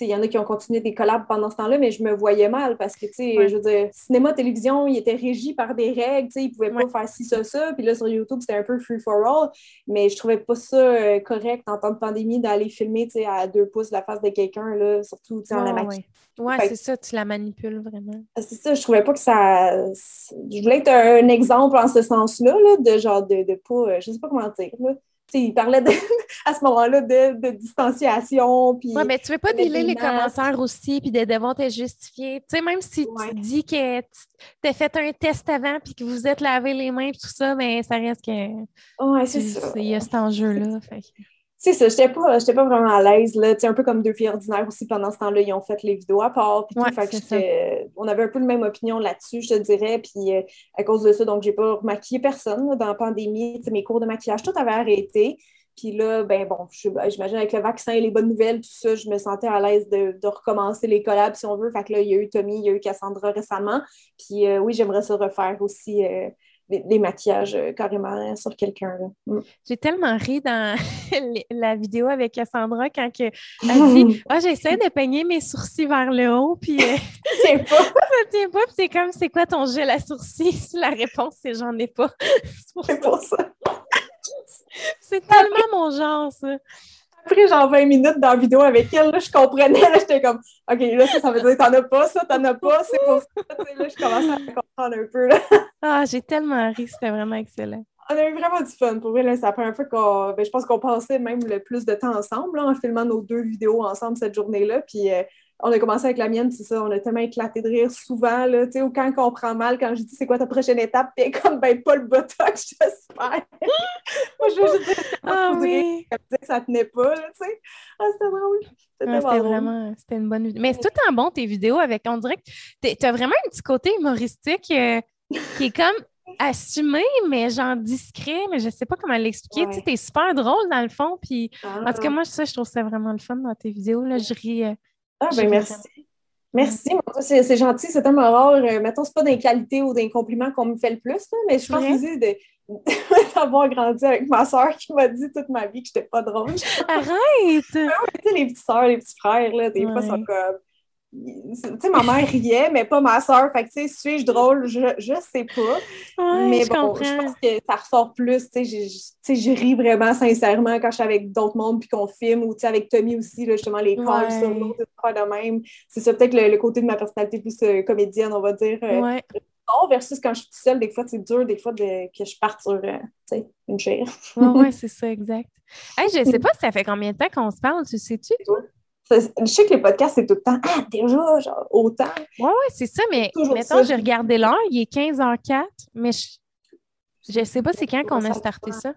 il y en a qui ont continué des collabs pendant ce temps-là, mais je me voyais mal parce que, tu sais, je veux dire, cinéma, télévision, il était régi par des règles, tu sais, ils pouvaient pas faire ci, ça, ça. Puis là, sur YouTube, c'était un peu free for all, mais je trouvais pas ça euh, correct en temps de pandémie d'aller filmer, tu sais, à deux pouces la face de quelqu'un, là, surtout, tu sais, en la maquille. Ouais, c'est ça, tu la manipules vraiment. Ah, c'est ça, je trouvais pas que ça. Je voulais être un exemple en ce sens-là, là, de genre de, de pas. Euh, je sais pas comment dire, là il parlait à ce moment-là de, distanciation. Oui, mais tu veux pas délier les commentaires aussi, puis de devoir te justifier. Tu sais, même si tu dis que tu as fait un test avant, puis que vous êtes lavé les mains, puis tout ça, mais ça reste que. C'est ça. Il y a cet enjeu-là. Fait c'est ça, j'étais pas, pas vraiment à l'aise. Là. un peu comme deux filles ordinaires aussi, pendant ce temps-là, ils ont fait les vidéos à part. Puis on avait un peu la même opinion là-dessus, je te dirais. Puis euh, à cause de ça, donc j'ai pas maquillé personne dans la pandémie. mes cours de maquillage, tout avait arrêté. Puis là, ben bon, ben, j'imagine avec le vaccin et les bonnes nouvelles, tout ça, je me sentais à l'aise de, recommencer les collabs si on veut. Fait que là, il y a eu Tommy, il y a eu Cassandra récemment. Puis euh, oui, j'aimerais ça refaire aussi. Euh, des, maquillages euh, carrément sur quelqu'un. Mm. J'ai tellement ri dans la vidéo avec Cassandra quand que, elle dit Ah, j'essaie de peigner mes sourcils vers le haut, puis euh, pas. ça tient pas, puis c'est comme c'est quoi ton gel à sourcils? La réponse, c'est j'en ai pas. c'est pour ça. c'est tellement mon genre, ça après genre 20 minutes dans la vidéo avec elle, là, je comprenais, là, j'étais comme, OK, là, ça, ça veut dire t'en as pas, ça, t'en as pas, c'est pour ça, là, je commençais à comprendre un peu, là. Ah, j'ai tellement ri, c'était vraiment excellent. On a eu vraiment du fun. Pour vrai, c'est la première fois qu'on. Ben, je pense qu'on passait même le plus de temps ensemble en filmant nos deux vidéos ensemble cette journée-là. Puis euh, on a commencé avec la mienne, c'est ça, on a tellement éclaté de rire souvent, là, tu sais, ou quand on prend mal, quand je dis c'est quoi ta prochaine étape, puis comme, ben, pas le botox, j'espère. Moi, je veux juste dire, ah que ça tenait pas, tu sais. Ah, c'était drôle. C'était vraiment, c'était une bonne vidéo. Mais c'est tout en bon, tes vidéos, avec, on dirait que tu as vraiment un petit côté humoristique euh, qui est comme assumé, mais genre discret, mais je sais pas comment l'expliquer. Tu sais, t'es super drôle dans le fond, puis en tout cas, ah. moi, ça, je trouve ça vraiment le fun dans tes vidéos, là, je ris... Euh, ah, ben merci. Merci, c'est gentil, c'est tellement rare. Euh, mettons, c'est pas d'un qualité ou d'un compliment qu'on me fait le plus, mais je pense que d'avoir grandi avec ma soeur qui m'a dit toute ma vie que j'étais pas drôle. Arrête! les petites soeurs, les petits frères, là, des fois, sont comme tu sais, ma mère riait, mais pas ma soeur. Fait que, tu sais, suis-je drôle? Je, je sais pas. mais bon, je pense que ça ressort plus. Tu sais, je ris vraiment sincèrement quand je suis avec d'autres mondes puis qu'on filme ou, tu sais, avec Tommy aussi, là, justement, les calls sur l'autre, de même. C'est ça, peut-être le, côté de ma personnalité plus euh, comédienne, on va dire. Euh, versus quand je suis seule, des fois, c'est dur, des fois, de, que je parte sur, euh, une chair. oui, ouais, c'est ça, exact. Hey, je sais pas si ça fait combien de temps qu'on se parle, tu sais-tu? Je sais que les podcasts, c'est tout le temps, ah, déjà, genre, autant. Oui, oui, c'est ça, mais mettons, j'ai regardé l'heure, il est 15h04, mais je ne sais pas c'est quand qu'on a starté ça.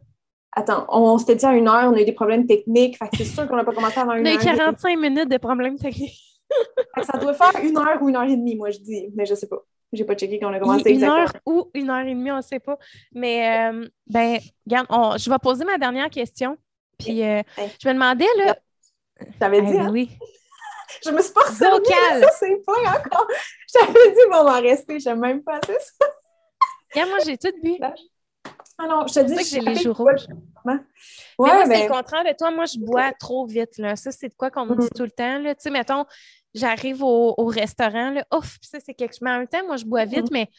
Attends, on s'était dit à une heure, on a eu des problèmes techniques, fait c'est sûr qu'on n'a pas commencé avant une heure. On a eu 45 minutes de problèmes techniques. ça doit faire une heure ou une heure et demie, moi, je dis, mais je sais pas. J'ai pas checké quand on a commencé une heure ou une heure et demie, on ne sait pas. Mais, euh, ben, regarde, je vais poser ma dernière question. Puis, euh, je me demandais, là, j'avais dit. Hein? Oui. Je me suis pas ressentie. Ça, c'est plein encore. J'avais dit, bon, on va rester. J'aime même pas ça. Regarde, moi, j'ai tout bu. Ah non, je te dis que j'ai les joues rouges. Ouais, mais moi, c'est le contraire de toi. Moi, je bois trop vite. Là. Ça, c'est de quoi qu'on me dit mm. tout le temps. Là. Tu sais, mettons, j'arrive au, restaurant. Là. Ouf, ça, c'est quelque chose. Mais en même temps, moi, je bois vite, mm. mais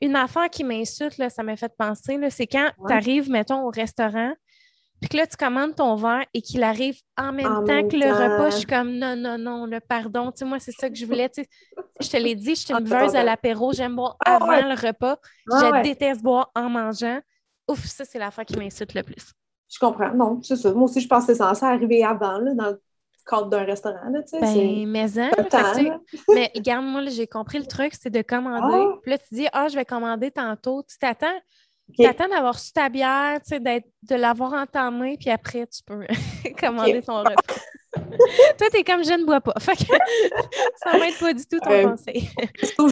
une affaire qui m'insulte, ça m'a fait penser, c'est quand tu arrives, mettons, au restaurant, puis que là, tu commandes ton verre et qu'il arrive en même temps que le repas. Je suis comme non, non, non, le pardon. Tu sais, moi, c'est ça que je voulais. Tu sais, je te l'ai dit, je suis une ah, buveuse à l'apéro. J'aime boire ah, avant le repas. Ah, je déteste boire en mangeant. Ouf, ça, c'est l'affaire qui m'insulte le plus. Je comprends. Non, c'est ça. Moi aussi, je pense que c'est censé arriver avant, là, dans cadre d'un restaurant, là, tu sais. Ben, mais, hein, mais regarde, moi, j'ai compris le truc, c'est de commander. Ah! Puis là, tu dis, ah, je vais commander tantôt. Tu t'attends. D'avoir su ta bière, tu sais, de l'avoir entamée, puis après, tu peux commander ton repas. Toi, t'es comme je ne bois pas. Fait que ça m'aide pas du tout ton euh, conseil.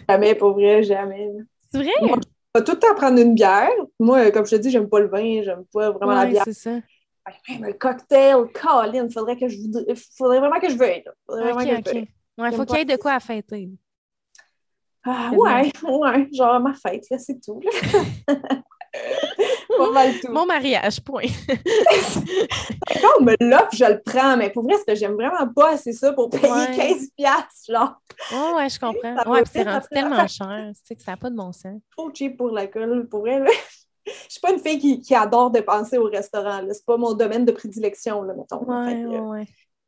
jamais, pour vrai, jamais. C'est vrai? Moi, je vais tout le temps prendre une bière. Moi, comme je te dis, j'aime pas le vin, j'aime pas vraiment la bière. c'est ça. Même un cocktail, Colin, faudrait que je faudrait vraiment que je veuille. Ok, ok. Ouais, faut qu'il y ait de quoi à fêter. Ah, ouais, ouais, genre ma fête, là, c'est tout. pas mal tout. Mon mariage, point. Quand on me l'offre, je le prends, mais pour vrai, ce que j'aime vraiment pas, c'est ça pour payer 15$, genre. Oh, ouais, je comprends. ouais, c'est rendu tellement cher, tu sais, que ça n'a pas de bon sens. Trop cheap pour l'alcool, pour vrai. Je suis pas une fille qui, qui adore dépenser au restaurant. C'est pas mon domaine de prédilection, là, mettons. Ouais, ouais, ouais.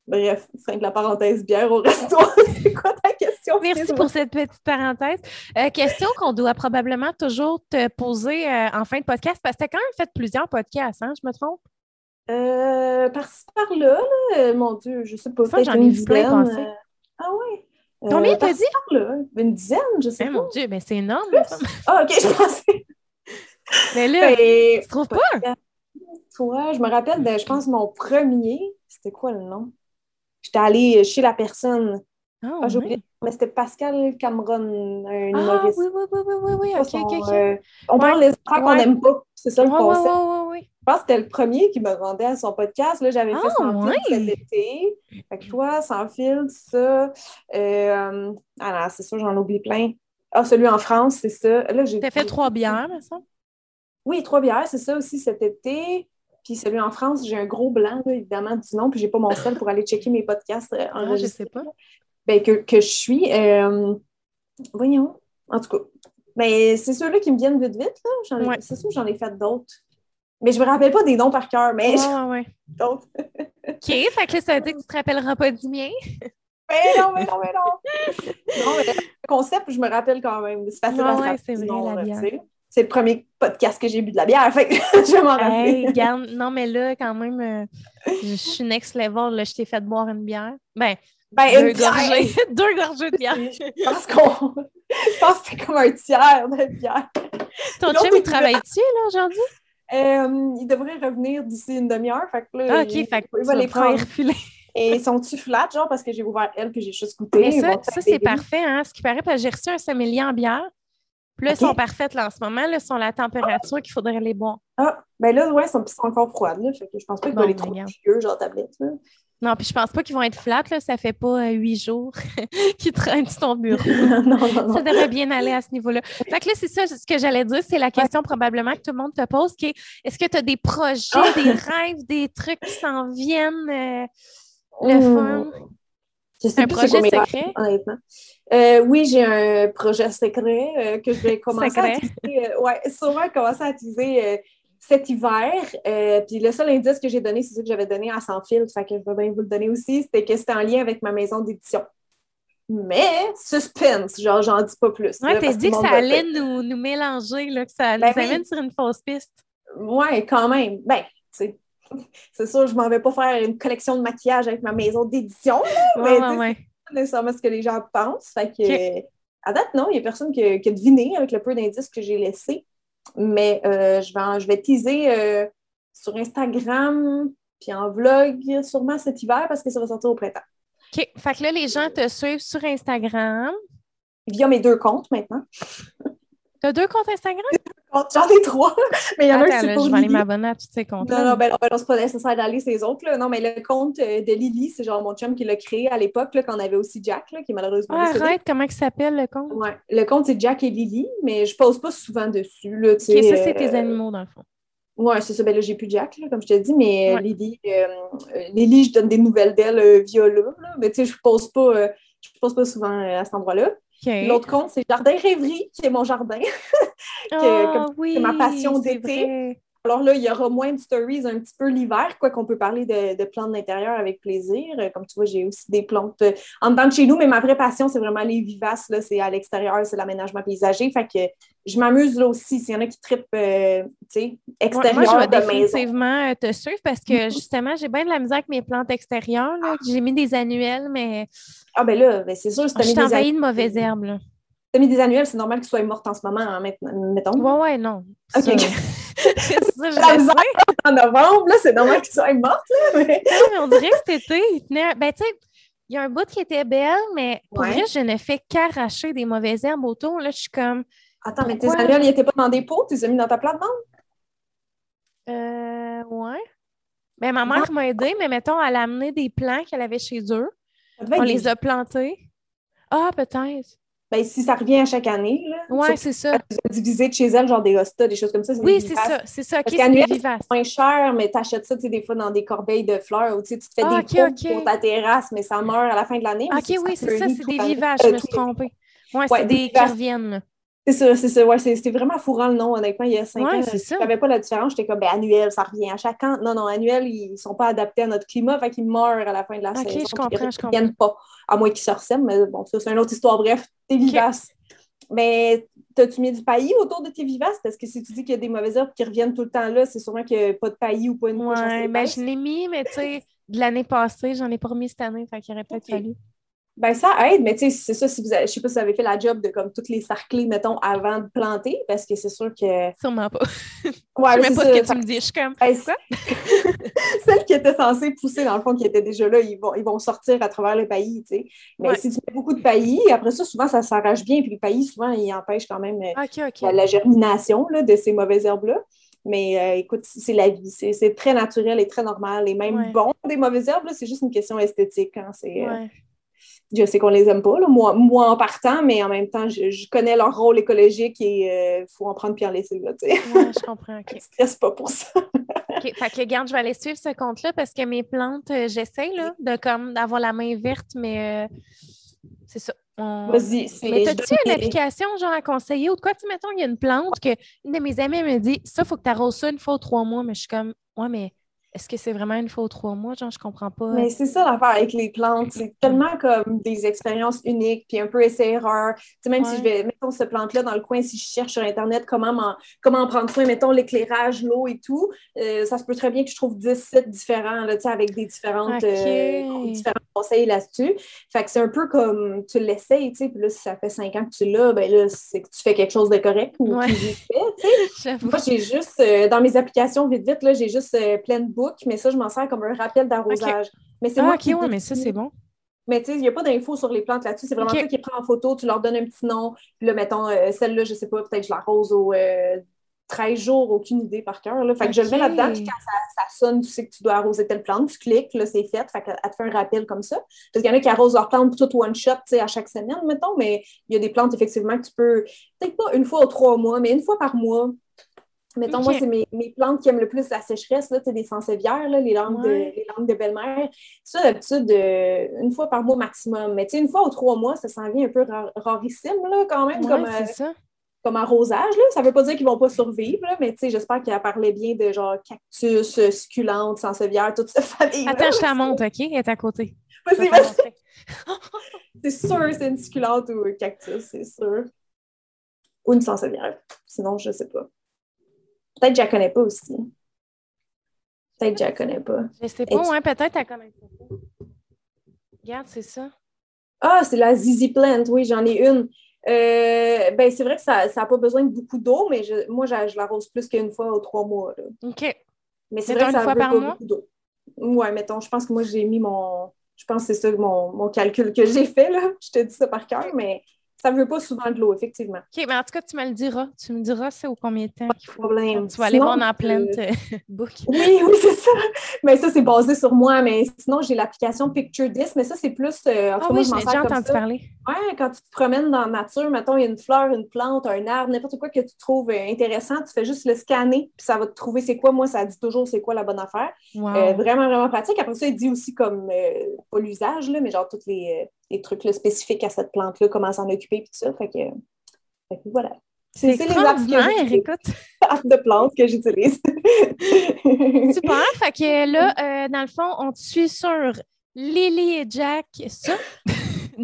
Bref, fin de la parenthèse bière au resto. c'est quoi ta question? Merci pour cette petite parenthèse. Euh, question qu'on doit probablement toujours te poser euh, en fin de podcast, parce que tu as quand même fait plusieurs podcasts, hein, je me trompe? Euh, par-ci, par-là, là, mon Dieu, je sais pas. j'en ai vu plein Ah oui? Combien t'as dit? Là, une dizaine, je sais eh, pas. Mon Dieu, mais c'est énorme. Ah, OK, je pensais. Mais là, ben, tu trouves pas? Toi, je me rappelle de, je pense, mon premier. C'était quoi le nom? J'étais allée chez la personne. Ah, ah, j'ai oublié. Mais c'était Pascal Cameron, un ah, humoriste. Oui, oui, oui, oui, oui, OK. Euh, on parle des enfants qu'on n'aime pas. C'est ça le concept. Oui, oui, Je pense que c'était le premier qui me demandait à son podcast. Là, j'avais fait sans filtre cet été. Fait que toi, sans filtre, ça. Euh, ah non, c'est ça, j'en oublie plein. Ah, celui en France, c'est ça. Là, j'ai. T'as fait trois bières, ça? Oui, trois bières, c'est ça aussi cet été. Puis celui en France, j'ai un gros blanc, évidemment, du nom, puis j'ai pas mon sel pour aller checker mes podcasts euh, ah, je sais pas. Ben, que, que je suis. Euh, voyons. En tout cas. Mais c'est ceux-là qui me viennent vite, vite. Là. C'est sûr que j'en ai fait d'autres. Mais je me rappelle pas des noms par cœur, mais. Ah, ouais. D'autres. OK, fait que ça veut dire que tu te rappelleras pas du mien. Mais non, mais non, mais non. non, mais le concept, je me rappelle quand même. C'est facile à se rappeler. C'est le premier podcast que j'ai bu de la bière. Fait que je m'en rappeler. non, mais là, quand même, euh, je suis next level. Là, je t'ai fait boire une bière. Ben, ben deux, gorgées, deux gorgées de bière. je pense qu'on. je pense que c'est comme un tiers de bière. Ton chum, il travaille-tu, là, aujourd'hui? Euh, il devrait revenir d'ici une demi-heure. Fait que là, ah, OK, il, fait que va les prendre. Et sont-tu flat, genre, parce que j'ai ouvert elle puis j'ai juste goûté? Mais ça, ça c'est parfait, hein? Ce qui paraît, parce que j'ai reçu un sommelier en bière. Puis là, elles sont parfaites là, en ce moment. Là, sont la température qu'il faudrait les boire. Ah, ben là, ouais, elles sont, encore froides. Là, fait que je pense pas qu'ils vont les trop vieux, genre tablette. Là. Non, puis je pense pas qu'ils vont être flats. Là, ça fait pas euh, huit jours qu'ils traînent sur ton bureau. non, non, non. Ça devrait bien aller à ce niveau-là. Fait que là, c'est ça ce que j'allais dire. C'est la question probablement que tout le monde te pose. Qui est, est-ce que tu as des projets, ah! des rêves, des trucs qui s'en viennent? Euh, le fun? Un projet secret? honnêtement. Euh, oui, j'ai un projet secret euh, que je vais commencer à utiliser. Euh, ouais, sûrement commencer à utiliser cet hiver. puis le seul indice que j'ai donné, c'est ce que j'avais donné à Sans Fil, fait que je vais bien vous le donner aussi, c'était que c'était en lien avec ma maison d'édition. Mais suspense, genre j'en dis pas plus. Ouais, t'as dit que ça allait nous, nous, mélanger, là, que ça ben nous amène sur une fausse piste. Ouais, quand même. Ben, tu sais, c'est sûr, je m'en vais pas faire une collection de maquillage avec ma maison d'édition, mais c'est pas nécessairement ce que les gens pensent. Fait que, à date, non, il n'y a personne qui a, deviné avec le peu d'indices que j'ai laissé. Mais euh, je, vais, je vais teaser euh, sur Instagram, puis en vlog, sûrement cet hiver, parce que ça va sortir au printemps. OK. Fait que là, les gens te suivent sur Instagram. Via mes deux comptes maintenant. Tu as deux comptes Instagram? J'en ai trois, mais il y en a un qui pour Je vais aller m'abonner à tous ces comptes. Non, non, ben, non, ben, c'est pas nécessaire d'aller ces autres. Là. Non, mais le compte euh, de Lily, c'est genre mon chum qui l'a créé à l'époque, quand on avait aussi Jack, là, qui malheureusement. Ah, arrête, comment il s'appelle le compte? Ouais. Le compte, c'est Jack et Lily, mais je pose pas souvent dessus. Là, ça, c'est tes euh, animaux, dans le fond. Oui, c'est ça. Ben là, j'ai plus Jack, là, comme je te dis, mais euh, Lily, Lily, je donne des nouvelles d'elle via là, Mais tu sais, je pose pas, je pose pas souvent à cet endroit-là. L'autre compte, c'est Jardin Rêverie, qui est mon jardin. que, oh, oui, c'est ma passion d'été. Alors là, il y aura moins de stories un petit peu l'hiver, quoi qu'on peut parler de, plantes d'intérieur avec plaisir. Comme tu vois, j'ai aussi des plantes en dedans de chez nous, mais ma vraie passion, c'est vraiment les vivaces. C'est à l'extérieur, c'est l'aménagement paysager. Fait que je m'amuse là aussi. S'il y en a qui trippent, euh, tu sais, extérieur moi, je vais définitivement euh, te suivre parce que justement, j'ai bien de la misère avec mes plantes extérieures. J'ai mis des annuels, mais. Ah, ben là, ben c'est sûr. Si je suis envahie de mauvaises herbes. Là. Tu as mis des annuels, c'est normal qu'ils soient mortes en ce moment, hein, mettons. Ouais, ouais, non. OK. c'est ça, la misère en novembre, là, c'est normal qu'ils soient mortes. Là, mais... non, mais on dirait que cet été, il tenait. Ben, tu sais, il y a un bout qui était belle, mais pour vrai, je ne fais qu'arracher des mauvaises herbes autour. Là, je suis comme. Attends, mais tes annuels, ils n'étaient pas dans des pots? Tu les as mis dans ta plate-bande? Euh, ouais. Ben, ma mère m'a aidé, mais mettons, elle a amené des plants qu'elle avait chez eux. On les a plantés. Ah, peut-être. Ben, si ça revient à chaque année, là. Oui, c'est ça. Tu as divisé de chez elle, genre des hostas, des choses comme ça. Oui, c'est ça. C'est ça. Parce qu'annuel, c'est moins cher, mais tu achètes ça, tu sais, des fois dans des corbeilles de fleurs ou tu te fais ah, des okay, pour ta terrasse, mais ça meurt à la fin de l'année. OK, oui, c'est ça. C'est des vivages, je me suis trompée. Oui, c'est des qui reviennent. C'est ça, c'est ça. Ouais, c'était vraiment fourrant le nom, honnêtement, il y a cinq ans. Je savais pas la différence. J'étais comme, ben, annuel, ça revient à chaque an. Non, non, annuel, ils sont pas adaptés à notre climat, fait qu'ils meurent à la fin de la saison. OK, je comprends. Ils viennent pas, à moins qu'ils se ressemblent, mais bon, ça, c'est une autre histoire. Bref, t'es vivace. Mais t'as-tu mis du paillis autour de tes vivaces? Parce que si tu dis qu'il y a des mauvaises herbes qui reviennent tout le temps là, c'est sûrement qu'il n'y a pas de paillis ou pas couche. Ouais, ben, je l'ai mis, mais tu sais, de l'année passée, j'en ai pas remis cette année, fait qu'il aurait peut-être fallu. Ben, ça aide, mais tu sais, c'est ça, si vous avez, je sais pas si vous avez fait la job de comme toutes les sarclés, mettons, avant de planter, parce que c'est sûr que. Sûrement pas. Ouais, je sais même pas ce que tu me dis. Je suis comme. Ben? Celles qui étaient censées pousser, dans le fond, qui étaient déjà là, ils vont, ils vont sortir à travers le paillis, tu sais. Mais si tu mets beaucoup de paillis, après ça, souvent, ça s'arrache bien, puis le paillis, souvent, il empêche quand même euh, La, germination là, de ces mauvaises herbes-là. Mais euh, écoute, c'est la vie. C'est très naturel et très normal. Et même bon des mauvaises herbes, c'est juste une question esthétique. Hein. C'est. Euh, je sais qu'on les aime pas, moi, moi en partant, mais en même temps, je, connais leur rôle écologique et il euh, faut en prendre puis en laisser là, tu sais. je comprends, OK. stresse pas pour ça. OK, fait que, regarde, je vais aller suivre ce compte-là parce que mes plantes, euh, j'essaie, là, de comme, d'avoir la main verte, mais euh, c'est ça. Vas-y. Mais as-tu une application, genre, à conseiller ou de quoi, tu mettons, il y a une plante que une de mes amies me dit, ça, il faut que tu arroses ça une fois ou trois mois, mais je suis comme, ouais, mais est-ce que c'est vraiment une fois ou trois mois? Genre, je comprends pas. Mais c'est ça l'affaire avec les plantes. C'est tellement comme des expériences uniques, puis un peu essai-erreur. Tu sais, même si je vais, mettons, ce plante-là dans le coin, si je cherche sur Internet comment, comment prendre soin, mettons, l'éclairage, l'eau et tout, euh, ça se peut très bien que je trouve 10 sites différents, là, tu sais, avec des différentes, euh, différents conseils là-dessus. Fait que c'est un peu comme tu l'essayes, tu sais, puis là, si ça fait cinq ans que tu l'as, ben là, c'est que tu fais quelque chose de correct ou tu sais. Moi, j'ai juste, euh, dans mes applications, vite, vite, là, j'ai juste plein mais ça, je m'en sers comme un rappel d'arrosage. Mais c'est ah, moi qui ouais, mais ça, c'est bon. Mais tu sais, il n'y a pas d'infos sur les plantes là-dessus. C'est vraiment toi qui prends en photo, tu leur donnes un petit nom. Puis là, mettons, euh, celle-là, je ne sais pas, peut-être je l'arrose au 13 euh, jours, aucune idée par cœur. Fait que je le mets là-dedans, puis quand ça, sonne, tu sais que tu dois arroser telle plante, tu cliques, là, c'est fait. Fait qu'elle te fait un rappel comme ça. Parce qu'il y en a qui arrosent leurs plantes tout one shot, tu sais, à chaque semaine, mettons, mais il y a des plantes, effectivement, que tu peux, peut-être pas une fois ou trois mois, mais une fois par mois, Mettons, moi, c'est mes, plantes qui aiment le plus la sécheresse, là, des sansevieres, là, les langues de, les de belle-mère. Ça, d'habitude, euh, une fois par mois maximum. Mais une fois ou trois mois, ça s'en vient un peu rarissime, là, quand même, comme, euh, comme arrosage. Là. Ça ne veut pas dire qu'ils ne vont pas survivre, là, mais j'espère qu'elle parlait bien de genre cactus, euh, succulentes, sansevieres, toute cette famille. Attends, je la monte, OK? Elle est à côté. c'est sûr, c'est une succulente ou un cactus, c'est sûr. Ou une sansevière. Sinon, je ne sais pas. Peut-être que je la connais pas aussi. Peut-être que je la connais pas. Je sais pas, ouais, peut-être connaît pas. Regarde, c'est ça. Ah, c'est la Zizi Plant, oui, j'en ai une. Euh, ben, c'est vrai que ça n'a pas besoin de beaucoup d'eau, mais je, moi, je, je l'arrose plus qu'une fois ou trois mois. Là. OK. Mais c'est vrai que ça fois par pas mois? beaucoup d'eau. Ouais, mettons, je pense que moi, j'ai mis mon. Je pense que c'est ça mon, mon calcul que j'ai fait, là. Je te dis ça par cœur, mais ça ne veut pas souvent de l'eau, effectivement. OK, mais en tout cas, tu me le diras. Tu me diras c'est au combien de temps qu'il faut. Problème. Tu vas aller voir dans plein de book. Oui, oui, c'est ça. Mais ça, c'est basé sur moi. Mais sinon, j'ai l'application Picture This, mais ça, c'est plus. Euh, ah oui, je j'ai déjà entendu parler. Oui, quand tu te promènes dans la nature, mettons, il y a une fleur, une plante, un arbre, n'importe quoi que tu trouves euh, intéressant, tu fais juste le scanner, puis ça va te trouver c'est quoi. Moi, ça dit toujours c'est quoi la bonne affaire. Euh, vraiment, vraiment pratique. Après ça, il dit aussi comme, pas l'usage, mais genre tous les, les trucs spécifiques à cette plante-là, comment s'en occuper, puis tout ça. Fait que, voilà. C'est les apps, écoute. de plantes que j'utilise. Super. Fait que là, euh, dans le fond, on te suit sur Lily et Jack. Ça?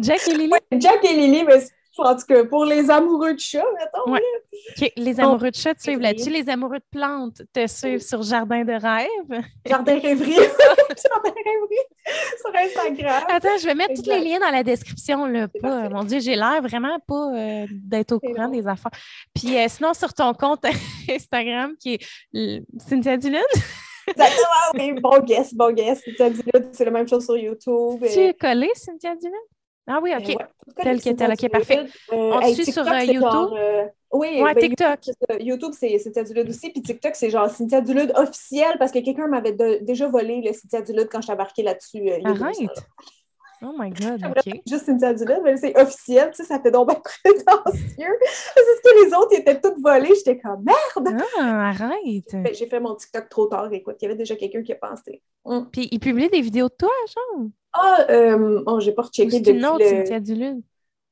Jack et Lily? Jack et Lily, mais en tout cas, pour les amoureux de chats, mettons. Les amoureux de chats tu suivent là-dessus. Les amoureux de plantes te suivent sur Jardin de rêve? Jardin rêverie. Jardin rêverie sur Instagram. Attends, je vais mettre tous les liens dans la description. Là, pas, mon Dieu, j'ai l'air vraiment pas euh, d'être au courant des affaires. Puis euh, sinon, sur ton compte Instagram qui est Cynthia Dillon. Exactement, oui, bon guess, bon guess. Cynthia Dillon, c'est la même chose sur YouTube. Tu es collé, Cynthia Dillon? Ah oui, OK. Tel que tel, OK, parfait. Euh, On suit sur euh, YouTube? Euh, oui, ben, TikTok. YouTube, c'est Cynthia Dulude aussi. Puis TikTok, c'est genre Cynthia Dulude officiel parce que quelqu'un m'avait déjà volé le Cynthia Dulude quand je embarqué là-dessus. Arrête! Oh my God, OK. Juste Cynthia Dulude, mais c'est officiel, tu sais, ça fait donc bien prétentieux. c'est ce que les autres étaient toutes volées. J'étais comme merde! Ah, arrête! Ben, j'ai fait mon TikTok trop tard, écoute, il y avait déjà quelqu'un qui a pensé. Mm. Puis il publie des vidéos de toi, genre? Ah, euh, oh, j'ai pas rechecké depuis une autre, le... Cynthia Dulude?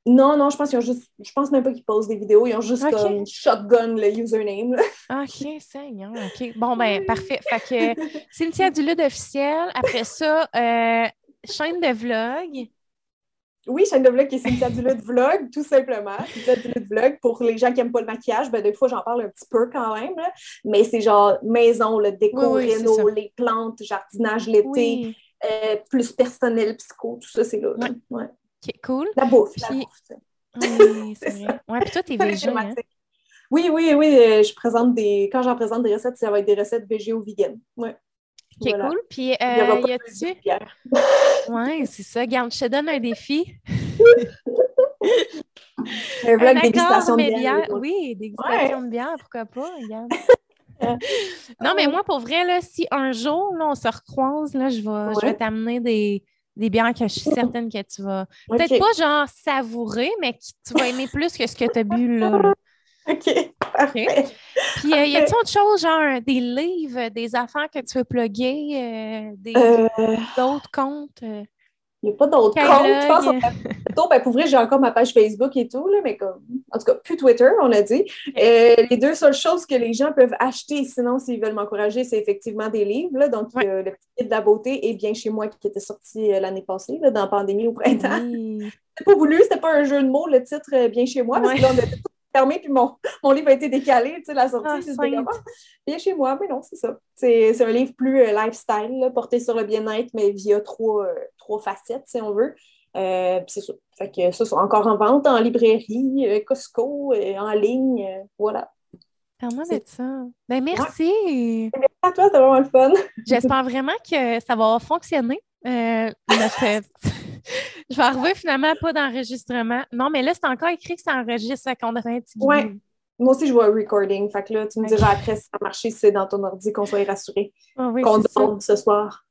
Non, non, je pense qu'ils ont juste. Je pense même pas qu'ils posent des vidéos. Ils ont juste comme shotgun le username. OK, Seigneur. OK. Bon, ben, parfait. Fait que Cynthia Dulude officielle. Après ça, euh, chaîne de vlog. Oui, chaîne de vlog qui est Cynthia Vlog, tout simplement. Cynthia Dulude Vlog. Pour les gens qui n'aiment pas le maquillage, ben, des fois, j'en parle un petit peu quand même. Mais c'est genre maison, le déco, réno, les plantes, jardinage l'été. Euh, plus personnel, psycho, tout ça, c'est là. Ouais. Cool. La bouffe. La bouffe oui, c'est vrai. Ouais, puis toi, t'es végé, hein? Oui, oui, oui. Euh, je présente des. Quand j'en présente des recettes, ça va être des recettes végé ou vegan. Ouais. OK, cool. Puis, euh, y a-tu. Oui, c'est ça. Garde, je te donne un défi. un vlog dégustation de bière. Oui, dégustation de bière, pourquoi pas, regarde. non, mais moi, pour vrai, là, si un jour, là, on se recroise, là, je vais, je vais t'amener des, des bières que je suis certaine que tu vas. Peut-être pas genre savourer, mais que tu vas aimer plus que ce que tu as bu là. OK. Parfait. Puis, euh, y a-t-il autre chose, genre des livres, des affaires que tu veux plugger, euh, des, euh. d'autres comptes? Il n'y a pas d'autres comptes. Je pense ben, pour vrai, j'ai encore ma page Facebook et tout, là, mais comme, en tout cas, plus Twitter, on l'a dit. Euh, les deux seules choses que les gens peuvent acheter, sinon, s'ils veulent m'encourager, c'est effectivement des livres. Là, donc, le petit guide de la beauté est bien chez moi qui était sorti euh, l'année passée, là, dans la pandémie au printemps. Oui. C'était pas voulu, c'était pas un jeu de mots, le titre euh, bien chez moi, parce que là, on a tout fermé, puis mon, mon livre a été décalé, tu sais, la sortie. Ah, bien chez moi, mais non, c'est ça. C'est un livre plus lifestyle, porté sur le bien-être, mais via trois, trois facettes, si on veut. Euh, c'est ça. Fait que ça, c'est encore en vente en librairie, euh, Costco, euh, en ligne. voilà. Parle-moi de ça. Ben, merci. Merci à toi, c'est vraiment le fun. J'espère vraiment que ça va fonctionner. je vais arriver finalement pas d'enregistrement. Non, mais là, c'est encore écrit que ça enregistre, qu'on devrait être Oui. Moi aussi, je vois recording. Fait que là, tu me diras après si ça a marché, si c'est dans ton ordi, qu'on soit rassuré. Ah qu'on demande ce soir.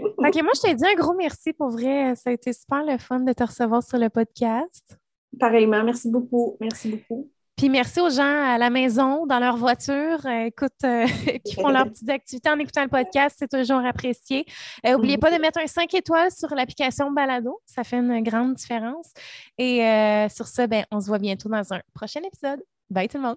OK, moi, je te dis un gros merci pour vrai. Ça a été super le fun de te recevoir sur le podcast. Pareillement, merci beaucoup. Merci beaucoup. Puis merci aux gens à la maison, dans leur voiture, euh, écoute, euh, qui font leurs petites activités en écoutant le podcast, c'est toujours apprécié. N'oubliez euh, pas de mettre un 5 étoiles sur l'application Balado, ça fait une grande différence. Et sur ce, ben, on se voit bientôt dans un prochain épisode. Bye tout le monde!